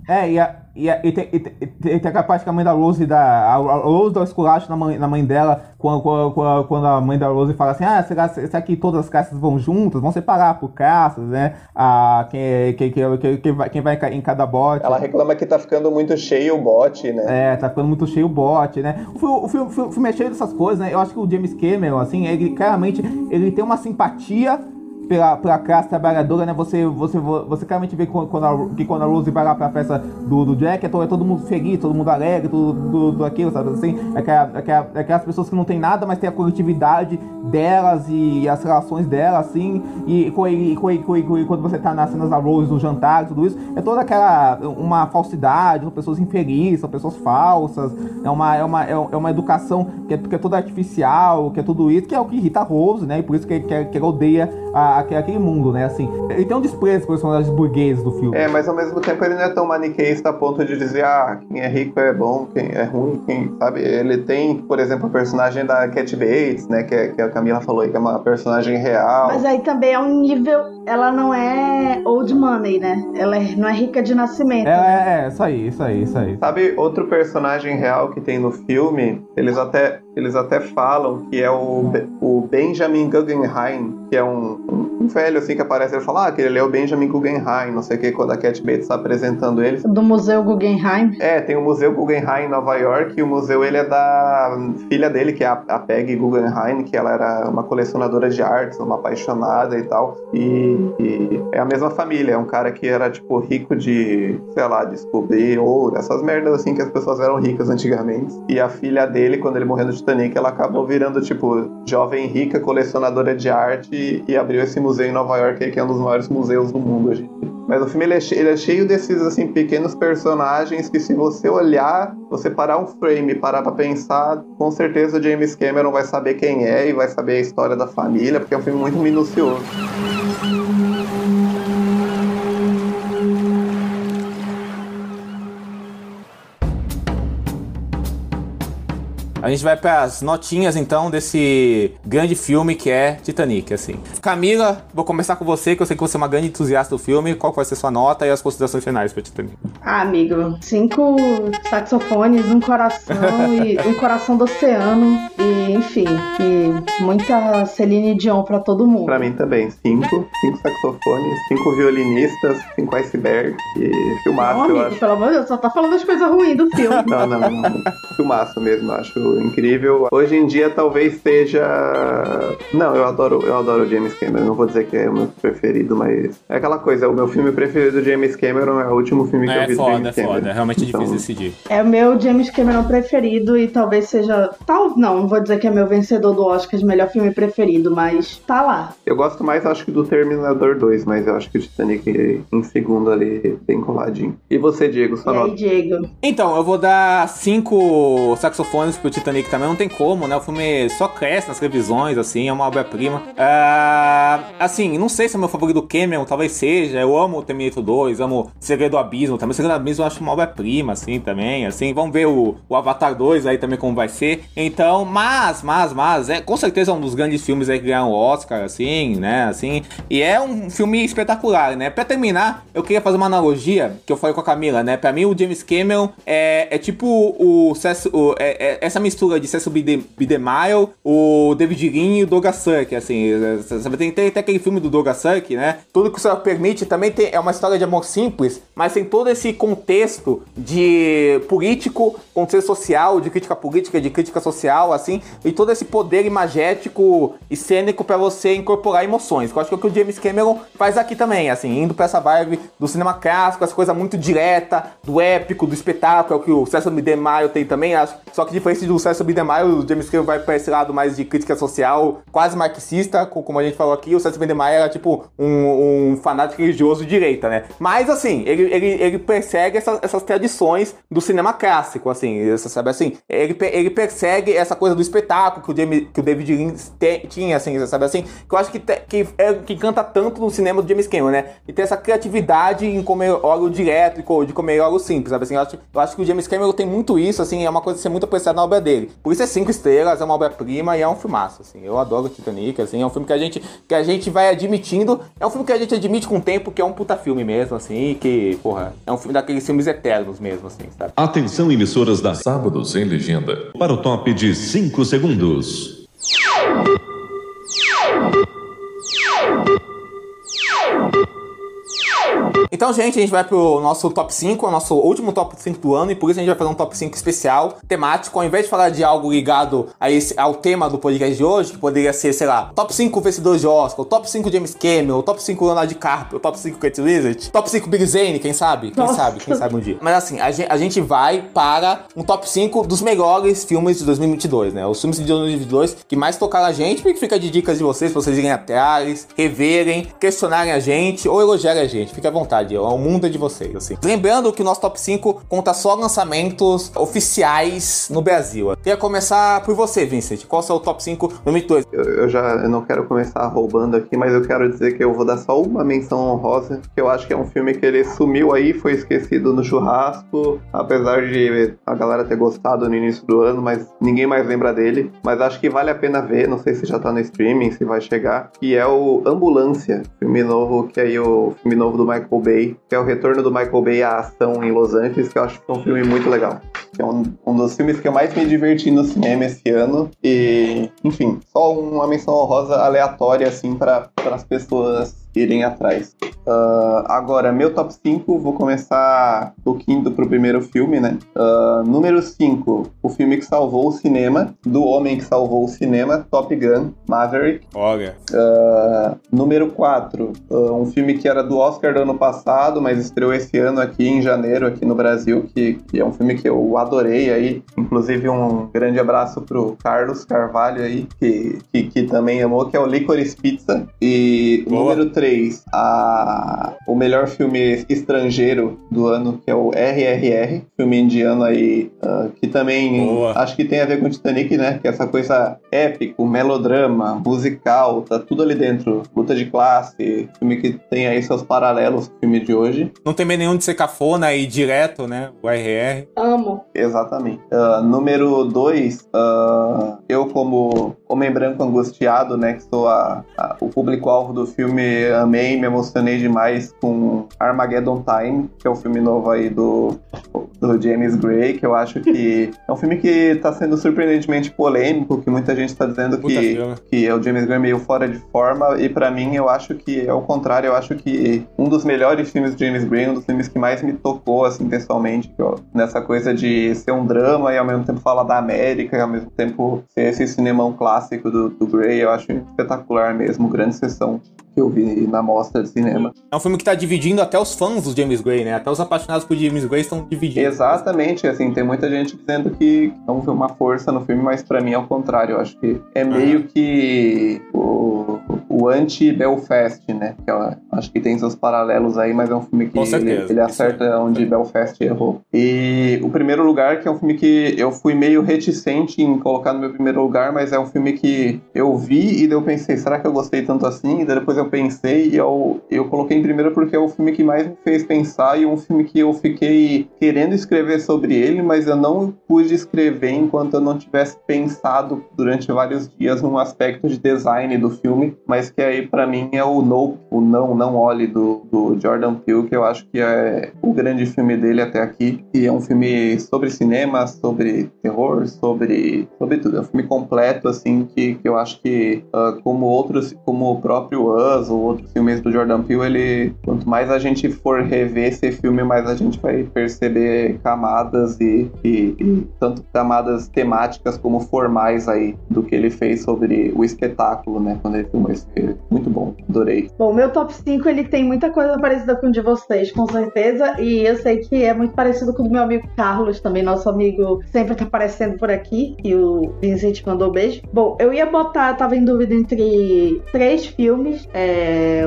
É, e, a, e, e, tem, e, tem, e tem aquela parte que a mãe da Rose dá, a, a Rose dá o esculacho na mãe, na mãe dela, quando, quando, quando a mãe da Rose fala assim, ah, será, será que todas as caças vão juntas, vão separar por caças, né, ah, quem, quem, quem, quem, vai, quem vai em cada bote. Ela reclama que tá ficando muito cheio o bote, né. É, tá ficando muito cheio o bote, né. O filme, o filme, o filme é cheio dessas coisas, né, eu acho que o James Cameron, assim, ele claramente, ele tem uma simpatia pela, pela classe trabalhadora, né? Você, você, você claramente vê quando a, que quando a Rose vai lá pra festa do, do Jack, é todo, é todo mundo feliz, todo mundo alegre, tudo, tudo, aquilo, sabe? Assim, é aquela, aquela, aquelas pessoas que não tem nada, mas tem a coletividade delas e, as relações delas, assim. E, e, e, e, quando você tá nas cenas da Rose, no jantar, tudo isso, é toda aquela. uma falsidade, são pessoas infelizes, são pessoas falsas, é uma, é uma, é uma educação que é, que é toda artificial, que é tudo isso, que é o que irrita a Rose, né? E por isso que, que, que ela odeia a, aquele mundo, né? Assim, ele tem um desprezo por personagens burgueses do filme. É, mas ao mesmo tempo ele não é tão maniqueísta a ponto de dizer, ah, quem é rico é bom, quem é ruim, quem, sabe? Ele tem, por exemplo, a personagem da Cat Bates, né? Que, é, que a Camila falou aí, que é uma personagem real. Mas aí também é um nível, ela não é old money, né? Ela é, não é rica de nascimento. É, né? é, é, isso aí, isso aí, isso aí. Sabe outro personagem real que tem no filme? Eles até, eles até falam que é o, o Benjamin Guggenheim, que é um, um, um velho assim que aparece e fala, ah, que ele é o Benjamin Guggenheim, não sei o que, quando a Cat Bates está apresentando ele. Do Museu Guggenheim? É, tem o Museu Guggenheim em Nova York, e o museu ele é da filha dele, que é a, a Peggy Guggenheim, que ela era uma colecionadora de artes, uma apaixonada e tal. E, e, é a mesma família, é um cara que era, tipo, rico de, sei lá, descobrir ouro, essas merdas assim que as pessoas eram ricas antigamente. E a filha dele, quando ele morreu no Titanic, ela acabou virando, tipo, jovem rica, colecionadora de arte e abriu esse museu em Nova York, que é um dos maiores museus do mundo hoje. Mas o filme ele é, cheio, ele é cheio desses assim pequenos personagens que se você olhar, você parar um frame parar pra pensar, com certeza o James Cameron vai saber quem é e vai saber a história da família, porque é um filme muito minucioso. A gente vai para as notinhas então desse grande filme que é Titanic, assim. Camila, vou começar com você, que eu sei que você é uma grande entusiasta do filme. Qual vai ser sua nota e as considerações finais para Titanic? Ah, amigo, cinco saxofones, um coração e um coração do oceano e enfim, e muita Celine Dion para todo mundo. Para mim também, cinco, cinco saxofones, cinco violinistas, cinco icebergs e filmaço, não, amigo, eu acho. Pelo amor de Deus, só tá falando as coisas ruins do filme. não, não, não. Filmaço mesmo, acho incrível. Hoje em dia talvez seja. Não, eu adoro, eu adoro o James Cameron. Não vou dizer que é o meu preferido, mas é aquela coisa. O meu filme preferido do James Cameron é o último filme que é, eu vi foda, do James é foda, é realmente então, difícil decidir. É o meu James Cameron preferido e talvez seja. Tal, não, não vou dizer que é meu vencedor do Oscar de melhor filme preferido, mas tá lá. Eu gosto mais, acho que do Terminador 2, mas eu acho que o Titanic em segundo ali, bem coladinho. E você, Diego, sua E aí, Diego? Então, eu vou dar cinco saxofones pro Titanic também, não tem como, né? O filme só cresce nas revisões, assim, é uma obra-prima. Ah, assim, não sei se é meu favorito do Cameron, talvez seja. Eu amo o Terminator 2, amo Segredo do Abismo também. O Segredo do Abismo eu acho uma obra-prima, assim, também, assim. Vamos ver o, o Avatar 2 aí também como vai ser. Então, mas, mas, mas, é com certeza um dos grandes filmes aí que ganham o Oscar, assim, né, assim. E é um filme espetacular, né? Pra terminar, eu queria fazer uma analogia que eu falei com a Camila, né? Pra mim, o James Cameron é, é tipo o, o, é- é- essa mistura mistura de Cecil B. De- B. DeMille, o David Lean e o Douglas Sirk, assim, sabe? Tem, tem, tem aquele filme do Douglas Sirk, né? Tudo que o céu permite também tem, é uma história de amor simples, mas tem todo esse contexto de político, contexto social, de crítica política, de crítica social, assim, e todo esse poder imagético e cênico pra você incorporar emoções. que Eu acho que é o que o James Cameron faz aqui também, assim, indo pra essa vibe do cinema clássico, essa coisa muito direta, do épico, do espetáculo, é o que o Cecil B. DeMille tem também, acho. Só que diferente do Cecil B. DeMille, o James Cameron vai pra esse lado mais de crítica social, quase marxista, co- como a gente falou aqui, o Cecil B. DeMille era tipo um, um fanático religioso de direita, né? Mas assim, ele, ele, ele persegue essa- essas tradições do cinema clássico, assim, essa- sabe assim? Ele, ele persegue essa coisa do espetáculo que o, James, que o David Lynch te- tinha, assim, sabe assim? Que eu acho que, te- que, é, que canta tanto no cinema do James Cameron, né? E tem essa criatividade em como ele olha o direto de como ele olha o simples, sabe assim? Eu acho, eu acho que o James Cameron tem muito isso, assim, é uma coisa a ser muito apreciada na obra dele. Por isso é cinco estrelas, é uma obra-prima e é um filmaço, assim. Eu adoro Titanic, assim, é um filme que a gente, que a gente vai admitindo, é um filme que a gente admite com o tempo que é um puta filme mesmo, assim, que, porra, é um filme daqueles filmes eternos mesmo, assim, sabe? Atenção, emissoras da Sábado Sem Legenda, para o top de 5 segundos. Então, gente, a gente vai pro nosso top 5, o nosso último top 5 do ano, e por isso a gente vai fazer um top 5 especial, temático. Ao invés de falar de algo ligado a esse, ao tema do podcast de hoje, que poderia ser, sei lá, top 5 vencedores de Oscar, o top 5 James Cameron, top 5 Leonardo DiCaprio, top 5 Kate Winslet, top 5 Big Zane, quem sabe? Quem Nossa. sabe? Quem sabe um dia. Mas assim, a gente, a gente vai para um top 5 dos melhores filmes de 2022, né? Os filmes de 2022 que mais tocaram a gente, porque fica de dicas de vocês, pra vocês irem atrás, reverem, questionarem a gente ou elogiarem a gente. Fique à vontade, o mundo é de vocês, assim. Lembrando que o nosso top 5 conta só lançamentos oficiais no Brasil. Queria começar por você, Vincent. Qual é o seu top 5 2022? Eu, eu já eu não quero começar roubando aqui, mas eu quero dizer que eu vou dar só uma menção honrosa, que eu acho que é um filme que ele sumiu aí, foi esquecido no churrasco, apesar de a galera ter gostado no início do ano, mas ninguém mais lembra dele. Mas acho que vale a pena ver, não sei se já tá no streaming, se vai chegar, que é o Ambulância, filme novo, que é aí o filme novo do Michael Bay, que é o retorno do Michael Bay à ação em Los Angeles, que eu acho que é um filme muito legal. É um, um dos filmes que eu mais me diverti no cinema esse ano. E, enfim, só uma menção honrosa aleatória, assim, para as pessoas irem atrás. Ah, agora, meu top 5, vou começar do quinto pro primeiro filme, né? Ah, número 5, o filme que salvou o cinema, do homem que salvou o cinema, Top Gun, Maverick. Olha. Ah, número 4, um filme que era do Oscar do ano passado, mas estreou esse ano aqui em janeiro, aqui no Brasil, que, que é um filme que eu adorei aí. Inclusive, um grande abraço pro Carlos Carvalho aí, que, que, que também amou, que é o Licorice Pizza. E o número 3, a, o melhor filme estrangeiro do ano, que é o RRR, filme indiano aí, ah, que também Boa. acho que tem a ver com Titanic, né? Que é essa coisa épico, melodrama, musical, tá tudo ali dentro. Luta de classe, filme que tem aí seus paralelos com o filme de hoje. Não tem meio nenhum de ser cafona e direto, né? O RR. Amo. Exatamente. Ah, número 2, eu como homem branco angustiado, né, que sou a, a- o público-alvo do filme, amei, me emocionei demais com Armageddon Time, que é o filme novo aí do, do James Gray, que eu acho que é um filme que tá sendo surpreendentemente polêmico, que muita gente tá dizendo Puta que, filme. que é o James Gray meio fora de forma, e pra mim eu acho que é o contrário, eu acho que um dos melhores filmes do James Gray, um dos filmes que mais me tocou, assim, pessoalmente, eu- nessa coisa de ser um drama e ao mesmo tempo falar da América, e ao mesmo tempo ser esse cinemão clássico do, do Gray, eu acho espetacular mesmo, grande sessão que eu vi na mostra de cinema. É um filme que tá dividindo até os fãs do James Gray, né? Até os apaixonados por James Gray estão dividindo. Exatamente, assim, tem muita gente dizendo que não vê uma força no filme, mas pra mim é o contrário, eu acho que é meio que o, o anti-Belfast, né? Que eu acho que tem seus paralelos aí, mas é um filme que ele, ele acerta onde Belfast errou. E o primeiro lugar, que é um filme que eu fui meio reticente em colocar no meu primeiro lugar, mas é um filme que eu vi e daí eu pensei, será que eu gostei tanto assim? E daí depois eu pensei e eu, eu coloquei em primeiro porque é o filme que mais me fez pensar e um filme que eu fiquei querendo escrever sobre ele, mas eu não pude escrever enquanto eu não tivesse pensado durante vários dias num aspecto de design do filme, mas que aí pra mim é o Nope, o não, não Wally do, do Jordan Peele, que eu acho que é o grande filme dele até aqui. E é um filme sobre cinema, sobre terror, sobre, sobre tudo. É um filme completo, assim, que, que eu acho que, uh, como outros, como o próprio Us ou outros filmes do Jordan Peele, ele, quanto mais a gente for rever esse filme, mais a gente vai perceber camadas e, e, e tanto camadas temáticas como formais aí do que ele fez sobre o espetáculo, né? Quando ele filmou esse filme. Muito bom, adorei. Bom, meu top 5 ele tem muita coisa parecida com o de vocês, com certeza. E eu sei que é muito parecido com o do meu amigo Carlos, também, nosso amigo sempre tá aparecendo por aqui. E o Vincent mandou beijo. Bom, eu ia botar, tava em dúvida entre três filmes: é,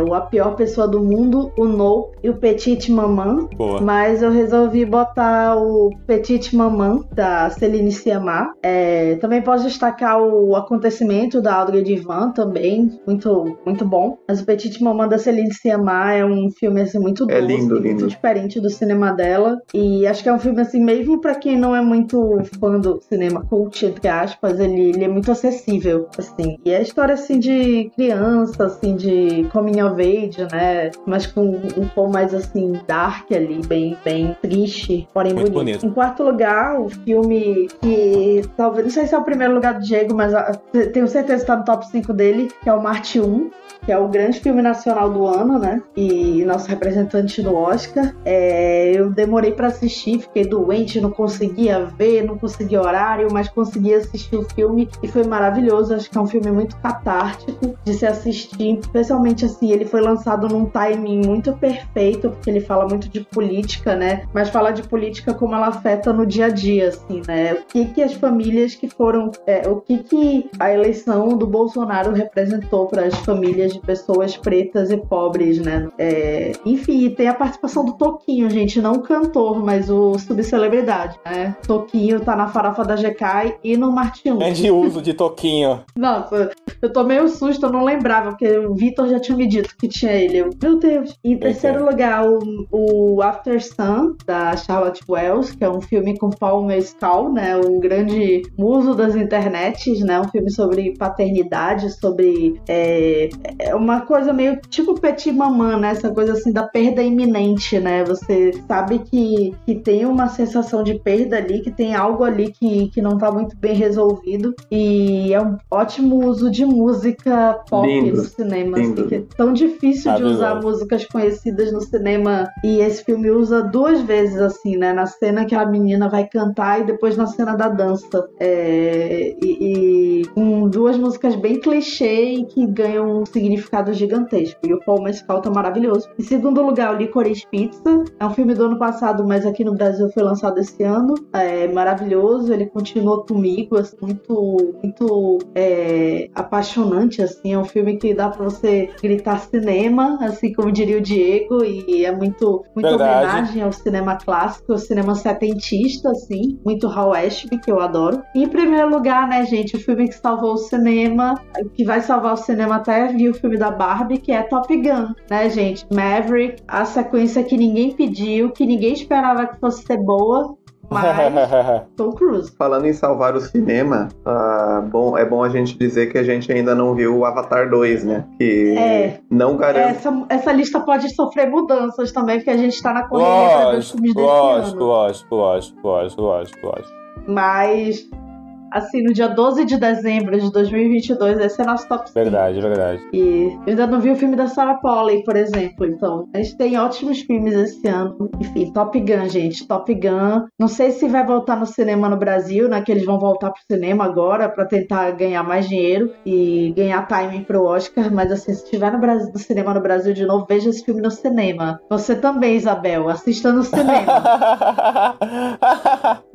o A Pior Pessoa do Mundo, o No e o Petit Maman. Boa. Mas eu resolvi botar o Petit Maman, da Celine Sciamma. É, também posso destacar o acontecimento da Audrey Divan também, muito, muito bom. Mas o Petit Maman da Celine Sciamma é um filme assim muito É doce, lindo, muito lindo. diferente do cinema dela. E acho que é um filme assim, mesmo pra quem não é muito fã do cinema cult, entre aspas, ele, ele é muito acessível, assim. E é história assim de criança, assim, de coming of age, né? Mas com um tom mais assim, dark ali, bem, bem triste, porém Muito bonito. bonito. Em quarto lugar, o filme que talvez, não sei se é o primeiro lugar do Diego, mas ah, tenho certeza que tá no top 5 dele, que é o Marte 1 que é o grande filme nacional do ano, né? E nosso representante no Oscar. É, eu demorei pra assistir, fiquei doente, não conseguia ver, não conseguia horário, mas consegui assistir o filme e foi maravilhoso. Acho que é um filme muito catártico de se assistir, especialmente assim, ele foi lançado num timing muito perfeito, porque ele fala muito de política, né? Mas fala de política como ela afeta no dia a dia, assim, né? O que que as famílias que foram, é, o que que a eleição do Bolsonaro representou para as famílias de pessoas pretas e pobres, né? É, enfim, tem a participação do Toquinho, gente, não o cantor, mas o subcelebridade, né? Toquinho tá na farofa da GK e no Martinho. É de uso de toquinho. Nossa, eu tomei um susto, eu não lembrava, porque o Vitor já tinha me dito que tinha ele. Eu, meu Deus. Em terceiro lugar, o, o After Sun, da Charlotte Wells, que é um filme com Paul Mescal, né? Um grande muso das internets, né? Um filme sobre paternidade, sobre. É, é uma coisa meio tipo Petit Maman, né? Essa coisa assim da perda iminente, né? Você sabe que, que tem uma sensação de perda ali, que tem algo ali que, que não tá muito bem resolvido. E é um ótimo uso de música pop Lindo, no cinema. Assim, que é tão difícil de usar músicas conhecidas no cinema. E esse filme usa duas vezes, assim, né? Na cena que a menina vai cantar e depois na cena da dança. É, e, e com duas músicas bem clichê e que ganham um significado gigantesco. E o Paul Mescal tá maravilhoso. Em segundo lugar, o Licorice Pizza. É um filme do ano passado, mas aqui no Brasil foi lançado esse ano. É maravilhoso. Ele continuou comigo, assim, muito, muito é, apaixonante, assim. É um filme que dá pra você gritar cinema, assim como diria o Diego, e é muito, Verdade. homenagem ao cinema clássico, ao cinema setentista, assim. Muito Hal Ashby, que eu adoro. E em primeiro lugar, né, gente, o filme que salvou o cinema, que vai salvar o cinema até vir o filme da Barbie, que é Top Gun, né, gente? Maverick, a sequência que ninguém pediu, que ninguém esperava que fosse ser boa, mas Tom Cruise. Falando em salvar o cinema, ah, bom, é bom a gente dizer que a gente ainda não viu o Avatar 2, né? Que É. não garante. Essa, essa lista pode sofrer mudanças também, porque a gente tá na correria pra ver os Lógico, filmes desse lógico, ano. lógico, lógico, lógico, lógico, lógico. Mas, assim, no dia 12 de dezembro de 2022, esse é nosso top 5. Verdade, verdade. E eu ainda não vi o filme da Sarah Polley, por exemplo. Então, a gente tem ótimos filmes esse ano. Enfim, Top Gun, gente. Top Gun. Não sei se vai voltar no cinema no Brasil, né? Que eles vão voltar pro cinema agora pra tentar ganhar mais dinheiro e ganhar timing pro Oscar. Mas, assim, se estiver no, Brasil, no cinema no Brasil de novo, veja esse filme no cinema. Você também, Isabel. Assista no cinema.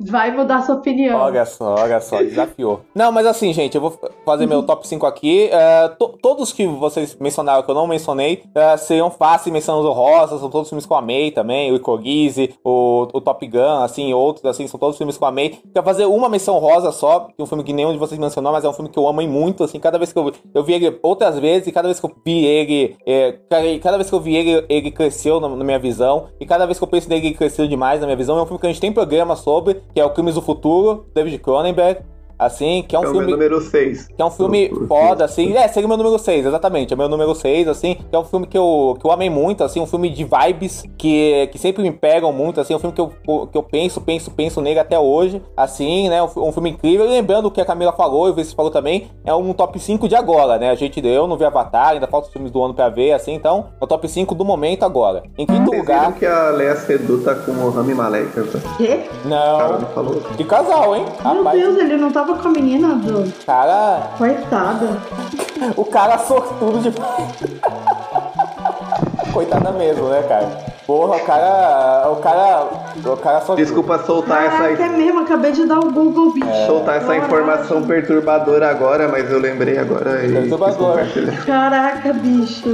vai mudar sua opinião. Olha só, olha só, desafiou. Não, mas assim, gente, eu vou fazer meu top 5 aqui. É, to- todos que vocês mencionaram que eu não mencionei é, seriam fáceis menções honrosas, são todos filmes que eu amei também. O Ikogize, o, o Top Gun, assim, outros, assim, são todos filmes que eu amei. Quero fazer uma menção rosa só, que é um filme que nenhum de vocês mencionou, mas é um filme que eu amo muito, assim, cada vez que eu, eu vi ele outras vezes, e cada vez que eu vi ele, é, cada vez que eu vi ele, ele cresceu na, na minha visão, e cada vez que eu penso nele, ele cresceu demais na minha visão. É um filme que a gente tem programa sobre, que é o Crimes do Futuro, David Cronenberg. Assim, que é um É o filme. meu número 6. Que é um filme foda, assim. É, seria o meu número 6, exatamente. É o meu número 6, assim. Que é um filme que eu, que eu amei muito, assim. Um filme de vibes que, que sempre me pegam muito, assim. Um filme que eu, que eu penso, penso, penso nele até hoje, assim, né? Um, um filme incrível. E lembrando o que a Camila falou, e o Vinícius falou também, é um top 5 de agora, né? A gente, eu não vi Avatar, ainda falta os filmes do ano pra ver, assim. Então, é o top 5 do momento agora. Em quinto Vocês lugar. que a Leia Sedu tá com o Rami Malek? Quê? Não. me falou. De casal, hein? Meu Deus, ele não tava com a menina do. Cara. Coitada. O cara sortudo de. Coitada mesmo, né, cara? Porra, o cara. O cara. O cara só. Desculpa soltar Caraca, essa, é mesmo, acabei de dar o Google, bicho. soltar essa Caraca. informação perturbadora agora, mas eu lembrei agora e Perturbadora. compartilhar. Caraca, bicho.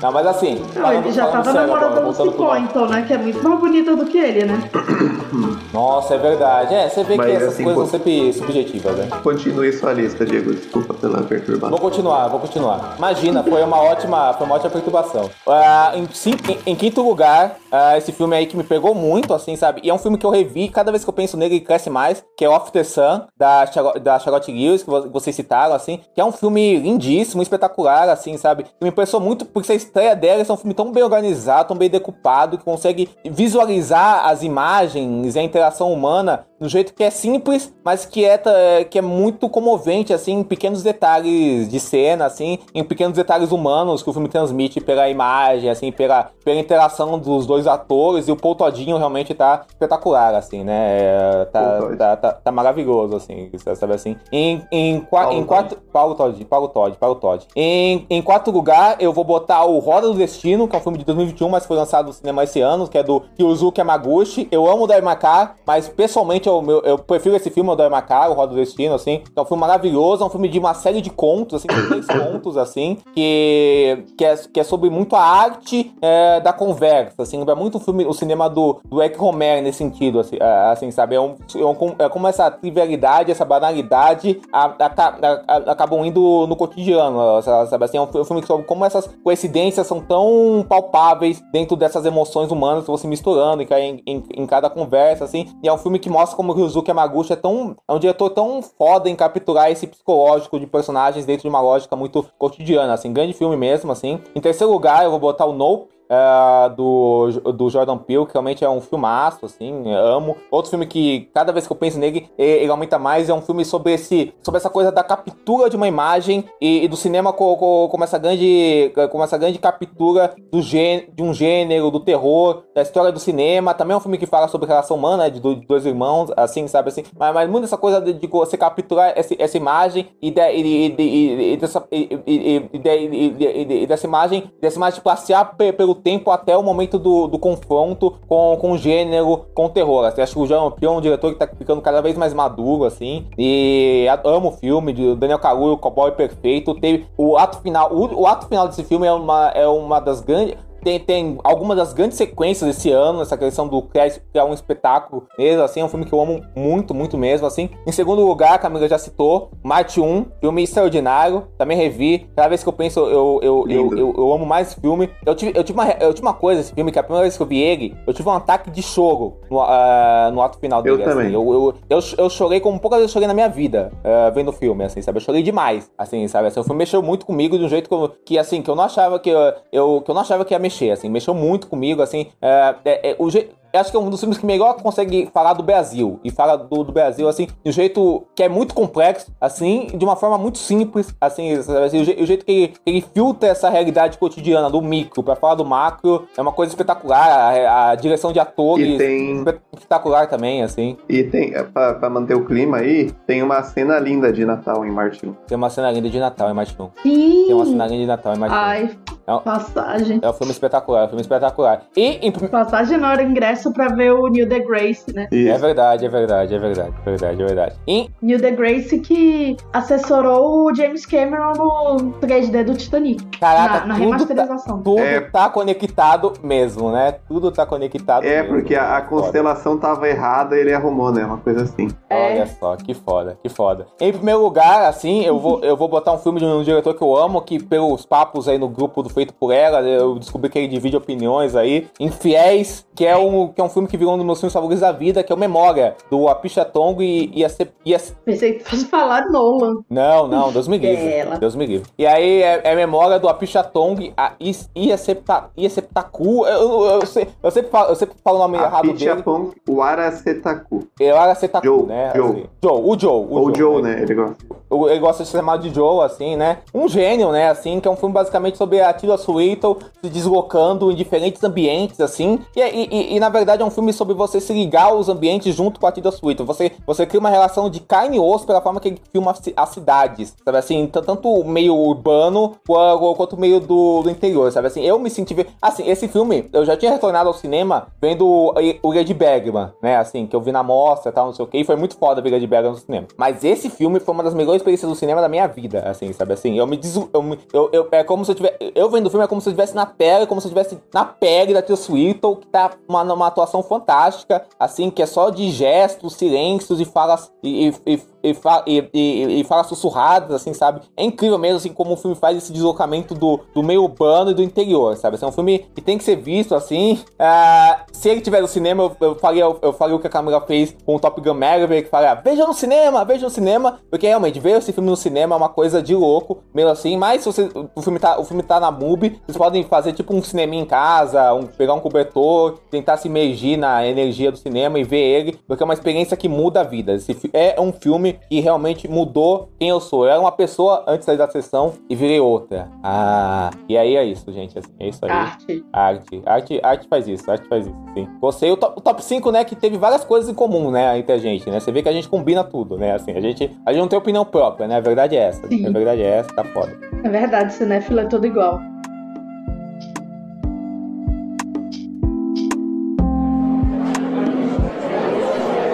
Não, mas assim. Não, ele já tava namorando Lucy pro- Pointon, né? Que é muito mais bonita do que ele, né? Nossa, é verdade. É, você vê Mas que essas assim, coisas pô- são sempre subjetivas, né? Continue sua lista, Diego. Desculpa pela perturbação. Vou continuar, vou continuar. Imagina, foi uma ótima, foi uma ótima perturbação. Ah, em, em quinto lugar, ah, esse filme aí que me pegou muito, assim, sabe? E é um filme que eu revi, cada vez que eu penso nele, ele cresce mais, que é Off the Sun, da, da Charlotte Lewis, que vo- vocês citaram, assim, que é um filme lindíssimo, espetacular, assim, sabe? Que me impressionou muito porque a estreia dela é um filme tão bem organizado, tão bem decupado, que consegue visualizar as imagens e a interação humana do jeito que é simples, mas que é, que é muito comovente, assim, em pequenos detalhes de cena, assim, em pequenos detalhes humanos que o filme transmite pela imagem, assim, pela, pela interação dos dois atores, e o Paul Todinho realmente tá espetacular, assim, né? É, tá, tá, tá, tá maravilhoso, assim, sabe assim? Em, em, Paulo em quatro... Paulo Todd, Paulo Todd, Paulo Todd. Em, em quarto lugar, eu vou botar o Roda do Destino, que é um filme de 2021, mas foi lançado no cinema esse ano, que é do Yuzuki Yamaguchi. Eu amo o Daimaka, mas pessoalmente eu, eu, eu prefiro esse filme, o Daimaka, o Roda do Destino, assim. É um filme maravilhoso, é um filme de uma série de contos, assim, de três contos, assim, que, que, é, que é sobre muito a arte é, da conversa, assim. É muito o filme, o cinema do, do Eric Romer nesse sentido, assim, é, assim, sabe? É, um, é, um- é como essa trivialidade, essa banalidade a- a- a- acabam indo no cotidiano, sabe? Assim, é um filme sobre como essas coincidências são tão palpáveis dentro dessas emoções humanas que se misturando em, em, em cada conversa, assim. E é um filme que mostra como o Ryuzuki Yamaguchi é tão... É um diretor tão foda em capturar esse psicológico de personagens dentro de uma lógica muito cotidiana, assim. Grande filme mesmo, assim. Em terceiro lugar, eu vou botar o Nope, é, do, do Jordan Peele, que realmente é um filmaço, assim, amo. Outro filme que, cada vez que eu penso nele, e- ele aumenta mais, é um filme sobre esse sobre essa coisa da captura de uma imagem e, e do cinema co- co- como, essa grande, como essa grande captura do gê, de um gênero, do terror, da história do cinema. Também é um filme que fala sobre relação humana, né, de do- de dois irmãos, assim, sabe, assim. Mas, mas muito essa coisa de, de você capturar essa, essa imagem e, de, e, e- e- e dessa, e, e- e- e de- e- e- e dessa imagem, dessa imagem passear pe- pelo tempo até o momento do, do confronto com, com o gênero, com o terror. Assim, acho que o Jean Pion é um diretor que tá ficando cada vez mais maduro, assim. E amo o filme, de Daniel Kaluuya, o Cowboy Perfeito. Teve o ato final, o, o ato final desse filme é uma, é uma das grandes tem, tem algumas das grandes sequências desse ano, essa questão do criar, criar um espetáculo mesmo, assim, é um filme que eu amo muito, muito mesmo, assim. Em segundo lugar, a Camila já citou, Marte 1, filme extraordinário, também revi, cada vez que eu penso, eu, eu, eu, eu, eu amo mais esse filme. Eu tive, eu, tive uma, eu tive uma coisa esse filme, que a primeira vez que eu vi ele, eu tive um ataque de choro no, ah, no ato final Eu dele, também. assim. Eu, eu, eu, eu chorei como poucas vezes eu chorei na minha vida, ah, vendo o filme, assim, sabe? Eu chorei demais, assim, sabe? Assim, o filme mexeu muito comigo de um jeito que, eu- que assim, que eu não achava que eu, eu- que eu não achava que ia mexer, assim, mexeu muito comigo, assim, é, é, é, o acho que é um dos filmes que melhor consegue falar do Brasil. E fala do, do Brasil, assim, de um jeito que é muito complexo, assim, de uma forma muito simples, assim? Assim, o, je- o jeito que ele, que ele filtra essa realidade cotidiana do micro pra falar do macro é uma coisa espetacular. A, a direção de atores tem- espetacular também, assim. E tem, é, pra, pra manter o clima aí, tem uma cena linda de Natal em Marte 1. Tem uma cena linda de Natal em Martin. Sim. Tem uma cena linda de Natal em Martin. Ai, É um, passagem. é um filme espetacular, é um filme espetacular. E em Passagem na hora ingresso pra ver o Neil deGrasse, né? É verdade, é verdade, é verdade, é verdade, é verdade. E Neil deGrasse que assessorou o James Cameron no 3D do Titanic. Caraca, na, na tudo remasterização. tudo tá conectado mesmo, né? Tudo tá conectado É, mesmo. porque a, a constelação tava errada e ele arrumou, né? Uma coisa assim. Olha só, que foda, que foda. Em primeiro lugar, assim, eu vou, eu vou botar um filme de um diretor que eu amo, que pelos papos aí no grupo do feito por ela. Eu descobri que ele divide opiniões aí. Infiéis, que é um, que é um filme que virou um dos meus filmes favoritos da vida, que é o Memória, do Apisha Tong e ia ser. Ia... Pensei que fosse falar Nolan. Não, não, Deus me livre. Ela. Deus me livre. E aí é, é memória do Apisha Tong, a Is- Iasepta- Iaseptaku. Eu, eu, eu, sei- eu sempre falo, eu sempre falo o nome errado dele. Apichapong Warasetaku. Eu era Setaku, Joe, né? Joe. assim. Joe, o Joe. O Ou Joe, né? Ele gosta. Ele gosta de ser chamado de Joe, assim, né? Um gênio, né? Assim, que é um filme basicamente sobre a Tilda Swinton se deslocando em diferentes ambientes, assim. E, e- e- e, na verdade é um filme sobre você se ligar aos ambientes junto com a Tilda Swinton. Você, você cria uma relação de carne e osso pela forma que ele filma as ci- as cidades, sabe assim? T- Tanto meio urbano qua- quanto meio do, do interior, sabe assim? Eu me senti... Assim, esse filme, eu já tinha retornado ao cinema vendo o, Lady Bergman, né? Assim, que eu vi na mostra e tal, não sei o que. E foi muito foda ver Lady Bergman no cinema. Mas esse filme foi uma das melhores experiências do cinema da minha vida, assim, sabe assim? Eu me des... eu, eu, eu- É como se eu tivesse... Eu vendo o filme é como se eu estivesse na pele, como se eu estivesse na pele da Tilda Swinton, que tá uma, numa atuação fantástica, assim, que é só de gestos, silêncios e falas... E, e, e, e, fa- e, e, e falas sussurradas, assim, sabe? É incrível mesmo, assim, como o filme faz esse deslocamento do, do meio urbano e do interior, sabe? Assim, é um filme que tem que ser visto, assim. Ah, se ele tiver no cinema, eu, eu, faria, eu, eu faria o que a Camila fez com o Top Gun Maverick, que faria, veja no cinema, veja no cinema, porque realmente, ver esse filme no cinema é uma coisa de louco, meio assim, mas se você, o filme tá, o filme tá na MUBI, vocês podem fazer tipo um cinema em casa, um, pegar um cobertor, tentar se imergir na energia do cinema e ver ele, porque é uma experiência que muda a vida. Esse é um filme que realmente mudou quem eu sou. Eu era uma pessoa antes da sessão e virei outra. Ah, e aí é isso, gente. é isso aí. Arte. Arte. Arte, arte faz isso, arte faz isso, sim. Gostei. O top, o top 5, né, que teve várias coisas em comum, né, entre a gente, né? Você vê que a gente combina tudo, né? Assim, a gente, a gente não tem opinião própria, né? A verdade é essa. A verdade é essa, tá foda. É verdade, cinéfilo é tudo igual.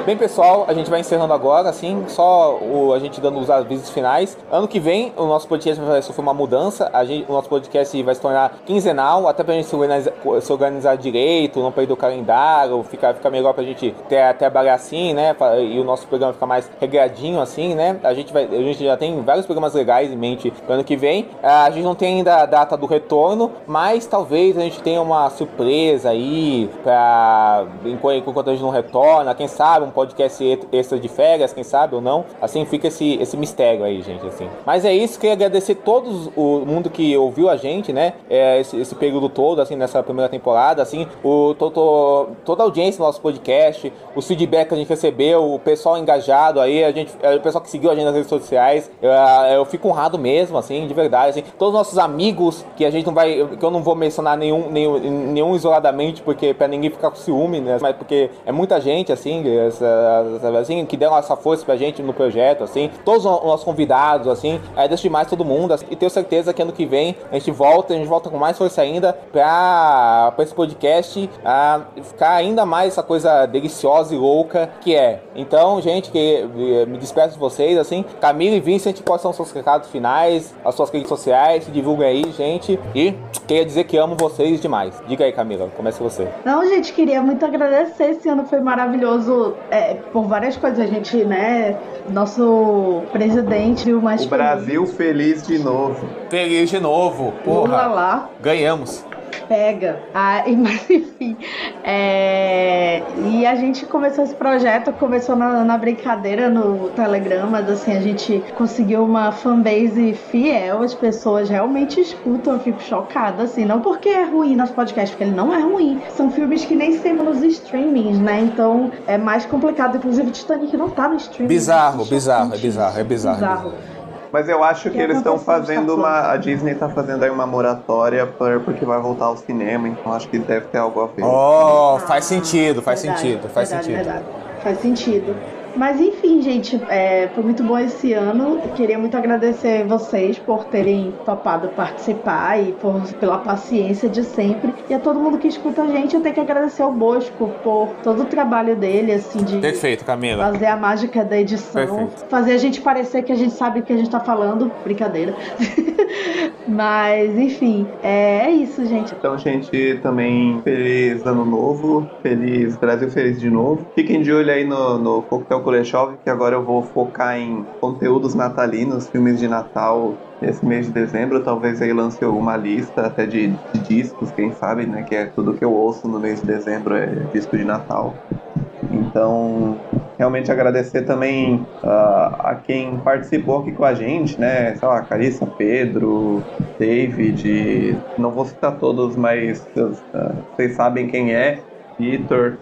Bem, pessoal, a gente vai encerrando agora, assim, só o, a gente dando os avisos finais. Ano que vem, o nosso podcast vai sofrer uma mudança. A gente, o nosso podcast vai se tornar quinzenal, até pra gente se organizar, se organizar direito, não perder o calendário, ficar, ficar melhor pra gente ter, trabalhar assim, né? E o nosso programa ficar mais regradinho, assim, né? A gente, vai, a gente já tem vários programas legais em mente pro ano que vem. A gente não tem ainda a data do retorno, mas talvez a gente tenha uma surpresa aí pra enquanto a gente não retorna. Quem sabe um podcast extra de férias, quem sabe ou não. Assim fica esse, esse mistério aí, gente, assim. Mas é isso, queria agradecer todos o mundo que ouviu a gente, né? É, esse, esse período todo, assim, nessa primeira temporada, assim, o, to- to- toda a audiência do nosso podcast, os feedback que a gente recebeu, o pessoal engajado aí, a gente, é, o pessoal que seguiu a gente nas redes sociais, eu, eu fico honrado mesmo, assim, de verdade, assim, todos os nossos amigos, que a gente não vai, que eu não vou mencionar nenhum, nenhum, nenhum isoladamente, porque pra ninguém ficar com ciúme, né? Mas porque é muita gente, assim, essa- assim, que deram essa força pra gente no projeto, assim, todos os nossos convidados, assim, agradeço demais todo mundo, assim, e tenho certeza que ano que vem a gente volta, a gente volta com mais força ainda pra, pra esse podcast ah, ficar ainda mais essa coisa deliciosa e louca que é. Então, gente, que me despeço de vocês, assim, Camila e Vincent, quais são os seus recados finais, as suas redes sociais, se divulguem aí, gente, e queria dizer que amo vocês demais. Diga aí, Camila, comece você. Não, gente, queria muito agradecer. Esse ano foi maravilhoso é, por várias coisas. A gente, né, nosso presidente viu mais O Brasil feliz de novo. Feliz de novo, Lula lá. Ganhamos. Pega. Ah, e- mas enfim. é, E a gente começou esse projeto, começou na, na brincadeira no Telegram, mas assim, a gente conseguiu uma fanbase fiel, as pessoas realmente escutam, eu fico chocada, assim, não porque é ruim nosso podcast, porque ele não é ruim. São filmes que nem sempre nos streamings, né? Então é mais complicado. Inclusive, Titanic não tá no streaming. Bizarro, bizarro, é bizarro, é bizarro. Bizarro. Mas eu acho que Que eles estão fazendo uma. A Disney tá fazendo aí uma moratória por- porque vai voltar ao cinema, então acho que deve ter algo a ver. Oh, faz sentido, faz Verdade, sentido, faz verdade, sentido. verdade. Faz sentido. Mas enfim, gente, é, foi muito bom esse ano. Queria muito agradecer vocês por terem topado participar e por, pela paciência de sempre. E a todo mundo que escuta a gente, eu tenho que agradecer ao Bosco por todo o trabalho dele, assim, de Perfeito, Camila. fazer a mágica da edição, Perfeito. fazer a gente parecer que a gente sabe o que a gente tá falando. Brincadeira. Mas, enfim, é, é isso, gente. Então, gente, também feliz ano novo, feliz Brasil feliz de novo. Fiquem de olho aí no, no Coquetel Kuleshov, que agora eu vou focar em conteúdos natalinos, filmes de Natal esse mês de dezembro. Talvez aí lance alguma lista até de, de discos, quem sabe, né? Que é tudo que eu ouço no mês de dezembro é disco de Natal. Então, realmente agradecer também uh, a quem participou aqui com a gente, né? Sei lá, Carissa, Pedro, David, não vou citar todos, mas uh, vocês sabem quem é. Vitor,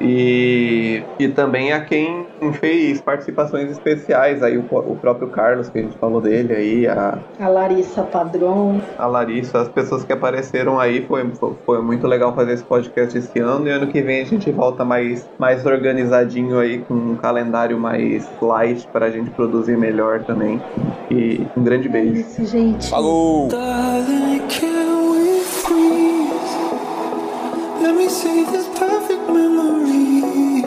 e, e também a quem fez participações especiais, aí o, o, próprio Carlos, que a gente falou dele aí, a, a Larissa Padrão. A Larissa, as pessoas que apareceram aí, foi, foi muito legal fazer esse podcast esse ano, e ano que vem a gente volta mais, mais organizadinho aí, com um calendário mais light para a gente produzir melhor também. E um grande beijo. É isso, gente. Falou! Let me see this perfect memory.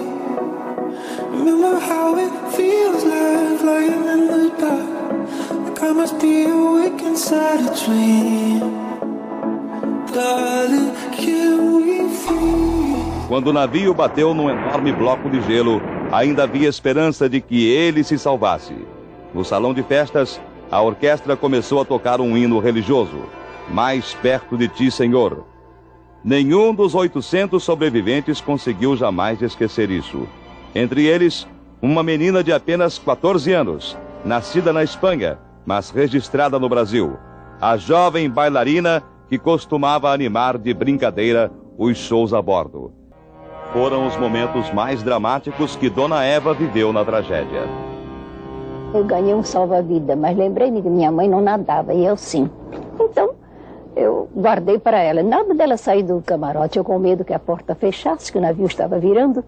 Remember how it feels like lying in the dark. Like I must be awake inside a dream. Darling, can we? Quando o navio bateu num enorme bloco de gelo, ainda havia esperança de que ele se salvasse. No salão de festas, a orquestra começou a tocar um hino religioso. Mais perto de ti, Senhor. Nenhum dos 800 sobreviventes conseguiu jamais esquecer isso. Entre eles, uma menina de apenas 14 anos, nascida na Espanha, mas registrada no Brasil. A jovem bailarina que costumava animar de brincadeira os shows a bordo. Foram os momentos mais dramáticos que Dona Eva viveu na tragédia. Eu ganhei um salva-vida, mas lembrei-me que minha mãe não nadava e eu sim. Então, eu guardei para ela. Nada dela sair do camarote, eu com medo que a porta fechasse, que o navio estava virando.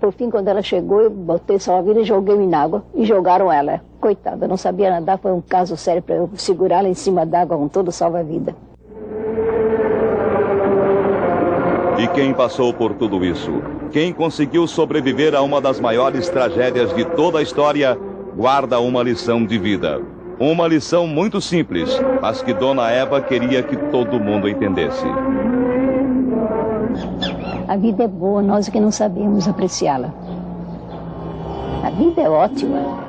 Por fim, quando ela chegou, eu botei salva-vida, joguei na água e jogaram ela. Coitada, não sabia nadar, foi um caso sério para eu segurá-la em cima d'água com todo salva-vida. E quem passou por tudo isso? Quem conseguiu sobreviver a uma das maiores tragédias de toda a história, guarda uma lição de vida. Uma lição muito simples, mas que Dona Eva queria que todo mundo entendesse. A vida é boa, nós que não sabemos apreciá-la. A vida é ótima.